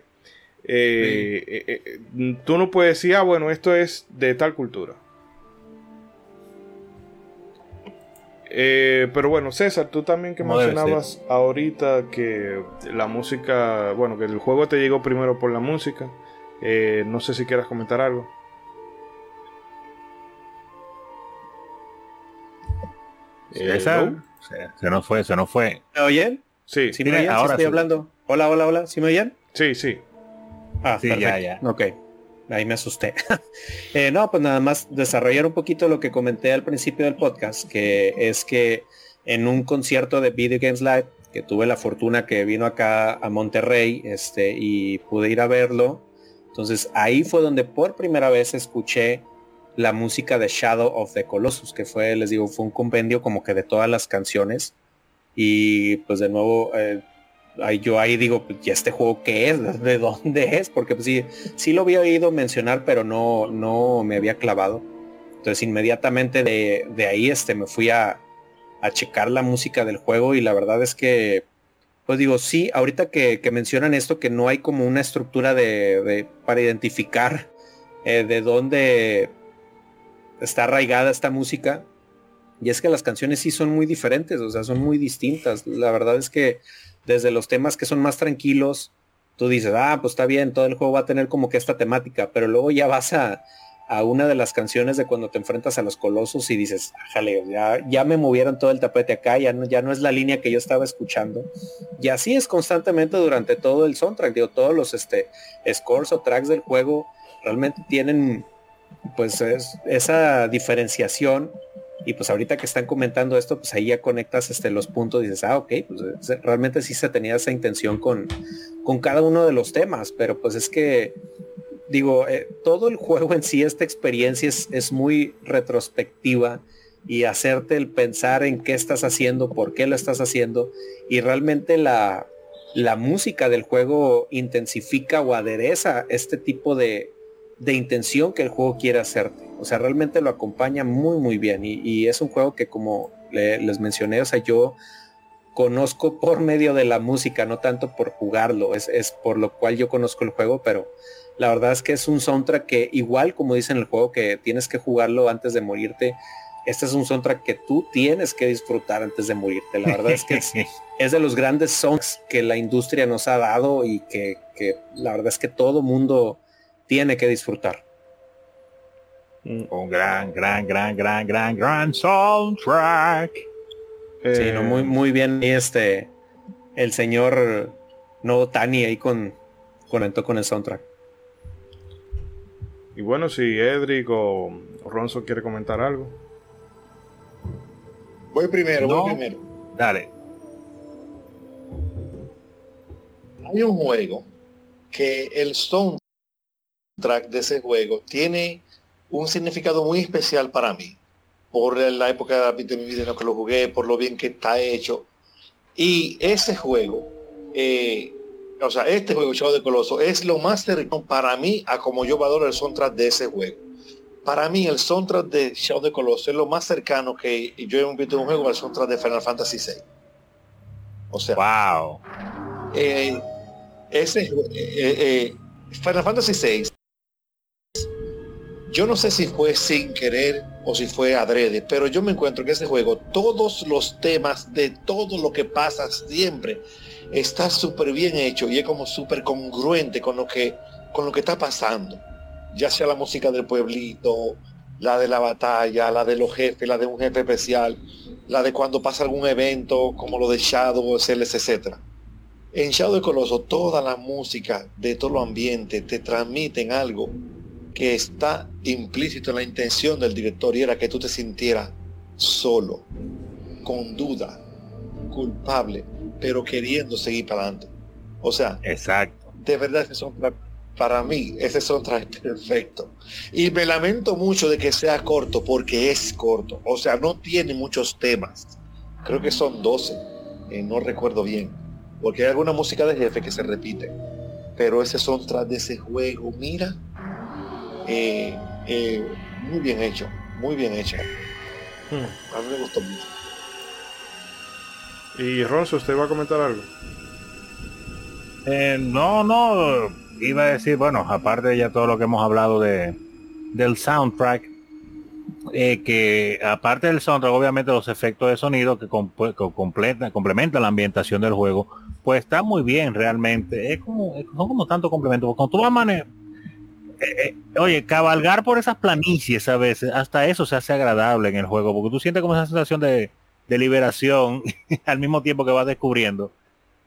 eh, eh, eh, tú no puedes decir, ah, bueno, esto es de tal cultura. pero bueno, César, tú también que mencionabas ahorita que la música, bueno, que el juego te llegó primero por la música. no sé si quieras comentar algo. César, se, nos fue, se nos fue. ¿Me oyen? Sí. ¿Sí me oyen? Ahora estoy hablando. Hola, hola, hola. ¿Sí me oyen? Sí, sí. Ah, sí, ya, ya. Ok, ahí me asusté. Eh, no, pues nada más desarrollar un poquito lo que comenté al principio del podcast, que es que en un concierto de Video Games Live, que tuve la fortuna que vino acá a Monterrey, este, y pude ir a verlo. Entonces ahí fue donde por primera vez escuché la música de Shadow of the Colossus, que fue, les digo, fue un compendio como que de todas las canciones. Y pues de nuevo, eh, yo ahí digo, pues, ¿y este juego qué es? ¿De dónde es? Porque pues sí, sí lo había oído mencionar, pero no, no me había clavado. Entonces inmediatamente de, ahí este, me fui a, checar la música del juego y la verdad es que, pues digo, sí, ahorita que, mencionan esto, que no hay como una estructura de, para identificar eh, de dónde está arraigada esta música. Y es que las canciones sí son muy diferentes, o sea, son muy distintas. La verdad es que desde los temas que son más tranquilos, tú dices, ah, pues está bien, todo el juego va a tener como que esta temática, pero luego ya vas a, una de las canciones de cuando te enfrentas a los colosos y dices, jale, ya, ya me movieron todo el tapete acá, ya no, ya no es la línea que yo estaba escuchando. Y así es constantemente durante todo el soundtrack, digo, todos los este, scores o tracks del juego realmente tienen pues esa diferenciación y pues ahorita que están comentando esto, pues ahí ya conectas este, los puntos y dices, ah, ok, pues realmente sí se tenía esa intención con, con cada uno de los temas, pero pues es que, digo, eh, todo el juego en sí, esta experiencia es, es muy retrospectiva y hacerte el pensar en qué estás haciendo, por qué lo estás haciendo y realmente la, la música del juego intensifica o adereza este tipo de, de intención que el juego quiere hacerte. O sea, realmente lo acompaña muy, muy bien. Y, es un juego que como les mencioné, o sea, yo conozco por medio de la música, no tanto por jugarlo, es, es por lo cual yo conozco el juego, pero la verdad es que es un soundtrack que igual como dice en el juego que tienes que jugarlo antes de morirte, este es un soundtrack que tú tienes que disfrutar antes de morirte. La verdad es que es, de los grandes songs que la industria nos ha dado y que, la verdad es que todo mundo tiene que disfrutar. Un gran, gran, gran, gran, gran, gran soundtrack. sí, no, muy, muy bien. Este, el señor No Tani ahí con, conectó con el soundtrack. Y bueno, si Edric o Ronzo quiere comentar algo. Voy primero, voy primero. Dale. Hay un juego que el soundtrack de ese juego tiene un significado muy especial para mí. Por la época de mi vida en la que lo jugué, por lo bien que está hecho. Y ese juego, eh, o sea, este juego, Chavo de Coloso, es lo más cercano para mí a como yo valoro el soundtrack de ese juego para mí el soundtrack de Shadow de Colossus es lo más cercano que yo he visto en un juego al soundtrack de Final Fantasy VI. O sea, wow. Eh, ese eh, eh, Final Fantasy VI, yo no sé si fue sin querer o si fue adrede, pero yo me encuentro que ese juego, todos los temas de todo lo que pasa siempre, está súper bien hecho y es como súper congruente con lo que con lo que está pasando ya sea la música del pueblito, la de la batalla, la de los jefes, la de un jefe especial, la de cuando pasa algún evento como lo de Shadow, CLS, etc. En Shadow de Coloso, toda la música de todo el ambiente te transmiten algo que está implícito en la intención del director y era que tú te sintieras solo, con duda, culpable, pero queriendo seguir para adelante. O sea, exacto. De verdad que son para mí ese soundtrack perfecto. Y me lamento mucho de que sea corto porque es corto. O sea, no tiene muchos temas. Creo que son 12. Eh, no recuerdo bien. Porque hay alguna música de jefe que se repite. Pero ese soundtrack de ese juego, mira, eh, eh, muy bien hecho. Muy bien hecho. Hmm. A mí me gustó mucho. Y Ronzo, ¿usted va a comentar algo? no, no iba a decir, bueno, aparte de ya todo lo que hemos hablado de del soundtrack, eh, que aparte del soundtrack, obviamente los efectos de sonido que, complementan la ambientación del juego, pues está muy bien realmente. Es como, son como tanto complementos. Porque cuando tú vas eh, eh, oye, cabalgar por esas planicies a veces, hasta eso se hace agradable en el juego, porque tú sientes como esa sensación de, liberación al mismo tiempo que vas descubriendo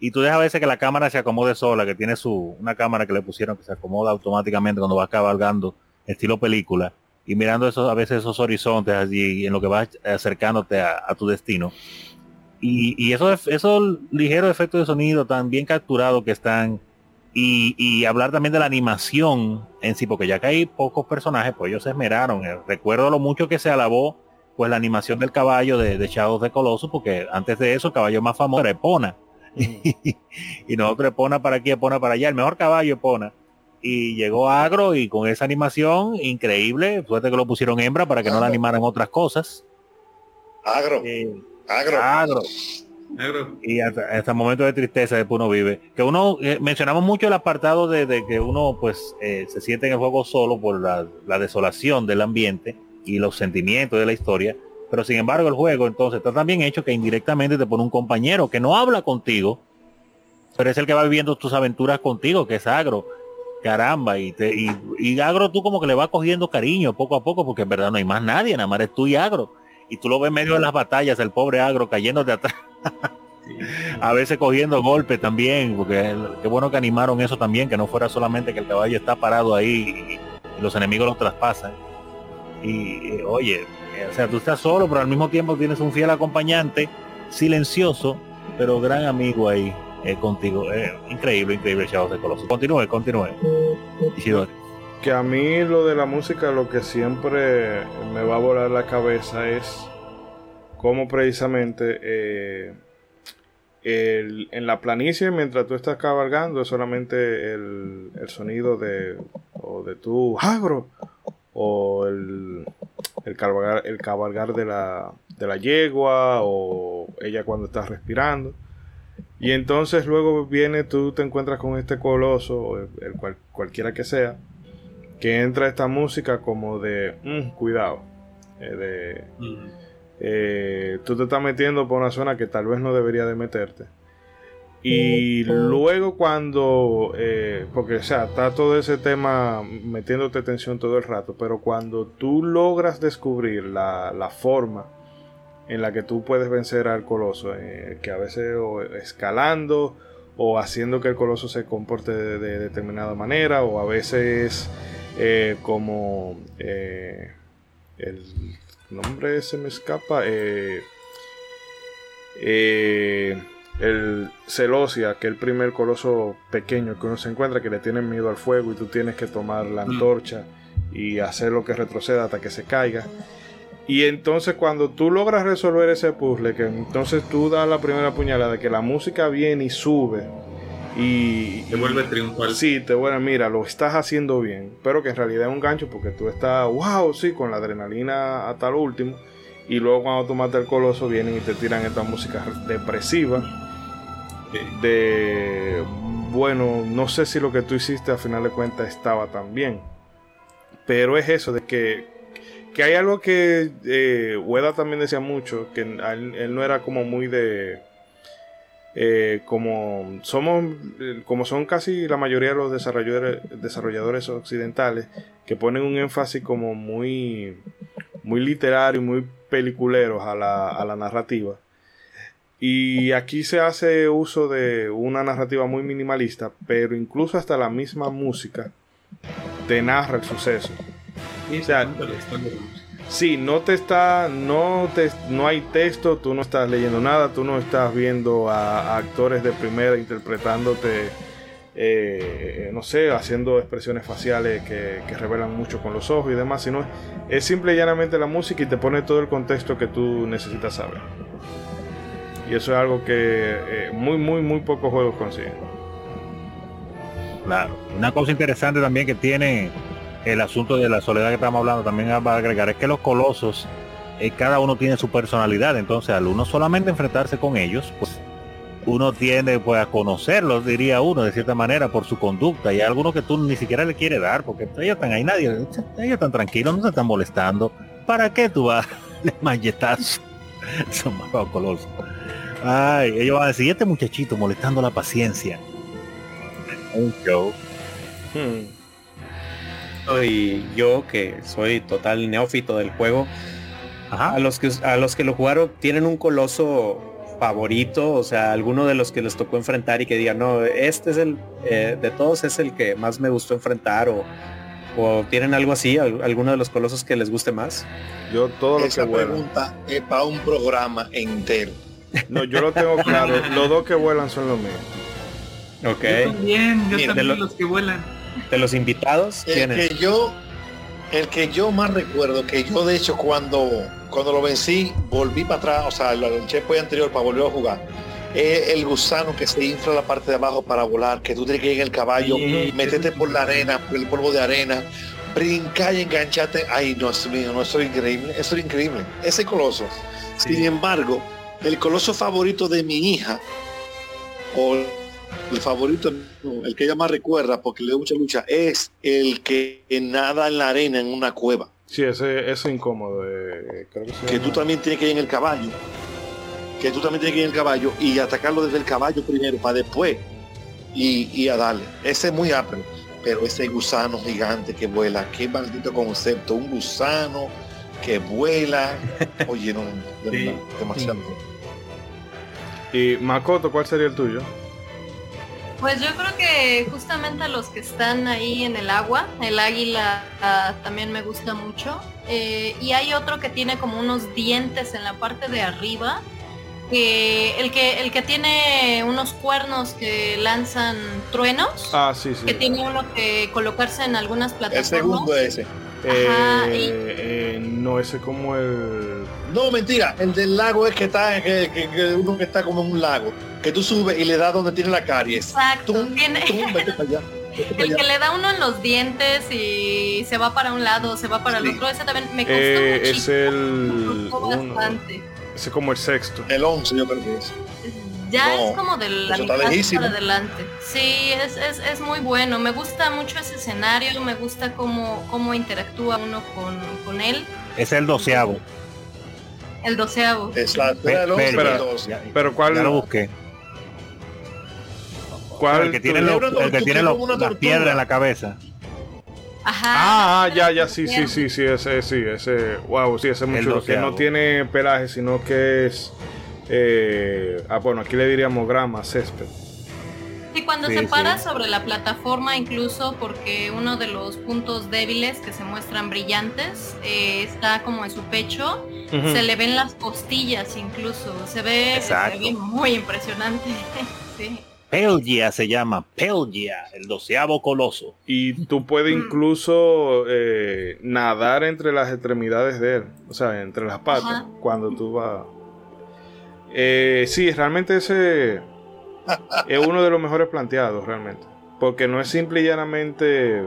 y tú dejas a veces que la cámara se acomode sola, que tiene su una cámara que le pusieron que se acomoda automáticamente cuando vas cabalgando, estilo película, y mirando esos, a veces esos horizontes allí en lo que vas acercándote a, tu destino. Y, y esos, esos ligeros efectos de sonido tan bien capturados que están, y, y, hablar también de la animación en sí, porque ya que hay pocos personajes, pues ellos se esmeraron. Eh, recuerdo lo mucho que se alabó pues la animación del caballo de, de Shadows de Colossus, porque antes de eso el caballo más famoso era Epona y nosotros Epona para aquí, Epona para allá, el mejor caballo Epona. Y llegó Agro y con esa animación increíble, suerte que lo pusieron hembra para que no la animaran otras cosas. Agro. Eh, agro. Agro. Y hasta, hasta momento de tristeza después uno vive. Que uno, eh, mencionamos mucho el apartado de, que uno pues eh, se siente en el juego solo por la, la, desolación del ambiente y los sentimientos de la historia. Pero sin embargo el juego entonces está tan bien hecho que indirectamente te pone un compañero que no habla contigo, pero es el que va viviendo tus aventuras contigo, que es Agro. Caramba, y, te, y, Agro tú como que le va cogiendo cariño poco a poco, porque en verdad no hay más nadie, nada más eres tú y Agro. Y tú lo ves medio de las batallas, el pobre Agro cayendo de atrás. a veces cogiendo golpes también, porque qué bueno que animaron eso también, que no fuera solamente que el caballo está parado ahí y, los enemigos los traspasan. Y, oye, o sea, tú estás solo, pero al mismo tiempo tienes un fiel acompañante, silencioso, pero gran amigo ahí eh, contigo. Eh, increíble, increíble, chavos de Coloso. Continúe, continúe. Que a mí lo de la música, lo que siempre me va a volar la cabeza es cómo precisamente eh, en la planicie, mientras tú estás cabalgando, es solamente el, el sonido de, o de tu agro o el, el cabalgar, el cabalgar de la, de la yegua o ella cuando está respirando. Y entonces luego viene, tú te encuentras con este coloso, el, cual, cualquiera que sea, que entra esta música como de, mm, cuidado, eh, de, eh, tú te estás metiendo por una zona que tal vez no debería de meterte. Y luego cuando, eh, porque o sea, está todo ese tema metiéndote tensión todo el rato, pero cuando tú logras descubrir la, la forma en la que tú puedes vencer al coloso, eh, que a veces o escalando o haciendo que el coloso se comporte de, determinada manera, o a veces eh, como el nombre se me escapa, eh, el Celosia, que es el primer coloso pequeño que uno se encuentra, que le tiene miedo al fuego y tú tienes que tomar la mm. antorcha y hacer lo que retroceda hasta que se caiga. Y entonces cuando tú logras resolver ese puzzle, que entonces tú das la primera puñalada, de que la música viene y sube. Y, te vuelve triunfal. Sí, te vuelve, mira, lo estás haciendo bien. Pero que en realidad es un gancho porque tú estás, wow, sí, con la adrenalina hasta lo último. Y luego cuando tú matas el coloso vienen y te tiran esta música depresiva de, bueno, no sé si lo que tú hiciste a final de cuentas estaba tan bien. Pero es eso, de que, que hay algo que eh, Ueda también decía mucho, que él, no era como muy de... Eh, como somos como son casi la mayoría de los desarrolladores, desarrolladores occidentales que ponen un énfasis como muy muy literario muy peliculeros a la, a la narrativa y aquí se hace uso de una narrativa muy minimalista, pero incluso hasta la misma música te narra el suceso. O sea, sí, no te está, no te, no hay texto, tú no estás leyendo nada, tú no estás viendo a, actores de primera interpretándote, eh, no sé, haciendo expresiones faciales que, que, revelan mucho con los ojos y demás, sino es simple y llanamente la música y te pone todo el contexto que tú necesitas saber. Y eso es algo que eh, muy, muy, muy pocos juegos consiguen. Claro. Una cosa interesante también que tiene el asunto de la soledad que estamos hablando, también va a agregar, es que los colosos, eh, cada uno tiene su personalidad. Entonces, al uno solamente enfrentarse con ellos, pues uno tiende pues, a conocerlos, diría uno, de cierta manera, por su conducta. Y hay algunos que tú ni siquiera le quieres dar, porque ellos están ahí, nadie, ellos están tranquilos, no se están molestando. ¿Para qué tú vas de malletazo? Son más colosos. Ay, ellos van a decir, este muchachito molestando la paciencia. Hmm. Y yo que soy total neófito del juego, a los que a los que lo jugaron tienen un coloso favorito, o sea, alguno de los que les tocó enfrentar y que digan, no, este es el, eh, de todos es el que más me gustó enfrentar o, o tienen algo así, alguno de los colosos que les guste más. Yo todo lo Esa que pregunta es para un programa entero. No, yo lo tengo claro. los dos que vuelan son los míos. Ok. Yo también, yo también los que vuelan. De los invitados, el que yo, el que yo más recuerdo, que yo de hecho cuando, cuando lo vencí, volví para atrás, o sea, el checkpoint anterior para volver a jugar. Es el gusano que se infla la parte de abajo para volar, que tú tienes que ir en el caballo, meterte por la arena, por el polvo de arena, brincar y engancharte. Ay, no, es mío, no, eso es increíble, eso es increíble. Ese coloso. Sin embargo, el coloso favorito de mi hija, o el favorito, el que ella más recuerda porque le da mucha lucha, es el que nada en la arena en una cueva. Sí, ese es incómodo. Eh, que, tú también tienes que ir en el caballo. Que tú también tienes que ir en el caballo y atacarlo desde el caballo primero para después y, a darle. Ese es muy apro. Pero ese gusano gigante que vuela, qué maldito concepto. Un gusano que vuela. Oye, no, demasiado. Y Makoto, ¿cuál sería el tuyo? Pues yo creo que justamente los que están ahí en el agua, el águila ah, también me gusta mucho. Eh, y hay otro que tiene como unos dientes en la parte de arriba. Que el que el que tiene unos cuernos que lanzan truenos. Ah, sí, sí. Que tiene uno que colocarse en algunas plataformas. El segundo ese. Eh, eh, no, ese como el. No, mentira. El del lago es que está, que, uno que está como en un lago. Que tú subes y le das donde tiene la caries. Exacto. el que le da uno en los dientes y se va para un lado, se va para el otro, ese también me costó eh, Es el. bastante. Ese es como el sexto. El 11 yo creo que es. Ya es como de la mitad para adelante. Sí, es, es, es, muy bueno. Me gusta mucho ese escenario, me gusta cómo, cómo interactúa uno con, con él. Es el doceavo. El doceavo. Es la pero, pero, ¿cuál? Ya lo busqué. ¿Cuál? El que tiene, lo, el que tiene lo, la piedra en la cabeza. Ajá. Ah, ah, ya, ya, sí, sí, sí, sí, ese, sí, ese, wow, sí, ese mucho, que no tiene pelaje, sino que es, eh, ah, bueno, aquí le diríamos grama, césped. Y cuando se para sobre la plataforma, incluso porque uno de los puntos débiles que se muestran brillantes eh, está como en su pecho, se le ven las costillas incluso, se ve, se ve muy impresionante. sí. Pelgia se llama, Pelgia, el doceavo coloso. Y tú puedes mm. incluso eh, nadar entre las extremidades de él, o sea, entre las patas, cuando tú vas... Eh, sí, realmente ese es uno de los mejores planteados, realmente. Porque no es simple y llanamente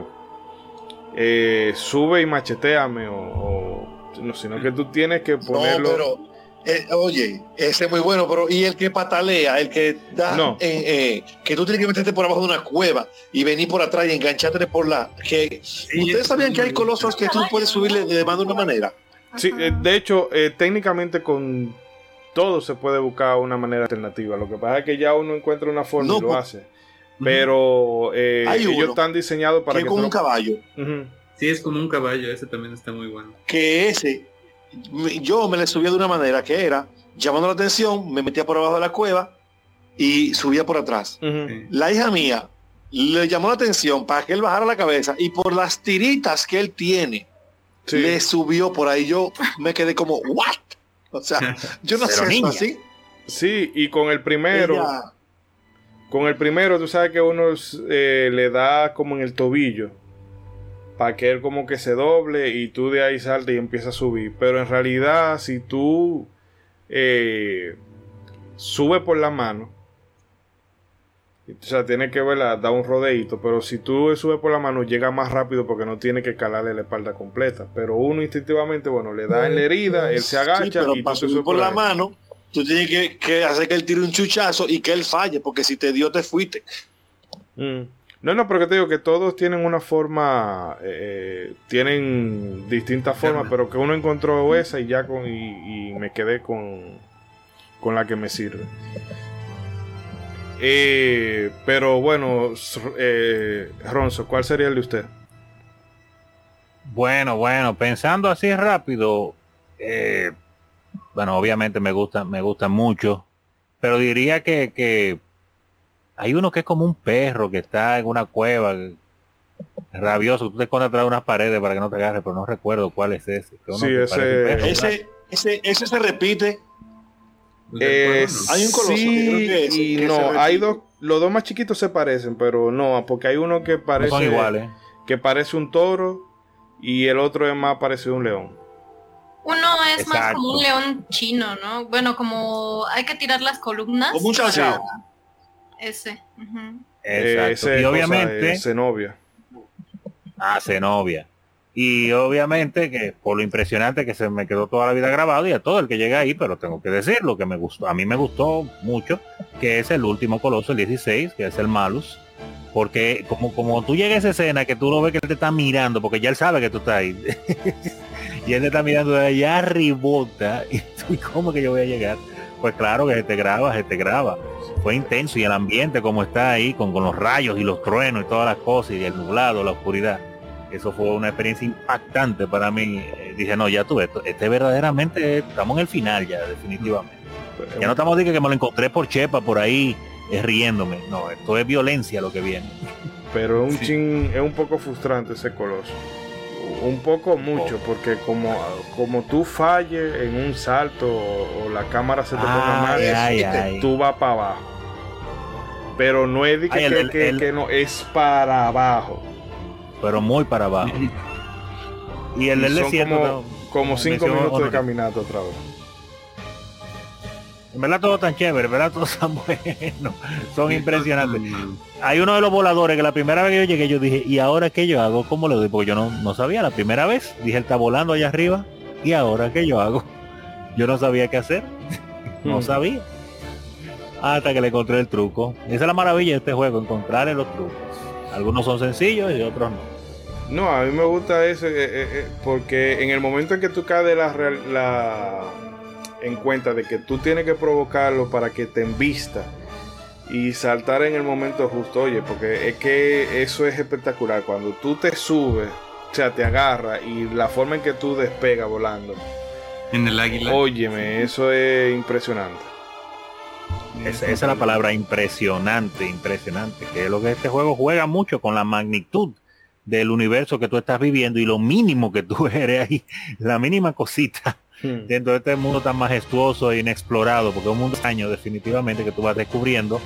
eh, sube y macheteame o, no, sino que tú tienes que ponerlo... Eh, oye, ese es muy bueno, pero y el que patalea, el que da, no. Eh, eh, que tú tienes que meterte por abajo de una cueva y venir por atrás y engancharte por la. que Ustedes sabían que hay colosos que tú puedes subirle de más de una manera. Sí, de hecho, técnicamente con todo se puede buscar una manera alternativa. Lo que pasa es que ya uno encuentra una forma y lo hace. Pero ellos están diseñados para que. como un caballo. Sí, es como un caballo, ese también está muy bueno. Que ese yo me le subía de una manera que era llamando la atención, me metía por abajo de la cueva y subía por atrás. La hija mía le llamó la atención para que él bajara la cabeza y por las tiritas que él tiene, le subió por ahí. Yo me quedé como, ¿what? O sea, yo no sé eso así. Sí, y con el primero, con el primero, tú sabes que uno eh, le da como en el tobillo para que él como que se doble y tú de ahí salte y empiezas a subir. Pero en realidad, si tú eh, subes por la mano, o sea, tiene que verla, da un rodeito, pero si tú subes por la mano, llega más rápido porque no tiene que calarle la espalda completa. Pero uno instintivamente, bueno, le da en la herida, él se agacha y para subir por, la mano, tú tienes que, hacer que él tire un chuchazo y que él falle, porque si te dio, te fuiste. Mm. No, no, porque te digo que todos tienen una forma, eh, tienen distintas formas, pero que uno encontró esa y ya con, y, me quedé con, con la que me sirve. Eh, pero bueno, eh, Ronzo, ¿cuál sería el de usted? Bueno, bueno, pensando así rápido, eh, bueno, obviamente me gusta, me gusta mucho, pero diría que, que hay uno que es como un perro que está en una cueva rabioso. Tú te escondes atrás de unas paredes para que no te agarre, pero no recuerdo cuál es ese. sí, ese, ese, ese, ese, se repite. hay un coloso sí y no, hay dos, los dos más chiquitos se parecen, pero no, porque hay uno que parece iguales. que parece un toro y el otro es más parecido a un león. Uno es más como un león chino, ¿no? Bueno, como hay que tirar las columnas. Como un ese. Exacto. y obviamente. Zenobia. Ah, Zenobia. Y obviamente que por lo impresionante que se me quedó toda la vida grabado y a todo el que llega ahí, pero tengo que decirlo que me gustó, a mí me gustó mucho, que es el último coloso, el 16, que es el Malus. Porque como, como tú llegas a esa escena que tú lo ves que él te está mirando, porque ya él sabe que tú estás ahí. y él te está mirando de allá arribota. Y tú, ¿cómo que yo voy a llegar? Pues claro que se te graba, se te graba fue intenso y el ambiente como está ahí con, con, los rayos y los truenos y todas las cosas y el nublado, la oscuridad. Eso fue una experiencia impactante para mí. Eh, dije, no, ya tú, esto, este verdaderamente, estamos en el final ya, definitivamente. Ya no estamos diciendo que me lo encontré por Chepa, por ahí, es riéndome. No, esto es violencia lo que viene. Pero un chin, es un poco frustrante ese coloso. Un poco mucho, oh. porque como, como tú falles en un salto o, la cámara se te ponga mal, tú vas para abajo. Pero no es de que, no, es para abajo. Pero muy para abajo. y el del como, como cinco minutos de caminata otra vez. En verdad todo tan chévere, en verdad todos tan buenos. Son impresionantes. Hay uno de los voladores que la primera vez que yo llegué yo dije, ¿y ahora qué yo hago? ¿Cómo lo doy? Porque yo no, no sabía la primera vez. Dije, él está volando allá arriba. ¿Y ahora qué yo hago? Yo no sabía qué hacer. no mm. sabía. Hasta que le encontré el truco. Esa es la maravilla de este juego, encontrar los trucos. Algunos son sencillos y otros no. No, a mí me gusta eso eh, eh, eh, porque en el momento en que tú caes la, la, en cuenta de que tú tienes que provocarlo para que te envista y saltar en el momento justo, oye, porque es que eso es espectacular. Cuando tú te subes, o sea, te agarra y la forma en que tú despegas volando. En el águila. Óyeme, eso es impresionante. Esa, esa, es la palabra impresionante, impresionante. Que es lo que este juego juega mucho con la magnitud del universo que tú estás viviendo y lo mínimo que tú eres ahí, la mínima cosita hmm. dentro de este mundo tan majestuoso e inexplorado, porque es un mundo extraño definitivamente que tú vas descubriendo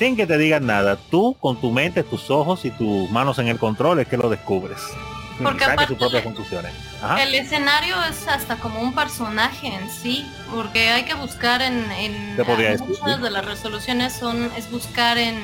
sin que te digan nada. Tú con tu mente, tus ojos y tus manos en el control es que lo descubres. Porque sus propias conclusiones. El escenario es hasta como un personaje en sí, porque hay que buscar en, en muchas de las resoluciones son es buscar en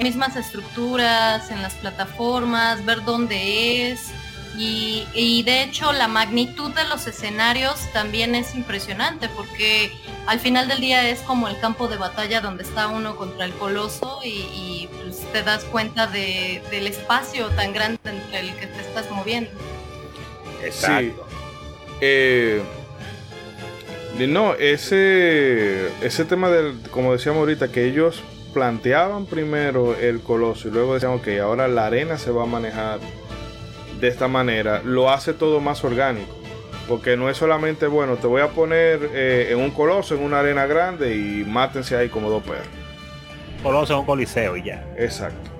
mismas estructuras, en las plataformas, ver dónde es. Y, de hecho la magnitud de los escenarios también es impresionante porque al final del día es como el campo de batalla donde está uno contra el coloso y, pues, te das cuenta del espacio tan grande entre el que te estás moviendo. Exacto. Eh, no, ese, ese tema del, como decíamos ahorita, que ellos planteaban primero el coloso y luego decían, ok, ahora la arena se va a manejar de esta manera, lo hace todo más orgánico. Porque no es solamente, bueno, te voy a poner eh, en un coloso, en una arena grande y mátense ahí como dos perros. Coloso en un coliseo y ya. Exacto.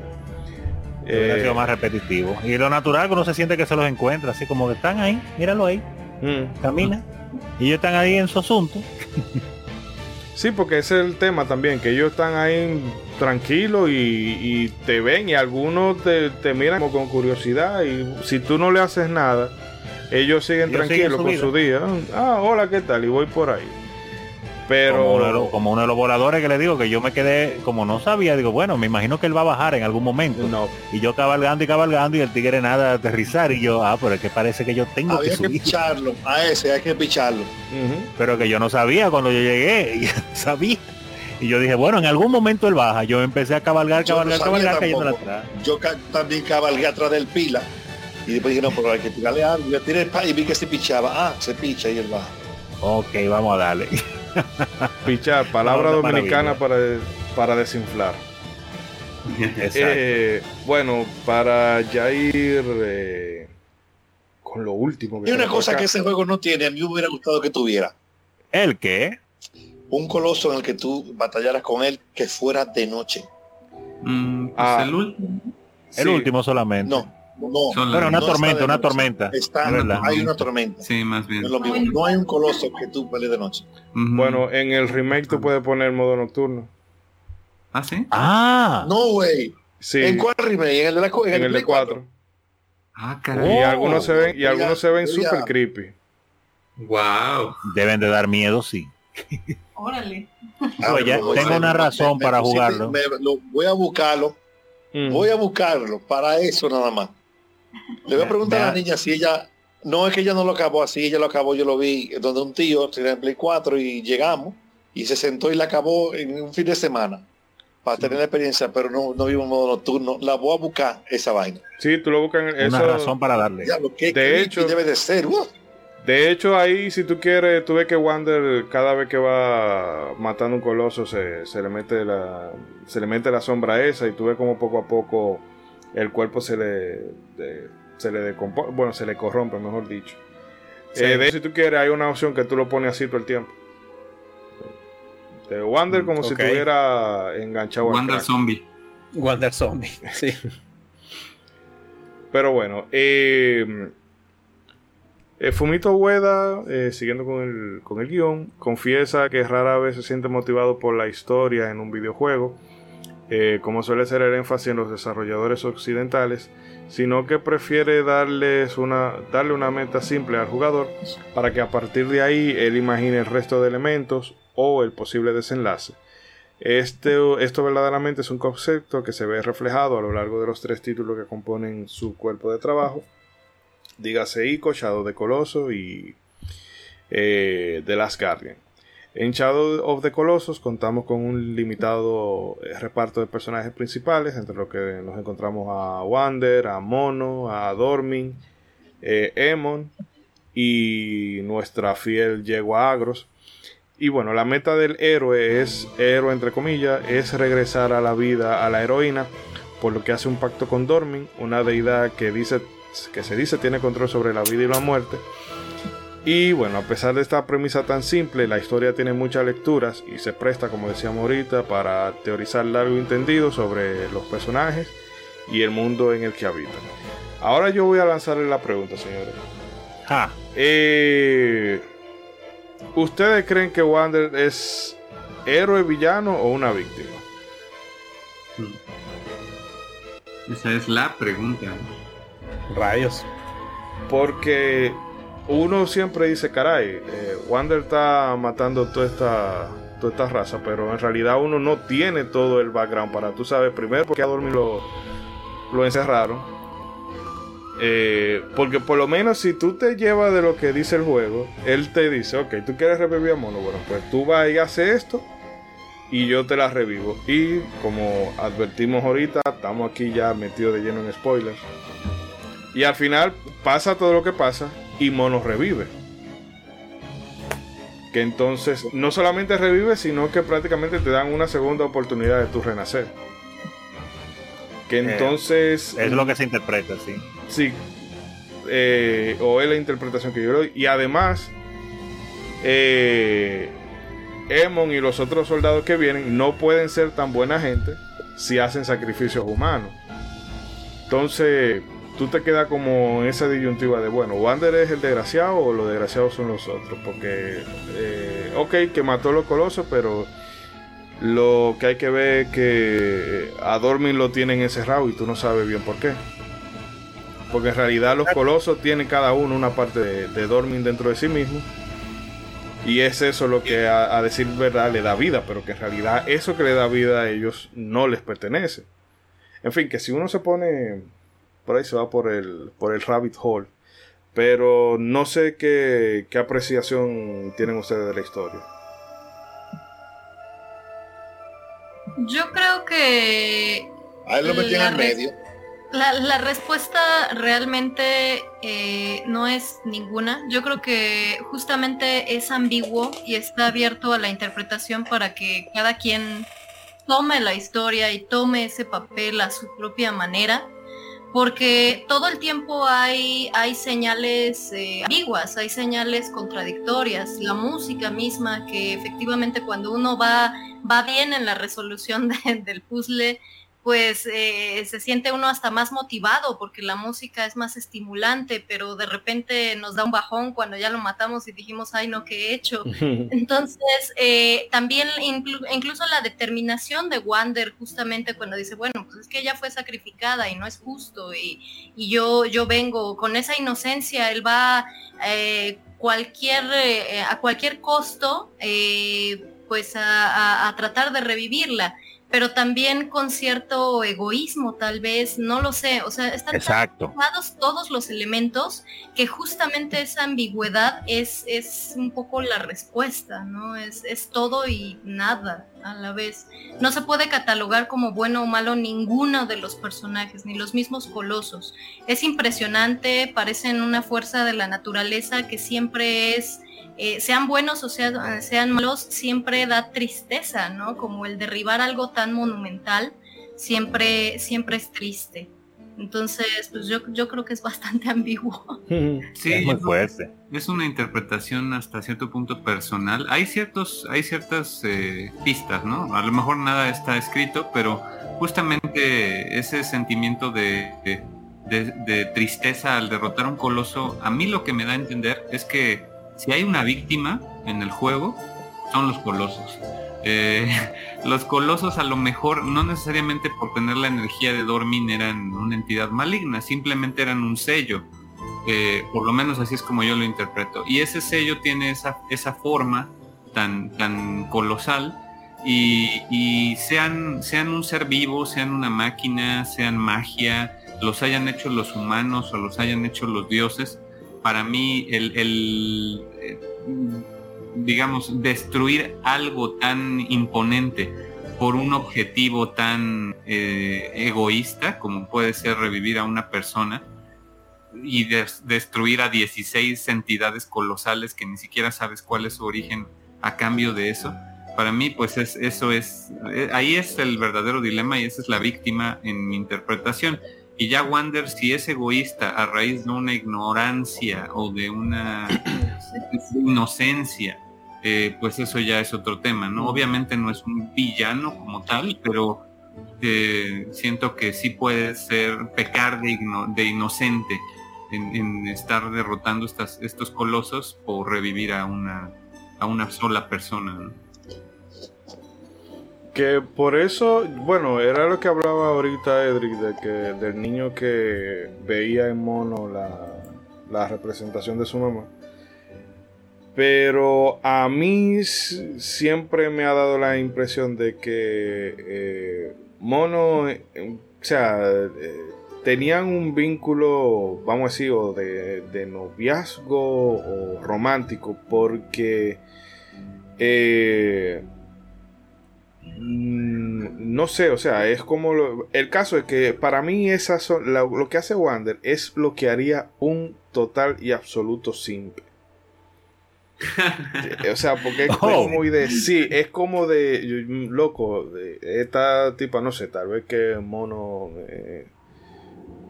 ha sido eh, más repetitivo. Y lo natural que uno se siente que se los encuentra, así como que están ahí, míralo ahí, mm. camina. Y ellos están ahí en su asunto. Sí, porque ese es el tema también, que ellos están ahí tranquilos y, te ven y algunos te, miran como con curiosidad y si tú no le haces nada, ellos siguen tranquilos con su día. Ah, hola, ¿qué tal? Y voy por ahí. Pero... Como uno, de los, voladores que le digo que yo me quedé, como no sabía, digo, bueno, me imagino que él va a bajar en algún momento. No. Y yo cabalgando y cabalgando y el tigre nada aterrizar. Y yo, ah, pero es que parece que yo tengo que subir. picharlo, a ese hay que picharlo. Pero que yo no sabía cuando yo llegué, sabía. Y yo dije, bueno, en algún momento él baja. Yo empecé a cabalgar, cabalgar, cabalgar, cayendo atrás. Yo también cabalgué atrás del pila. Y después dije, no, pero hay que tirarle algo. Yo tiré el y vi que se pichaba. Ah, se picha y él baja. Ok, vamos a darle. Pichar, palabra dominicana para, para desinflar. Eh, bueno, para ya ir eh, con lo último. y una cosa que ese juego no tiene, a mí me hubiera gustado que tuviera. ¿El qué? Un coloso en el que tú batallaras con él que fuera de noche. Mm, pues ah. el último. El último solamente. No, no, pero una tormenta, una tormenta. hay una tormenta. Sí, más bien. No, hay un coloso que tú pelees de noche. Bueno, en el remake tú puedes poner modo nocturno. ¿Ah, sí? Ah. No, güey. Sí. ¿En cuál remake? En el de la en, el, de 4. Ah, caray. Y algunos se ven, y algunos se ven super creepy. Wow. Deben de dar miedo, sí. Órale. tengo una razón para jugarlo. voy a buscarlo. Voy a buscarlo para eso nada más. Le voy a preguntar a la niña si ella, no es que ella no lo acabó así, ella lo acabó, yo lo vi donde un tío tenía en Play 4 y llegamos y se sentó y la acabó en un fin de semana para tener la experiencia, pero no, no vivo en modo nocturno. La voy a buscar esa vaina. Sí, tú lo buscas en Una razón para darle. de hecho, debe de ser. De hecho, ahí si tú quieres, tú ves que Wander cada vez que va matando un coloso se, se, le mete la se le mete la sombra esa y tú ves como poco a poco el cuerpo se le, se le decompone, bueno, se le corrompe, mejor dicho. Eh, de si tú quieres, hay una opción que tú lo pones así todo el tiempo. De Wander como si estuviera enganchado. Wander Zombie. Wander Zombie, sí. Pero bueno, eh, eh, Fumito Ueda, siguiendo con el, con el guion, confiesa que rara vez se siente motivado por la historia en un videojuego eh, como suele ser el énfasis en los desarrolladores occidentales, sino que prefiere darles una, darle una meta simple al jugador para que a partir de ahí él imagine el resto de elementos o el posible desenlace. Este, esto verdaderamente es un concepto que se ve reflejado a lo largo de los tres títulos que componen su cuerpo de trabajo. Dígase Ico, Shadow de Coloso y eh, The Last Guardian. En Shadow of the Colossus contamos con un limitado eh, reparto de personajes principales, entre los que nos encontramos a Wander, a Mono, a Dormin, eh, Emon y nuestra fiel yegua Agros. Y bueno, la meta del héroe es, héroe entre comillas, es regresar a la vida a la heroína, por lo que hace un pacto con Dormin, una deidad que, dice, que se dice tiene control sobre la vida y la muerte y bueno, a pesar de esta premisa tan simple, la historia tiene muchas lecturas y se presta, como decíamos ahorita, para teorizar largo y entendido sobre los personajes y el mundo en el que habitan. Ahora yo voy a lanzarle la pregunta, señores. Eh, ¿Ustedes creen que Wander es héroe, villano o una víctima? Esa es la pregunta. Rayos. Porque uno siempre dice, caray, eh, Wander está matando toda esta, toda esta raza, pero en realidad uno no tiene todo el background para, tú sabes, primero porque a dormir lo, lo encerraron. Eh, porque por lo menos si tú te llevas de lo que dice el juego, él te dice, ok, tú quieres revivir a Mono, bueno, pues tú vas y haces esto y yo te la revivo. Y como advertimos ahorita, estamos aquí ya metidos de lleno en spoilers. Y al final pasa todo lo que pasa y Mono revive. Que entonces no solamente revive, sino que prácticamente te dan una segunda oportunidad de tu renacer. Que eh, entonces. es lo que se interpreta, sí. Sí. Eh, o es la interpretación que yo doy. Y además, eh, Emon y los otros soldados que vienen no pueden ser tan buena gente si hacen sacrificios humanos. Entonces, tú te quedas como en esa disyuntiva de, bueno, Wander es el desgraciado o los desgraciados son los otros. Porque, eh, ok, que mató a los colosos, pero lo que hay que ver es que a Dormin lo tienen encerrado y tú no sabes bien por qué. Porque en realidad los colosos tienen cada uno una parte de, de Dormin dentro de sí mismo. Y es eso lo que a, a, decir verdad le da vida, pero que en realidad eso que le da vida a ellos no les pertenece. En fin, que si uno se pone por ahí se va por el, por el rabbit hole. Pero no sé qué, qué apreciación tienen ustedes de la historia. Yo creo que... A él lo metí en el medio. La, la, respuesta realmente eh, no es ninguna. Yo creo que justamente es ambiguo y está abierto a la interpretación para que cada quien tome la historia y tome ese papel a su propia manera porque todo el tiempo hay, hay señales eh, ambiguas, hay señales contradictorias. La música misma, que efectivamente cuando uno va, va bien en la resolución del puzzle, pues eh, se siente uno hasta más motivado porque la música es más estimulante, pero de repente nos da un bajón cuando ya lo matamos y dijimos, ay, no, ¿qué he hecho? Entonces, eh, también incluso la determinación de Wander, justamente cuando dice, bueno, pues es que ella fue sacrificada y no es justo, y, yo, yo vengo con esa inocencia, él va eh, cualquier, a cualquier costo, pues a tratar de revivirla pero también con cierto egoísmo, tal vez, no lo sé, o sea, están todos los elementos que justamente esa ambigüedad es, es un poco la respuesta, ¿no? Es, es todo y nada a la vez. No se puede catalogar como bueno o malo ninguno de los personajes, ni los mismos colosos. Es impresionante, parecen una fuerza de la naturaleza que siempre es eh, sean buenos o sean, sean malos, siempre da tristeza, ¿no? Como el derribar algo tan monumental, siempre, siempre es triste. Entonces, pues yo, yo creo que es bastante ambiguo. Sí, es muy fuerte. Es una interpretación hasta cierto punto personal. Hay ciertos, hay ciertas eh, pistas, ¿no? A lo mejor nada está escrito, pero justamente ese sentimiento de, de, de tristeza al derrotar un coloso, a mí lo que me da a entender es que si hay una víctima en el juego, son los colosos. Eh, los colosos a lo mejor no necesariamente por tener la energía de Dormin eran una entidad maligna, simplemente eran un sello. Eh, por lo menos así es como yo lo interpreto. Y ese sello tiene esa, esa forma tan, tan colosal y, sean, sean un ser vivo, sean una máquina, sean magia, los hayan hecho los humanos o los hayan hecho los dioses, para mí el, digamos, destruir algo tan imponente por un objetivo tan eh, egoísta como puede ser revivir a una persona y destruir a 16 entidades colosales que ni siquiera sabes cuál es su origen a cambio de eso. Para mí, pues es, eso es, eh, ahí es el verdadero dilema y esa es la víctima en mi interpretación. Y ya Wander, si es egoísta a raíz de una ignorancia o de una inocencia, eh, pues eso ya es otro tema, ¿no? Obviamente no es un villano como tal, pero eh, siento que sí puede ser pecar de, de inocente en, estar derrotando estas, estos colosos por revivir a una, a una sola persona, Que por eso, bueno, era lo que hablaba ahorita Edric, de que del niño que veía en mono la representación de su mamá. Pero a mí siempre me ha dado la impresión de que eh, Mono, eh, o sea, eh, tenían un vínculo, vamos a decir, o de, noviazgo o romántico, porque no sé, o sea, es como el caso es que para mí esa son, lo que hace Wander es lo que haría un total y absoluto simple o sea, porque es como muy de. Sí, es como de. Loco, de esta tipa, no sé, tal vez que mono eh,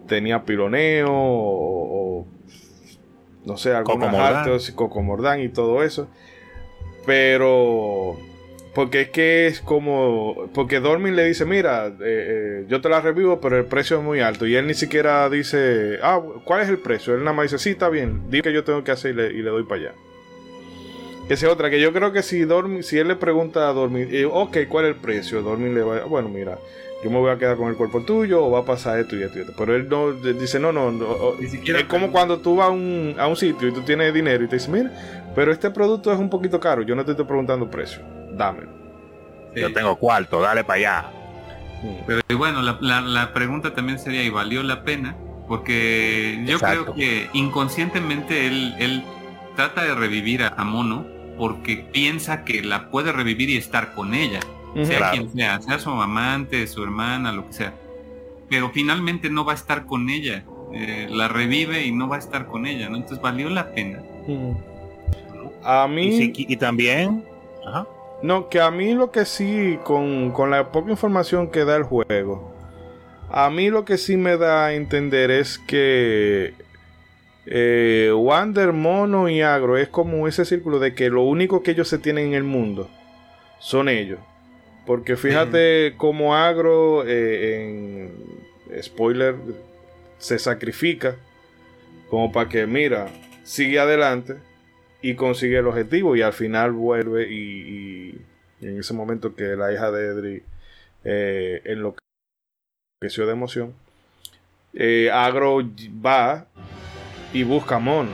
tenía pironeo o, no sé, algunos actos, cocomordán y todo eso. Pero. Porque es que es como. Porque Dormin le dice: Mira, eh, eh, yo te la revivo, pero el precio es muy alto. Y él ni siquiera dice: Ah, ¿cuál es el precio? Él nada más dice: Sí, está bien, dime que yo tengo que hacer y le doy para allá. Esa es otra, que yo creo que si Dormi, si él le pregunta a Dormi, eh, ok, ¿cuál es el precio? Dormi le va bueno, mira, yo me voy a quedar con el cuerpo tuyo o va a pasar esto y esto y esto. Pero él no dice, no, no, no. Ni siquiera es como cuando tú vas a un, a un sitio y tú tienes dinero y te dice, mira, pero este producto es un poquito caro, yo no te estoy preguntando precio, dámelo. Yo tengo cuarto, dale para allá. Mm. Pero bueno, la, la, pregunta también sería, ¿y valió la pena? Porque yo creo que inconscientemente él, él trata de revivir a Mono porque piensa que la puede revivir y estar con ella, sea quien sea, sea su amante, su hermana, lo que sea. Pero finalmente no va a estar con ella, eh, la revive y no va a estar con ella, ¿no? Entonces valió la pena. A mí... Y, también... No, que a mí lo que sí, con, con la poca información que da el juego, a mí lo que sí me da a entender es que eh, Wander, Mono y Agro es como ese círculo de que lo único que ellos se tienen en el mundo son ellos. Porque fíjate como Agro, eh, en spoiler, se sacrifica como para que, mira, sigue adelante y consigue el objetivo y al final vuelve y, en ese momento que la hija de Edri eh, enloqueció de emoción, eh, Agro va y busca mono.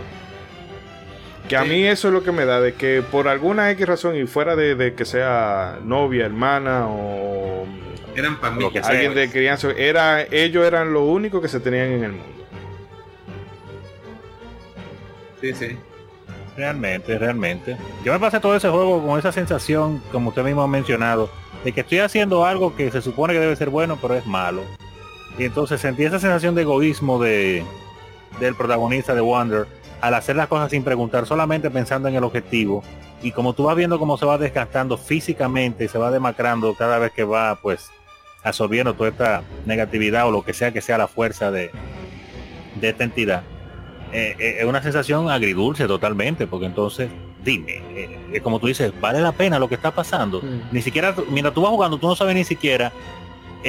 Que a mí eso es lo que me da, de que por alguna X razón y fuera de, que sea novia, hermana o eran alguien de crianza, era, ellos eran lo único que se tenían en el mundo. Sí, sí. Realmente, realmente. Yo me pasé todo ese juego con esa sensación, como usted mismo ha mencionado, de que estoy haciendo algo que se supone que debe ser bueno, pero es malo. Y entonces sentí esa sensación de egoísmo de, del protagonista de Wonder al hacer las cosas sin preguntar, solamente pensando en el objetivo. Y como tú vas viendo cómo se va desgastando físicamente y se va demacrando cada vez que va pues absorbiendo toda esta negatividad o lo que sea que sea la fuerza de, de esta entidad. Eh, eh, es una sensación agridulce totalmente, porque entonces, dime, eh, como tú dices, vale la pena lo que está pasando. Mm. Ni siquiera, mientras tú vas jugando, tú no sabes ni siquiera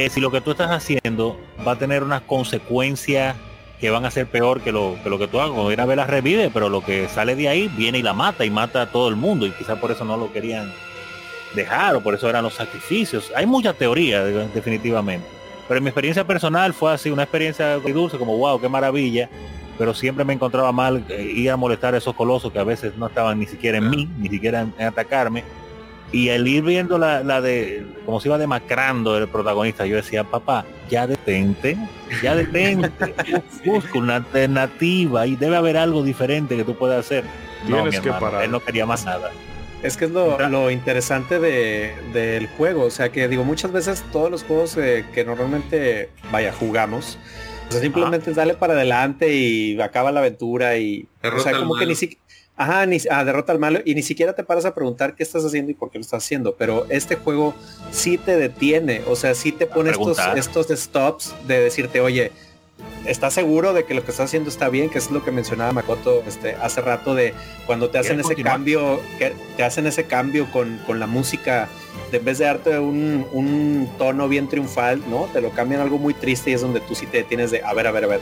si lo que tú estás haciendo va a tener unas consecuencias que van a ser peor que lo que, lo que tú hagas. Cuando viene a ver la revive, pero lo que sale de ahí viene y la mata y mata a todo el mundo. Y quizás por eso no lo querían dejar o por eso eran los sacrificios. Hay mucha teoría, definitivamente. Pero en mi experiencia personal fue así, una experiencia dulce, como wow, qué maravilla. Pero siempre me encontraba mal eh, ir a molestar a esos colosos que a veces no estaban ni siquiera en mí, ni siquiera en atacarme y el ir viendo la, la de cómo se iba demacrando el protagonista, yo decía, papá, ya detente, ya detente, busca una alternativa y debe haber algo diferente que tú puedas hacer. Tienes que parar. Él no quería más nada. Es que es lo, interesante del juego. O sea que digo, muchas veces todos los juegos que normalmente vaya jugamos, simplemente es darle para adelante y acaba la aventura y. o sea, como que ni siquiera. Ajá, ni, ah, derrota al malo y ni siquiera te paras a preguntar qué estás haciendo y por qué lo estás haciendo. Pero este juego sí te detiene, o sea, sí te pone estos, estos stops de decirte, oye, ¿estás seguro de que lo que estás haciendo está bien? Que es lo que mencionaba Makoto este, hace rato de cuando te hacen ese cambio, que te hacen ese cambio con, con la música, en vez de darte un, tono bien triunfal, ¿no? Te lo cambian algo muy triste y es donde tú sí te tienes de, a ver, a ver, a ver.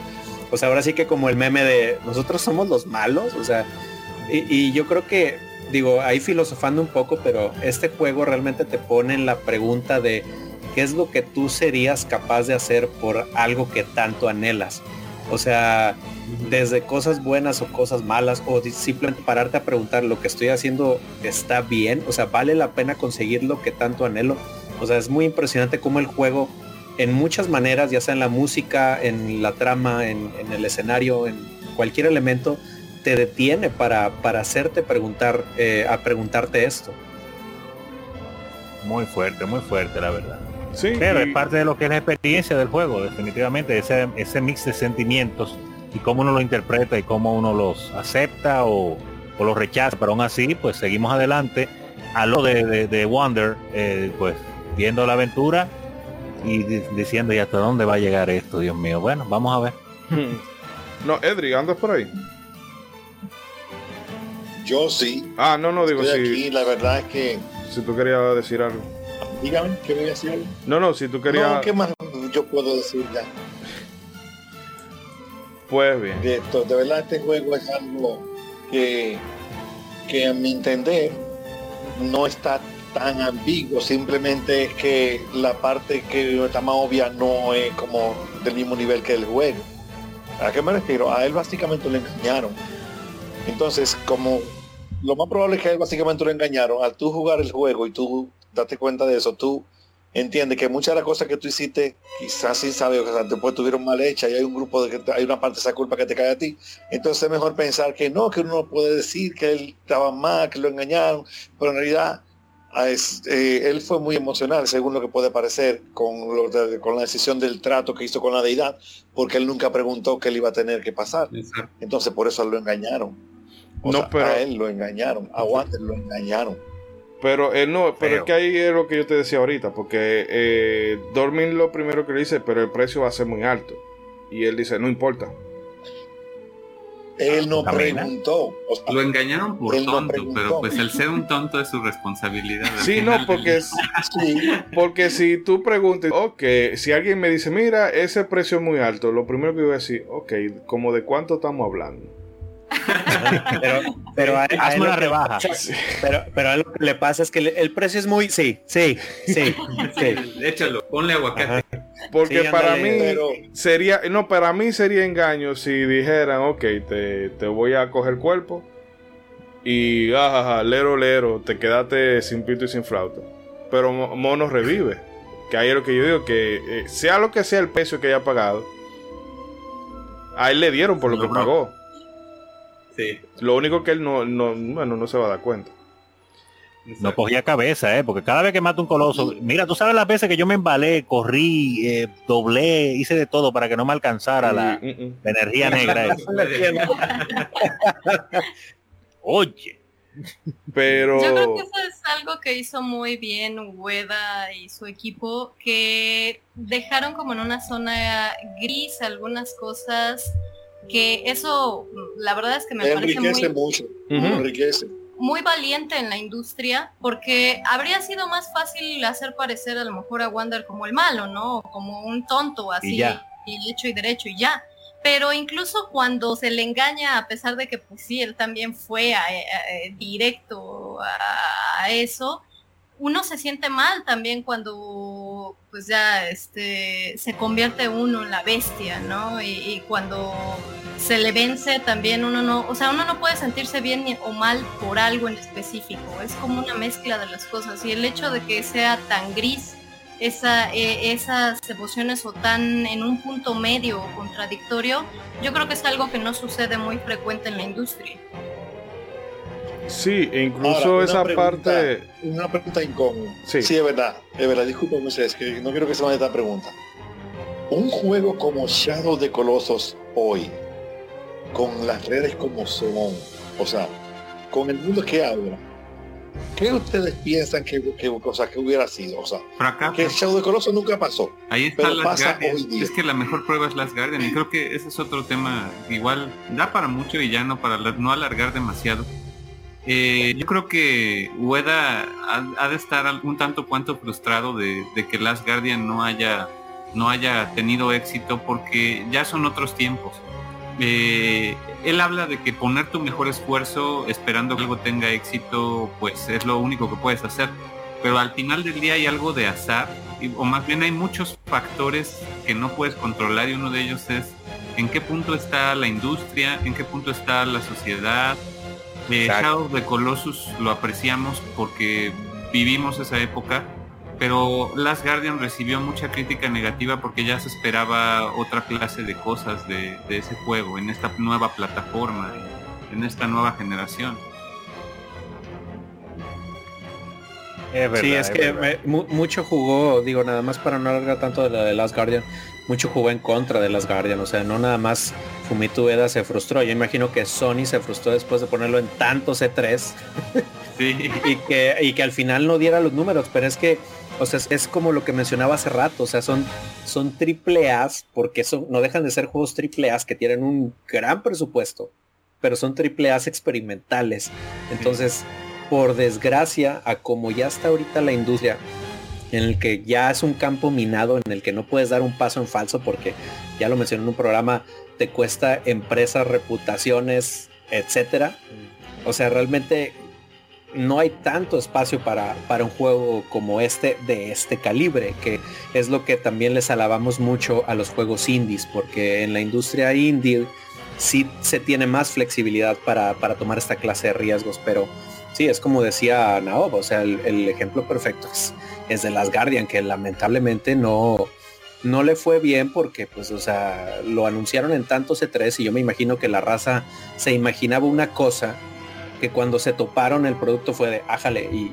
Pues ahora sí que como el meme de nosotros somos los malos, o sea, y, y yo creo que, digo, ahí filosofando un poco, pero este juego realmente te pone en la pregunta de ¿qué es lo que tú serías capaz de hacer por algo que tanto anhelas? O sea, desde cosas buenas o cosas malas, o simplemente pararte a preguntar, ¿lo que estoy haciendo está bien? O sea, ¿vale la pena conseguir lo que tanto anhelo? O sea, es muy impresionante cómo el juego, en muchas maneras, ya sea en la música, en la trama, en, el escenario, en cualquier elemento, te detiene para, para hacerte preguntar, eh, a preguntarte esto. Muy fuerte, muy fuerte, la verdad. Pero es parte de lo que es la experiencia del juego, definitivamente, ese, ese mix de sentimientos y cómo uno lo interpreta y cómo uno los acepta o, o los rechaza, pero aún así, pues seguimos adelante a lo de, de, Wonder, eh, pues viendo la aventura y diciendo, ¿y hasta dónde va a llegar esto, Dios mío? Bueno, vamos a ver. no, Edri, ¿andas por ahí? Yo sí. Ah, no, no, digo sí. la verdad es que... Si tú querías decir algo. Dígame, ¿qué voy a decir? No, no, si tú querías. ¿qué más yo puedo decir ya? Pues bien. De, esto, de verdad, este juego es algo que, que a mi entender no está tan ambiguo, simplemente es que la parte que está más obvia no es como del mismo nivel que el juego. ¿A qué me refiero? A él básicamente lo engañaron. Entonces, como lo más probable es que a él básicamente lo engañaron, al tú jugar el juego y tú date cuenta de eso, tú entiendes que muchas de las cosas que tú hiciste, quizás sí sabes que después tuvieron mal hechas y hay un grupo de que hay una parte de esa culpa que te cae a ti. Entonces es mejor pensar que no, que uno puede decir que él estaba mal, que lo engañaron, pero en realidad ah, eh, él fue muy emocional, según lo que puede parecer, con, con la decisión del trato que hizo con la deidad, porque él nunca preguntó qué le iba a tener que pasar. Entonces por eso lo engañaron. no, pero... A él lo engañaron, a Wander lo engañaron. Pero él no, pero es que ahí es lo que yo te decía ahorita, porque eh, Dormin lo primero que le dice, pero el precio va a ser muy alto. Y él dice, no importa. Él no preguntó. lo engañaron por tonto, pero pues el ser un tonto es su responsabilidad. Sí, no, porque, porque si tú preguntas, ok, si alguien me dice, mira, ese precio es muy alto, lo primero que yo voy a decir, ok, como de cuánto estamos hablando pero, pero a, una rebaja. pero, pero a lo que le pasa es que el precio es muy, sí, sí, sí, sí. Échalo, ponle aguacate. Porque para mí sería, no, para mí sería engaño si dijeran, ok, te, te voy a coger cuerpo y ajaja, lero, lero, te quedaste sin pito y sin flauta. Pero Mono revive. Que ahí es lo que yo digo, que eh, sea lo que sea el precio que haya pagado, a él le dieron por lo que pagó. Lo único que él no, no, bueno, no se va a dar cuenta. No cogía cabeza, ¿eh? porque cada vez que mata un coloso, mira, tú sabes las veces que yo me embalé, corrí, eh, doblé, hice de todo para que no me alcanzara la, mm, mm, mm. energía negra. Oye. Pero... Yo creo que eso es algo que hizo muy bien Ueda y su equipo, que dejaron como en una zona gris algunas cosas que eso, la verdad es que me parece muy, mucho, enriquece. muy valiente en la industria, porque habría sido más fácil hacer parecer a lo mejor a Wander como el malo, ¿no? Como un tonto así, y, hecho y derecho y ya. Pero incluso cuando se le engaña, a pesar de que pues sí, él también fue directo a, eso, uno se siente mal también cuando pues ya este se convierte uno en la bestia, ¿no? Y, cuando se le vence también uno no, o sea, uno no puede sentirse bien o mal por algo en específico, es como una mezcla de las cosas y el hecho de que sea tan gris esa, e, esas emociones o tan en un punto medio o contradictorio, yo creo que es algo que no sucede muy frecuente en la industria. Sí, e incluso esa parte... Una pregunta incómoda. Sí. sí, es verdad, es verdad, disculpen es que no quiero que se vaya esta pregunta. Un juego como Shadow de Colossus hoy, con las redes como son, o sea, con el mundo que habla, ¿qué ustedes piensan que, que, que hubiera sido? O sea, que el Shadow de Colossus nunca pasó. Ahí está Last Es que la mejor prueba es Last Guardian y creo que ese es otro tema igual da para mucho y ya no para no alargar demasiado. Eh, yo creo que Ueda ha, de estar un tanto cuanto frustrado de, que Last Guardian no haya no haya tenido éxito porque ya son otros tiempos. Eh, él habla de que poner tu mejor esfuerzo esperando que algo tenga éxito, pues es lo único que puedes hacer. Pero al final del día hay algo de azar, o más bien hay muchos factores que no puedes controlar y uno de ellos es en qué punto está la industria, en qué punto está la sociedad. Eh, Shadow de Colossus lo apreciamos porque vivimos esa época pero Last Guardian recibió mucha crítica negativa porque ya se esperaba otra clase de cosas de, ese juego en esta nueva plataforma, en esta nueva generación. sí, es, que mucho jugó, digo, nada más para no alargar tanto de la de Last Guardian, mucho jugó en contra de Last Guardian, o sea, no nada más Fumito Ueda se frustró, yo imagino que Sony se frustró después de ponerlo en tantos E3 y, que, y que al final no diera los números, pero es que o sea, es, como lo que mencionaba hace rato, o sea, son, son triple A's, porque son, no dejan de ser juegos triple A's que tienen un gran presupuesto, pero son triple A's experimentales. Entonces, por desgracia, a como ya está ahorita la industria, en el que ya es un campo minado, en el que no puedes dar un paso en falso, porque ya lo mencioné en un programa, te cuesta empresas, reputaciones, etcétera. O sea, realmente no hay tanto espacio para, para un juego como este de este calibre, que es lo que también les alabamos mucho a los juegos indies, porque en la industria indie sí se tiene más flexibilidad para, tomar esta clase de riesgos, pero sí, es como decía Naob, o sea, el, ejemplo perfecto es, es, de Las Guardian, que lamentablemente no, no le fue bien porque, pues, o sea, lo anunciaron en tantos C3 y yo me imagino que la raza se imaginaba una cosa que cuando se toparon el producto fue de ájale y,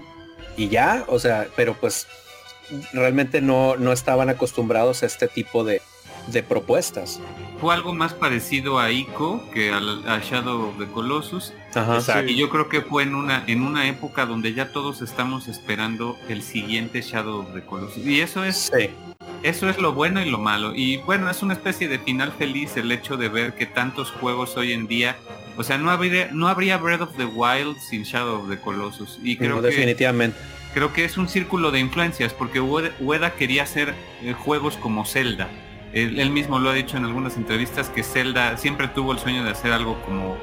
y ya, o sea, pero pues realmente no, no estaban acostumbrados a este tipo de, de propuestas. Fue algo más parecido a Ico que a, Shadow of the Colossus. Y yo creo que fue en una, en una época donde ya todos estamos esperando el siguiente Shadow of the Colossus. Y eso es, eso es lo bueno y lo malo. Y bueno, es una especie de final feliz el hecho de ver que tantos juegos hoy en día o sea, no habría, no habría Breath of the Wild sin Shadow of the Colossus. Y creo definitivamente. creo que es un círculo de influencias, porque Ueda quería hacer eh, juegos como Zelda. Él, mismo lo ha dicho en algunas entrevistas que Zelda siempre tuvo el sueño de hacer algo como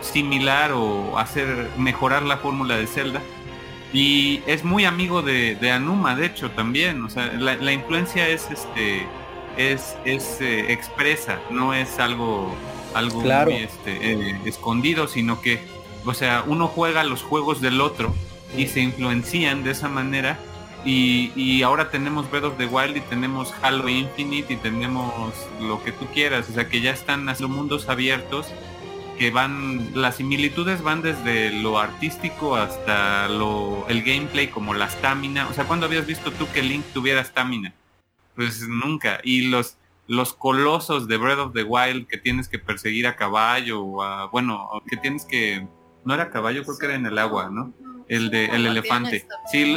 similar o hacer mejorar la fórmula de Zelda. Y es muy amigo de, Anuma, de hecho, también. O sea, la, influencia es este es, es eh, expresa, no es algo algo muy este, eh, escondido, sino que, o sea, uno juega los juegos del otro y se influencian de esa manera. Y, ahora tenemos Breath of the Wild y tenemos Halo Infinite y tenemos lo que tú quieras, o sea que ya están los mundos abiertos que van, las similitudes van desde lo artístico hasta lo, el gameplay como la estamina, o sea, ¿cuándo habías visto tú que Link tuviera estamina? Pues nunca, y los, los colosos de Breath of the Wild que tienes que perseguir a caballo o a, bueno, que tienes que, no era caballo, creo que era en el agua, ¿no? El de el elefante. Sí,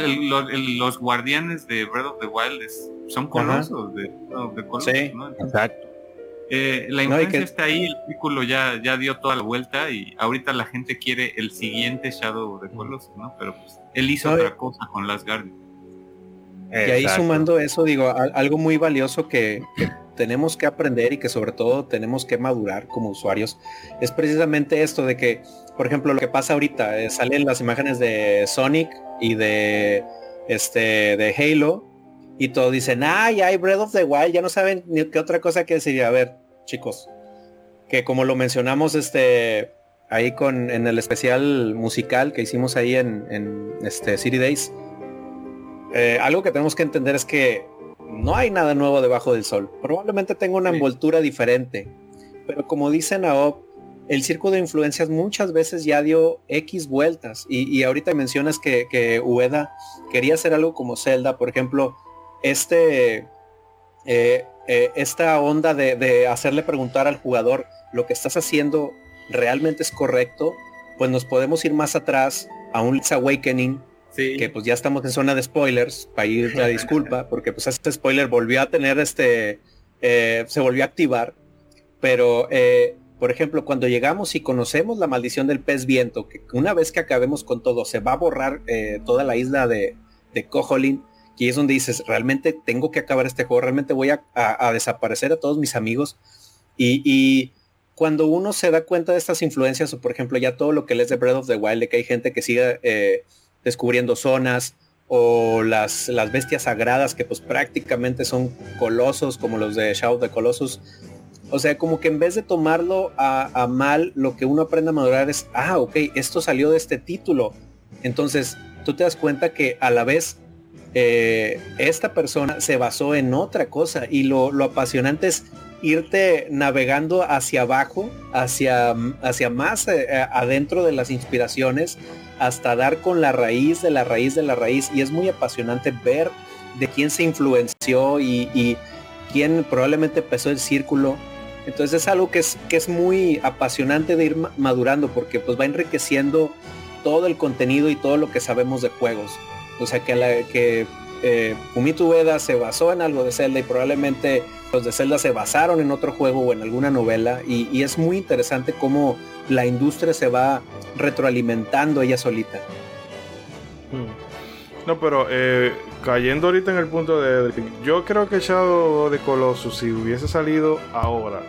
los guardianes de Breath of the Wild son colosos de, sí, Exacto. Eh, la influencia está ahí, el círculo ya, ya dio toda la vuelta y ahorita la gente quiere el siguiente Shadow de Colossus, ¿no? Pero pues él hizo otra cosa con las Guardians. Y ahí sumando eso, digo, algo muy valioso que, tenemos que aprender y que sobre todo tenemos que madurar como usuarios es precisamente esto de que, por ejemplo, lo que pasa ahorita, eh, salen las imágenes de Sonic y de este de Halo y todos dicen, ay, hay Breath of the Wild, ya no saben ni qué otra cosa que decir. A ver, chicos, que como lo mencionamos este ahí con en el especial musical que hicimos ahí en, en este City Days, eh, algo que tenemos que entender es que no hay nada nuevo debajo del sol. Probablemente tenga una envoltura diferente. Pero como dice Naop, el circo de influencias muchas veces ya dio X vueltas. Y, ahorita mencionas que, que, Ueda quería hacer algo como Zelda, por ejemplo, este, eh, eh, esta onda de, hacerle preguntar al jugador lo que estás haciendo realmente es correcto, pues nos podemos ir más atrás a un Link's Awakening, que pues ya estamos en zona de spoilers, para ir la disculpa, porque pues este spoiler volvió a tener este, eh, se volvió a activar, pero por ejemplo, cuando llegamos y conocemos la maldición del pez viento, que una vez que acabemos con todo, se va a borrar eh, toda la isla de, de y es donde dices, realmente tengo que acabar este juego, realmente voy a, desaparecer a todos mis amigos. Y, cuando uno se da cuenta de estas influencias, o por ejemplo, ya todo lo que les de Breath of the Wild, de que hay gente que sigue eh, descubriendo zonas, o las, bestias sagradas que pues prácticamente son colosos como los de Shadow the Colossus, o sea, como que en vez de tomarlo a, mal, lo que uno aprende a madurar es, ah, ok, esto salió de este título. Entonces, tú te das cuenta que a la vez eh, esta persona se basó en otra cosa y lo, apasionante es irte navegando hacia abajo, hacia, hacia más eh, adentro de las inspiraciones, hasta dar con la raíz de la raíz de la raíz. Y es muy apasionante ver de quién se influenció y, y quién probablemente empezó el círculo entonces es algo que es, que es muy apasionante de ir madurando porque pues va enriqueciendo todo el contenido y todo lo que sabemos de juegos. O sea que, la, que eh, se basó en algo de Zelda y probablemente los de Zelda se basaron en otro juego o en alguna novela y, es muy interesante cómo la industria se va retroalimentando ella solita. Hmm. No, pero eh, cayendo ahorita en el punto de, yo creo que Shadow de Colossus si hubiese salido ahora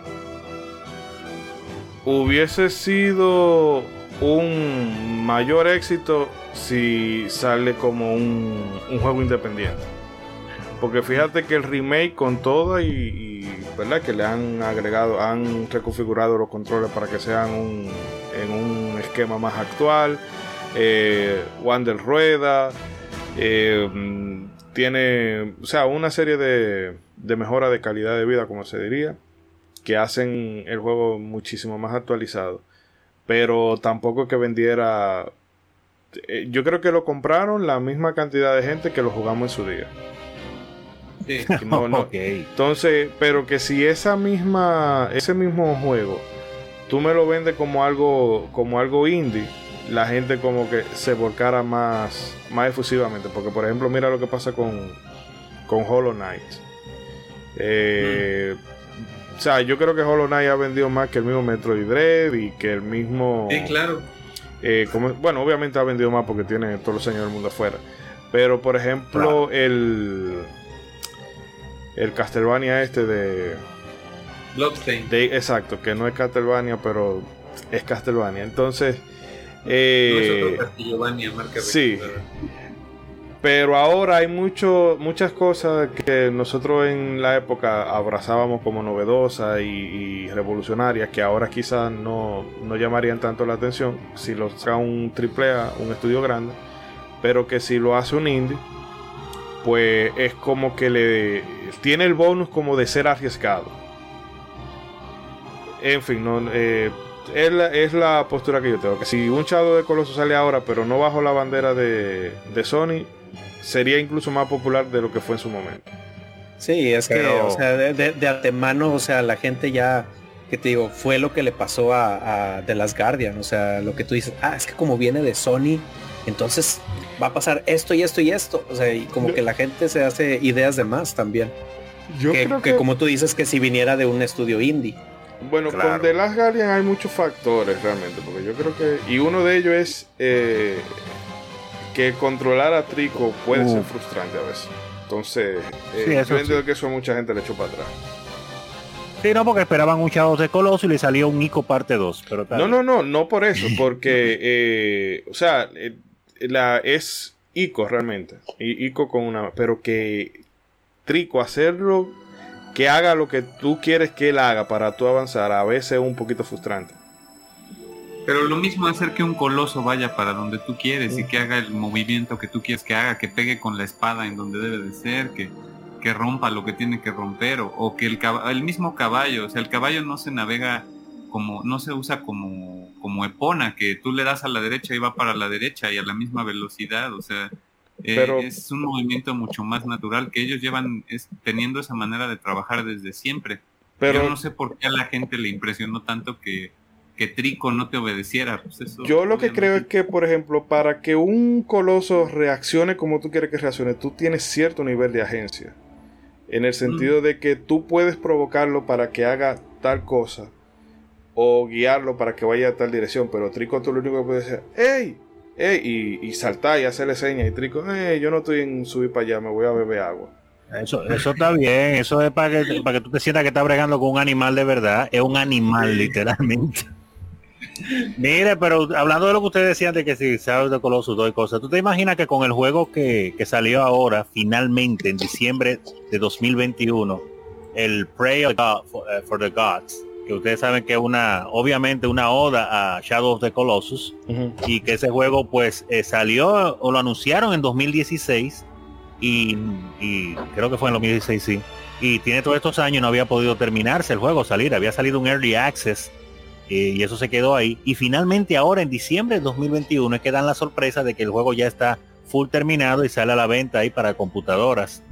hubiese sido un mayor éxito si sale como un, juego independiente. Porque fíjate que el remake con todo y, verdad que le han agregado han reconfigurado los controles para que sean un, en un esquema más actual eh, Wander rueda eh, tiene, o sea, una serie de, de mejora de calidad de vida, como se diría, que hacen el juego muchísimo más actualizado. Pero tampoco que vendiera. Eh, yo creo que lo compraron la misma cantidad de gente que lo jugamos en su día. Sí. Entonces, pero que si esa misma, ese mismo juego, tú me lo vendes como algo, como algo indie la gente como que se volcara más, más efusivamente. Porque, por ejemplo, mira lo que pasa con, con Hollow Knight. Eh, o sea, yo creo que Hollow Knight ha vendido más que el mismo Metroid Dread y que el mismo. Sí, claro. Eh, como, bueno, obviamente ha vendido más porque tiene todos los años del mundo afuera. Pero, por ejemplo, el. El Castlevania este de. Bloodstained. exacto, que no es Castlevania, pero es Castlevania. Entonces eh, sí. Pero ahora hay mucho, muchas cosas que nosotros en la época abrazábamos como novedosas y, revolucionarias que ahora quizás no, no, llamarían tanto la atención si lo saca un AAA, un estudio grande, pero que si lo hace un indie, pues es como que le tiene el bonus como de ser arriesgado. En fin, no, eh, es la, postura que yo tengo. Que si un Shadow de Coloso sale ahora, pero no bajo la bandera de, Sony, sería incluso más popular de lo que fue en su momento. Sí, es que, o sea, de, de, antemano, o sea, la gente ya, que te digo, fue lo que le pasó a, The Last Guardian. O sea, lo que tú dices, ah, es que como viene de Sony, entonces va a pasar esto y esto y esto. O sea, y como que la gente se hace ideas de más también. Yo creo que, que como tú dices, que si viniera de un estudio indie. Bueno, con The Last Guardian hay muchos factores realmente, porque yo creo que. Y uno de ellos es eh, que controlar a Trico puede ser frustrante a veces. Entonces, eh, yo entiendo que eso a mucha gente le echó para atrás. Sí, no, porque esperaban un Shadow de Coloso y le salió un Ico parte 2. Pero no, no, no, no por eso, porque, eh, o sea, la, es Ico realmente. Y Ico con una. Pero que Trico hacerlo que haga lo que tú quieres que él haga para tú avanzar, a veces es un poquito frustrante. Pero lo mismo hacer que un coloso vaya para donde tú quieres y que haga el movimiento que tú quieres que haga, que pegue con la espada en donde debe de ser, que, que rompa lo que tiene que romper, o, que el, el mismo caballo, o sea, el caballo no se navega como, no se usa como, como Epona, que tú le das a la derecha y va para la derecha y a la misma velocidad, o sea, eh, es un movimiento mucho más natural que ellos llevan es, teniendo esa manera de trabajar desde siempre. Pero Yo no sé por qué a la gente le impresionó tanto que, que Trico no te obedeciera. Pues Yo lo que creo es que, por ejemplo, para que un coloso reaccione como tú quieres que reaccione, tú tienes cierto nivel de agencia. En el sentido de que tú puedes provocarlo para que haga tal cosa o guiarlo para que vaya a tal dirección, pero Trico tú lo único que puedes decir, ¡Ey! ¡Ey! Y, saltar y hacerle señas y Trico, ¡Ey! Yo no estoy en subir para allá, me voy a beber agua. Eso, eso está bien, eso es para que, para que tú te sientas que estás bregando con un animal de verdad, es un animal literalmente. Mire, pero hablando de lo que ustedes decían de que si sabes de Colossus, dos cosas, ¿tú te imaginas que con el juego que, que, salió ahora, finalmente, en diciembre de 2021, el Pray of God, eh, for, the Gods, que ustedes saben que es una, obviamente una oda a Shadow of the Colossus, y que ese juego pues eh, salió o lo anunciaron en 2016, y, y creo que fue en 2016, sí, y tiene todos estos años no había podido terminarse el juego, salir, había salido un Early Access, eh, y eso se quedó ahí. Y finalmente ahora en diciembre de 2021 es que dan la sorpresa de que el juego ya está full terminado y sale a la venta ahí para computadoras.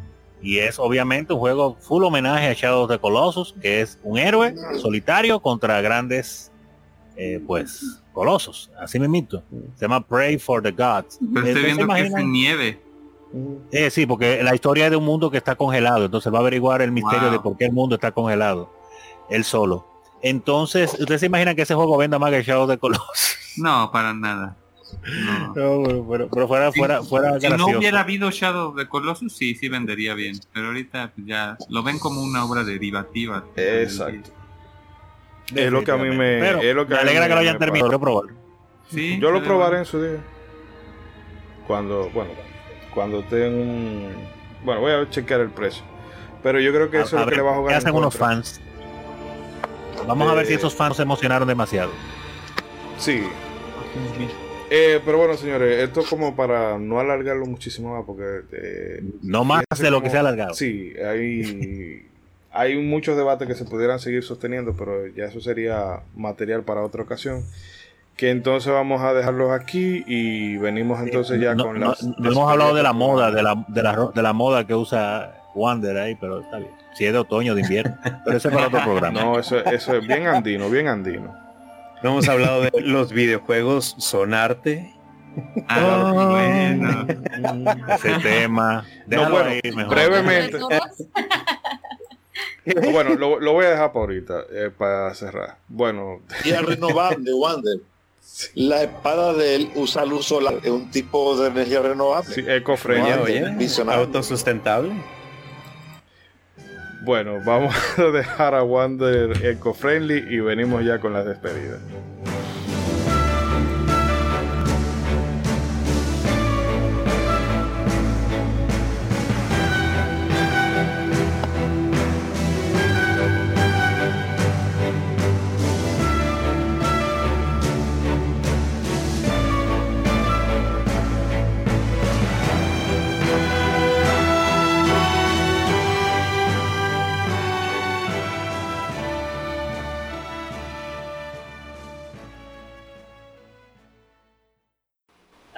Y es obviamente un juego full homenaje a Shadow of the Colossus, que es un héroe solitario contra grandes, eh, pues, colosos. Así me mito. Se llama Pray for the Gods. Pero estoy viendo que es nieve. Eh, sí, porque la historia es de un mundo que está congelado. Entonces va a averiguar el misterio de por qué el mundo está congelado. Él solo. Entonces, ¿ustedes se imaginan que ese juego venda más que Shadow de Colossus? No, para nada. No. pero, fuera, fuera, fuera Si no hubiera habido Shadow de Colossus, sí, sí vendería bien. Pero ahorita ya lo ven como una obra derivativa. Exacto. Es lo que a mí me, es lo que me alegra que lo hayan terminado probar. Sí, Yo lo probaré en su día. Cuando, bueno, cuando tenga Bueno, voy a chequear el precio. Pero yo creo que eso es lo que le va a jugar. ¿Qué hacen unos fans? Vamos a ver si eh, esos fans se emocionaron demasiado. Sí. Eh, pero bueno, señores, esto como para no alargarlo muchísimo más, porque... Eh, no más de lo que se ha alargado. Sí, hay, hay muchos debates que se pudieran seguir sosteniendo, pero ya eso sería material para otra ocasión. Que entonces vamos a dejarlos aquí y venimos entonces ya con las... No, hemos hablado de la moda, de la, de la, de la moda que usa Wander ahí, pero está bien. Si es de otoño, de invierno. Pero ese es para otro programa. No, eso, eso es bien andino, bien andino. No hemos hablado de los videojuegos son arte. Ah, bueno. Ese tema. Déjalo ahí mejor. Brevemente. bueno, lo, lo, voy a dejar para ahorita, eh, para cerrar. Bueno. Y a renovar de Wander. La espada de él usa luz solar, es un tipo de energía renovable. Sí, eco-friendly. Autosustentable. Bueno, vamos a dejar a Wander eco-friendly y venimos ya con las despedidas.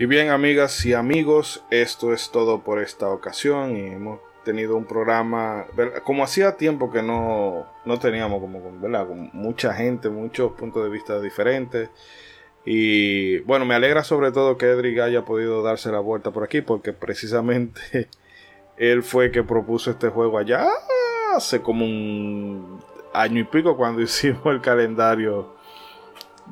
Y bien, amigas y amigos, esto es todo por esta ocasión y hemos tenido un programa, como hacía tiempo que no, no teníamos, como con mucha gente, muchos puntos de vista diferentes. Y bueno, me alegra sobre todo que Edric haya podido darse la vuelta por aquí, porque precisamente él fue que propuso este juego allá hace como un año y pico cuando hicimos el calendario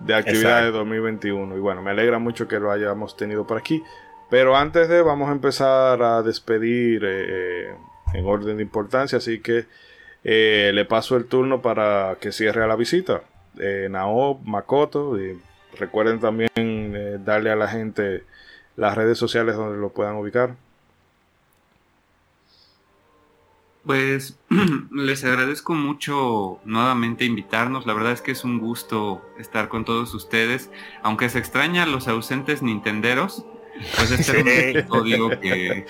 de actividades de 2021. Y bueno, me alegra mucho que lo hayamos tenido por aquí. Pero antes de, vamos a empezar a despedir eh, en orden de importancia, así que eh, le paso el turno para que cierre la visita. Eh, Nao, Makoto, y recuerden también eh, darle a la gente las redes sociales donde lo puedan ubicar. Pues les agradezco mucho nuevamente invitarnos. La verdad es que es un gusto estar con todos ustedes. Aunque se extraña los ausentes nintenderos, pues este un episodio que,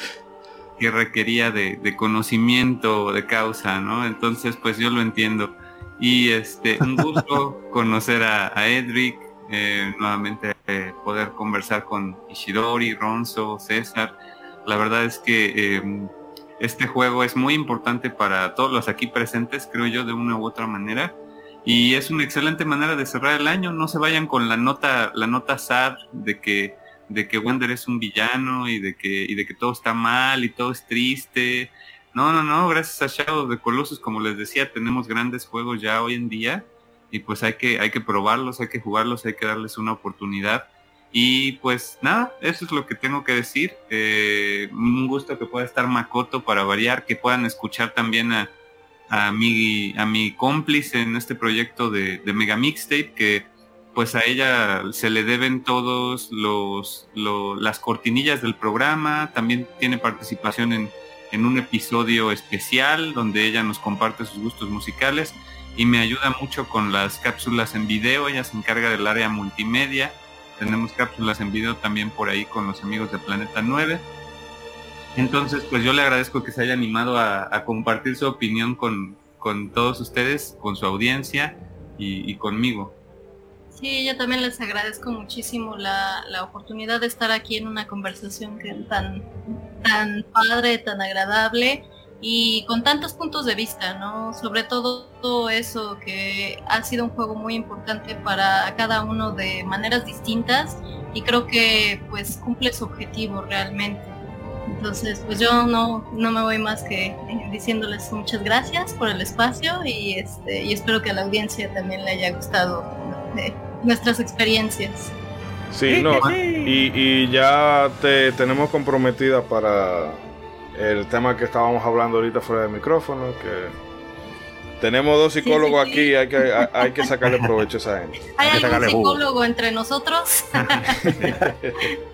que requería de, conocimiento de causa, ¿no? Entonces, pues yo lo entiendo. Y este, un gusto conocer a, Edric, eh, nuevamente eh, poder conversar con Ishidori, Ronzo, César. La verdad es que em, este juego es muy importante para todos los aquí presentes, creo yo, de una u otra manera. Y es una excelente manera de cerrar el año. No se vayan con la nota, la nota sad de que, de que es un villano y de que, y de que todo está mal y todo es triste. No, no, no. Gracias a Shadow de Colossus, como les decía, tenemos grandes juegos ya hoy en día. Y pues hay que, hay que probarlos, hay que jugarlos, hay que darles una oportunidad. Y pues nada, eso es lo que tengo que decir. Eh, un gusto que pueda estar Makoto para variar, que puedan escuchar también a, a, mi, a mi cómplice en este proyecto de, de Mega Mixtape, que pues a ella se le deben todos los, las cortinillas del programa, también tiene participación en, en un episodio especial donde ella nos comparte sus gustos musicales y me ayuda mucho con las cápsulas en video, ella se encarga del área multimedia tenemos cápsulas en video también por ahí con los amigos de Planeta 9. Entonces, pues yo le agradezco que se haya animado a, compartir su opinión con, todos ustedes, con su audiencia y, conmigo. Sí, yo también les agradezco muchísimo la, la, oportunidad de estar aquí en una conversación que tan, tan padre, tan agradable y con tantos puntos de vista, ¿no? Sobre todo, todo eso que ha sido un juego muy importante para cada uno de maneras distintas y creo que pues cumple su objetivo realmente. Entonces, pues yo no, no me voy más que diciéndoles muchas gracias por el espacio y este y espero que a la audiencia también le haya gustado eh, nuestras experiencias. Sí, no, y, y ya te tenemos comprometida para el tema que estábamos hablando ahorita fuera del micrófono, que tenemos dos psicólogos aquí, hay que, hay, que sacarle provecho a esa gente. ¿Hay, algún psicólogo entre nosotros?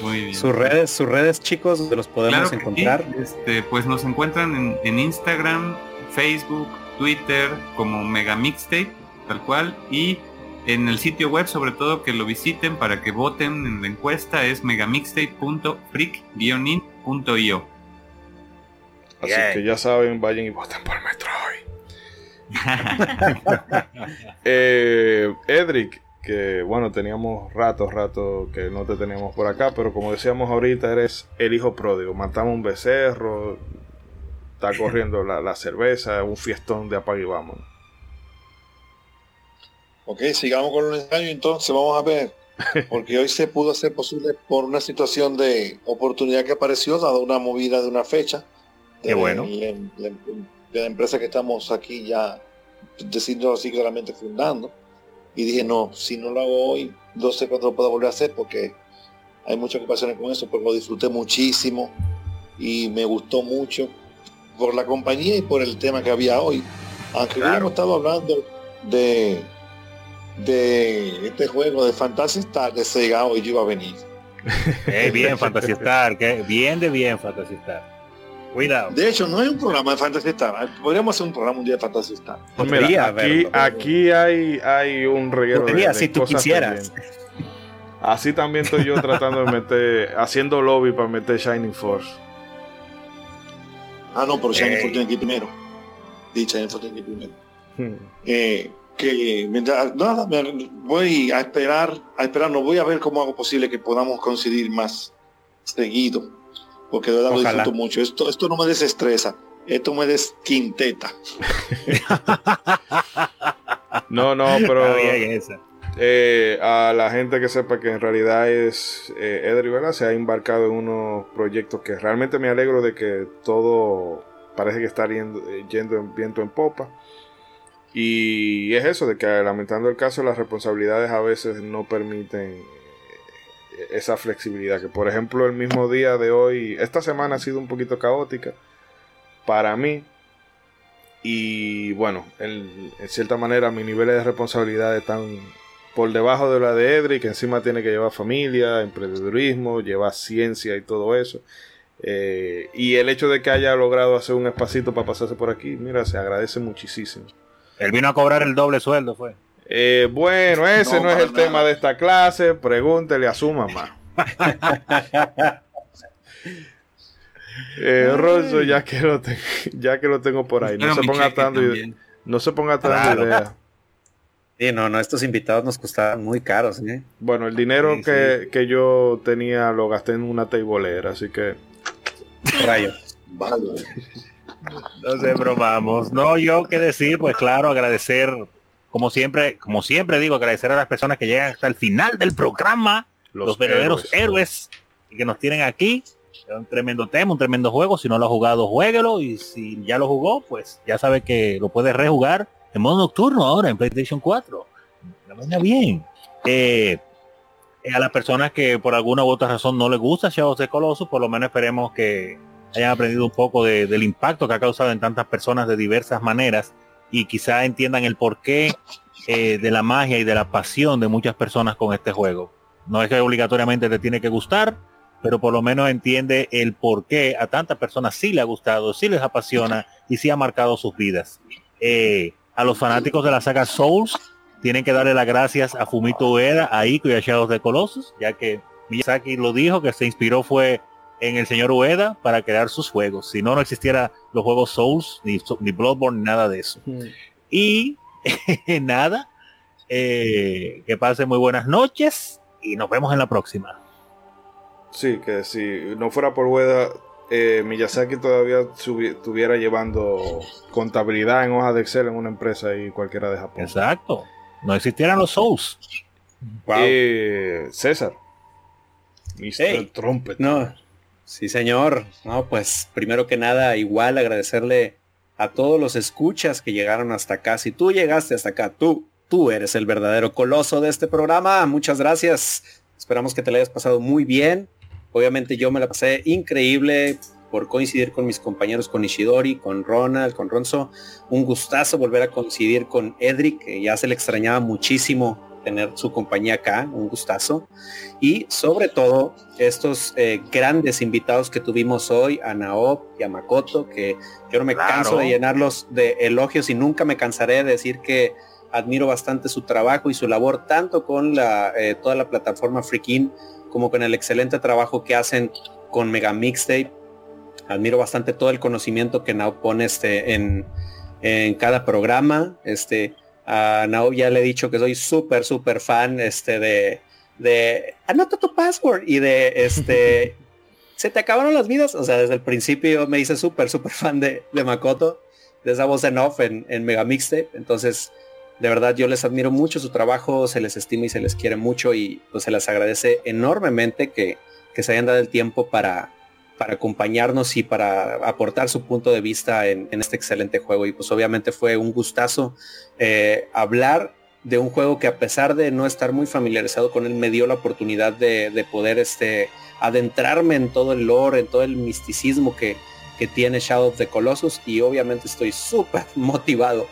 Muy bien. Sus redes, sus redes chicos, los podemos encontrar. Este, pues nos encuentran en, en, Instagram, Facebook, Twitter como Mega Mixtape, tal cual, y en el sitio web sobre todo que lo visiten para que voten en la encuesta es megamixtape.freak-in.io. Así que ya saben, vayan y voten por Metroid. eh, Edric, que bueno, teníamos rato, rato que no te teníamos por acá, pero como decíamos ahorita, eres el hijo pródigo. Matamos un becerro, está corriendo la, cerveza, un fiestón de apague y vámonos. Ok, sigamos con el ensayo entonces, vamos a ver. Porque hoy se pudo hacer posible por una situación de oportunidad que apareció, dado una movida de una fecha Qué bueno. La, la, empresa que estamos aquí ya, decirlo así claramente, fundando. Y dije, no, si no lo hago hoy, no sé cuándo lo puedo volver a hacer porque hay muchas ocupaciones con eso, pero lo disfruté muchísimo y me gustó mucho por la compañía y por el tema que había hoy. Aunque hubiéramos estado hablando de, de este juego de Fantasy Star de Sega, hoy yo iba a venir. Eh, bien, Fantasy Star, que bien de bien Fantasy Star. Cuidado. De hecho, no hay un programa de Fantasy Star. Podríamos hacer un programa un día de Fantasy Star. aquí, aquí hay, hay un reguero de, si tú quisieras. Así también estoy yo tratando de meter, haciendo lobby para meter Shining Force. Ah, no, pero Shining Force tiene que ir primero. Sí, Shining Force tiene que ir primero. Hmm. Eh, que nada, voy a esperar, a esperar, no voy a ver cómo hago posible que podamos coincidir más seguido porque de verdad lo disfruto mucho. Esto, esto no me desestresa, esto me desquinteta. no, no, pero eh, a la gente que sepa que en realidad es eh, Edri, ¿verdad? Se ha embarcado en unos proyectos que realmente me alegro de que todo parece que está yendo, eh, yendo en viento en popa. Y es eso, de que lamentando el caso, las responsabilidades a veces no permiten esa flexibilidad. Que por ejemplo el mismo día de hoy, esta semana ha sido un poquito caótica para mí. Y bueno, en, cierta manera mis niveles de responsabilidad están por debajo de la de Edri, que encima tiene que llevar familia, emprendedurismo, llevar ciencia y todo eso. Eh, y el hecho de que haya logrado hacer un espacito para pasarse por aquí, mira, se agradece muchísimo. Él vino a cobrar el doble sueldo, fue. Eh, bueno, ese no, es el tema de esta clase. Pregúntele a su mamá. eh, Rosso, ya que lo ya que lo tengo por ahí, no se, ponga tanto no se ponga tanto idea. Sí, no, no, estos invitados nos costaban muy caros, ¿eh? Bueno, el dinero que, que, yo tenía lo gasté en una teibolera, así que. Rayo. No sé, bromamos. No, yo qué decir, pues claro, agradecer, como siempre, como siempre digo, agradecer a las personas que llegan hasta el final del programa, los, verdaderos héroes. que nos tienen aquí. un tremendo tema, un tremendo juego. Si no lo ha jugado, jueguelo. Y si ya lo jugó, pues ya sabe que lo puede rejugar en modo nocturno ahora en PlayStation 4. La bien. Eh, a las personas que por alguna u otra razón no les gusta Shadow of the Colossus, por lo menos esperemos que hayan aprendido un poco del impacto que ha causado en tantas personas de diversas maneras y quizá entiendan el porqué eh, de la magia y de la pasión de muchas personas con este juego. No es que obligatoriamente te tiene que gustar, pero por lo menos entiende el por qué a tantas personas sí le ha gustado, sí les apasiona y sí ha marcado sus vidas. Eh, a los fanáticos de la saga Souls tienen que darle las gracias a Fumito Ueda, a Ico y a Shadows de Colossus, ya que Miyazaki lo dijo, que se inspiró fue en el señor Ueda para crear sus juegos. Si no, no existiera los juegos Souls, ni, ni Bloodborne, ni nada de eso. Y nada, eh, que pasen muy buenas noches y nos vemos en la próxima. Sí, que si no fuera por Ueda, eh, Miyazaki todavía estuviera llevando contabilidad en hojas de Excel en una empresa y cualquiera de Japón. Exacto. No existieran los Souls. Eh, César. Mr. Trumpet. No, Sí, señor. No, pues primero que nada, igual agradecerle a todos los escuchas que llegaron hasta acá. Si tú llegaste hasta acá, tú, tú eres el verdadero coloso de este programa. Muchas gracias. Esperamos que te lo hayas pasado muy bien. Obviamente yo me la pasé increíble por coincidir con mis compañeros, con Ishidori, con Ronald, con Ronzo. Un gustazo volver a coincidir con Edric, que ya se le extrañaba muchísimo tener su compañía acá, un gustazo. Y sobre todo estos eh, grandes invitados que tuvimos hoy, a Naop y a Makoto, que yo no me canso de llenarlos de elogios y nunca me cansaré de decir que admiro bastante su trabajo y su labor, tanto con la, eh, toda la plataforma Freakin como con el excelente trabajo que hacen con Mega Mixtape. Admiro bastante todo el conocimiento que Naop pone este, en, en cada programa. Este, a Nao ya le he dicho que soy súper, súper fan este, de, de anota tu password y de este se te acabaron las vidas. O sea, desde el principio me hice súper, súper fan de, de, Makoto, de esa voz en off en, en Mega Mixtape. Entonces, de verdad, yo les admiro mucho su trabajo, se les estima y se les quiere mucho y pues se les agradece enormemente que, que se hayan dado el tiempo para, para acompañarnos y para aportar su punto de vista en, este excelente juego. Y pues obviamente fue un gustazo eh, hablar de un juego que a pesar de no estar muy familiarizado con él, me dio la oportunidad de, poder este, adentrarme en todo el lore, en todo el misticismo que, que tiene Shadow of the Colossus. Y obviamente estoy súper motivado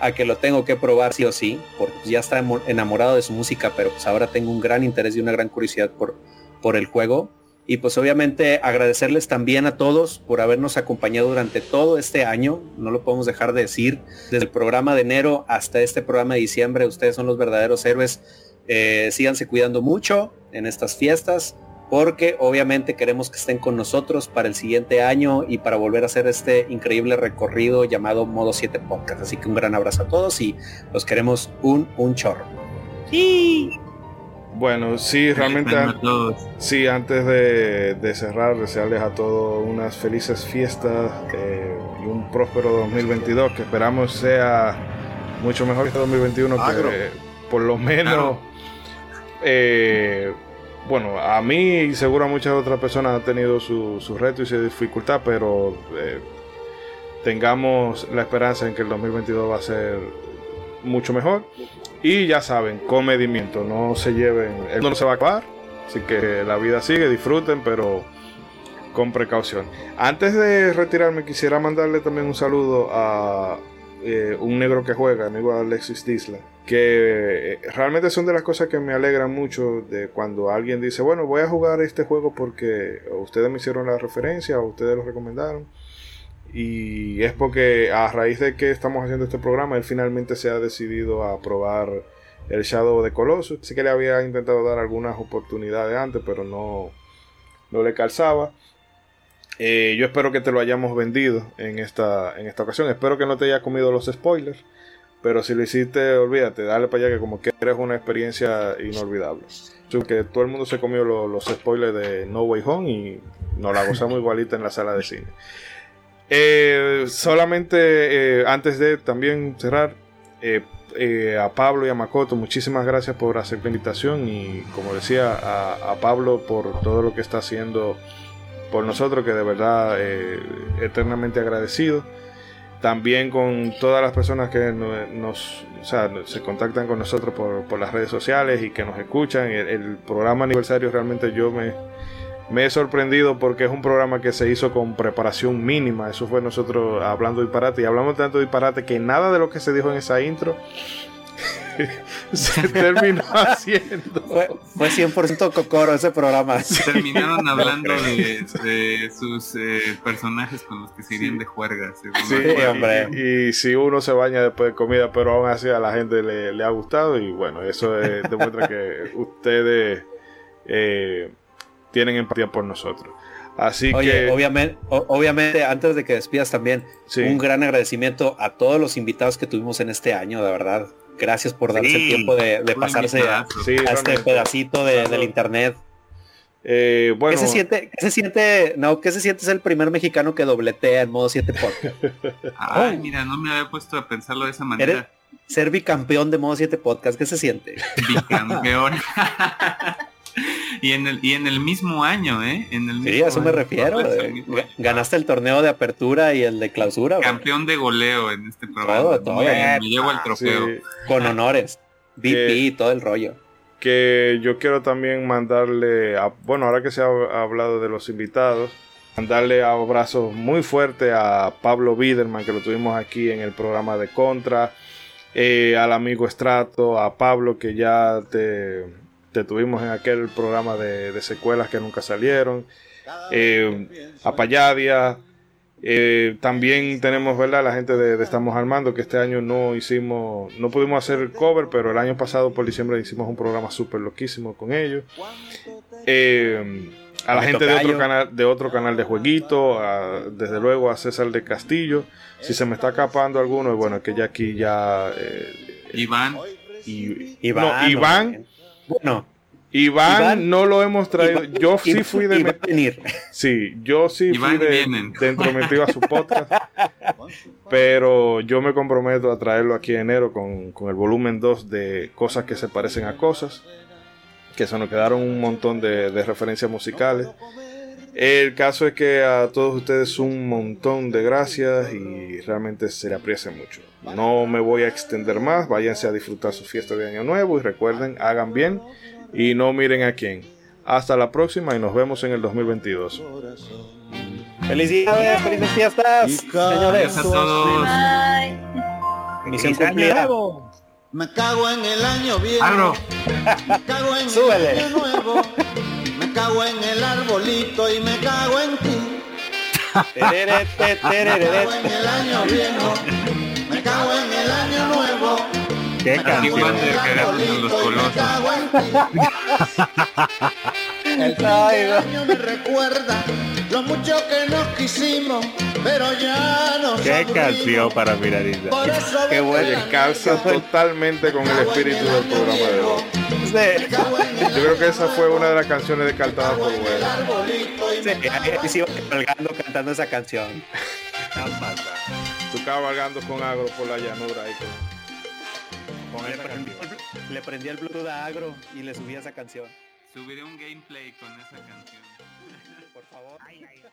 a que lo tengo que probar sí o sí, porque ya está enamorado de su música, pero pues ahora tengo un gran interés y una gran curiosidad por, por el juego. Y pues obviamente agradecerles también a todos por habernos acompañado durante todo este año. No lo podemos dejar de decir. Desde el programa de enero hasta este programa de diciembre, ustedes son los verdaderos héroes. Eh, síganse cuidando mucho en estas fiestas porque obviamente queremos que estén con nosotros para el siguiente año y para volver a hacer este increíble recorrido llamado Modo 7 Podcast. Así que un gran abrazo a todos y los queremos un, un chorro. Sí. Bueno, sí, realmente. Sí, antes de, cerrar, desearles a todos unas felices fiestas eh, y un próspero 2022 que esperamos sea mucho mejor que este 2021, que por lo menos. Eh, bueno, a mí y seguro a muchas otras personas han tenido su, su reto y su dificultad, pero eh, tengamos la esperanza en que el 2022 va a ser mucho mejor. Y ya saben, con medimiento, no se lleven, el no se va a acabar, así que la vida sigue, disfruten, pero con precaución. Antes de retirarme, quisiera mandarle también un saludo a eh, un negro que juega, amigo Alexis Disla, que eh, realmente son de las cosas que me alegran mucho de cuando alguien dice, bueno, voy a jugar este juego porque ustedes me hicieron la referencia o ustedes lo recomendaron. Y es porque a raíz de que estamos haciendo este programa, él finalmente se ha decidido a probar el Shadow de Colossus. Sí que le había intentado dar algunas oportunidades antes, pero no, no le calzaba. Eh, yo espero que te lo hayamos vendido en esta, en esta ocasión. Espero que no te haya comido los spoilers. Pero si lo hiciste, olvídate, dale para allá que como que eres una experiencia inolvidable. Que todo el mundo se comió los spoilers de No Way Home y nos la gozamos igualita en la sala de cine. Eh, solamente eh, antes de también cerrar, eh, a Pablo y a Makoto, muchísimas gracias por hacer la invitación y como decía a, Pablo por todo lo que está haciendo por nosotros, que de verdad eternamente agradecido. También con todas las personas que nos, se contactan con nosotros por, las redes sociales y que nos escuchan. el programa aniversario realmente yo me, me he sorprendido porque es un programa que se hizo con preparación mínima. Eso fue nosotros hablando disparate. Y hablamos tanto de disparate que nada de lo que se dijo en esa intro se terminó haciendo. Fue, fue 100% cocoro ese programa. Terminaron hablando de, sus eh, personajes con los que se irían de juerga. Sí, hombre. Y, si uno se baña después de comida, pero aún así a la gente le, ha gustado. Y bueno, eso demuestra que ustedes. Eh, tienen empatía por nosotros. Así que. Obviamente, obviamente, antes de que despidas también, un gran agradecimiento a todos los invitados que tuvimos en este año, de verdad. Gracias por darse el tiempo de, pasarse a, este pedacito del internet. Eh, bueno. ¿Qué se siente? ¿Qué se siente? No, ¿qué se siente? Es el primer mexicano que dobletea en modo 7 podcast. Ay, mira, no me había puesto a pensarlo de esa manera. ser bicampeón de modo 7 podcast, ¿qué se siente? Bicampeón. y en el y en el mismo año, ¿eh? En el sí, a eso me refiero. Eh, ganaste el torneo de apertura y el de clausura. Campeón de goleo en este programa. Todo, me llevo el ah, trofeo. Con honores. VP y todo el rollo. Que yo quiero también mandarle, a, bueno, ahora que se ha hablado de los invitados, mandarle abrazos muy fuerte a Pablo Biderman, que lo tuvimos aquí en el programa de Contra, eh, al amigo Estrato, a Pablo, que ya te te tuvimos en aquel programa de, secuelas que nunca salieron. Eh, a Payadia. Eh, también tenemos, ¿verdad? La gente de, Estamos Armando, que este año no hicimos, no pudimos hacer cover, pero el año pasado por diciembre hicimos un programa súper loquísimo con ellos. Eh, a la gente de otro canal de otro canal de jueguito, desde luego a César de Castillo. Si se me está escapando alguno, bueno, que ya aquí ya Iván y, Iván, Iván bueno, Iván, no lo hemos traído. yo sí fui de venir. Sí, yo sí fui de, dentro metido a su podcast. pero yo me comprometo a traerlo aquí en enero con, el volumen 2 de cosas que se parecen a cosas. Que se nos quedaron un montón de, de referencias musicales. El caso es que a todos ustedes un montón de gracias y realmente se le aprecia mucho. No me voy a extender más, váyanse a disfrutar su fiesta de Año Nuevo y recuerden, hagan bien y no miren a quién. Hasta la próxima y nos vemos en el 2022. Felicidades, felices fiestas, señores. a todos. Misión cumplida. Me cago en el año viejo. Me cago en el año nuevo. Me cago en el arbolito y me cago en ti. me cago en el año viejo me cago en el año nuevo. Qué canción de que los colores. El año me recuerda lo mucho que nos quisimos, pero ya no Qué canción para Miradita. Qué bueno, calza totalmente con el espíritu del programa de hoy. Yo creo que esa fue una de las canciones descartadas por Güero. Sí, iba cabalgando cantando esa canción. Tú cabalgando con agro por la llanura ahí con, le, prendí, le prendí el Bluetooth a agro y le subí esa canción. Subiré un gameplay con esa canción. Por favor. Ay, ay, ay.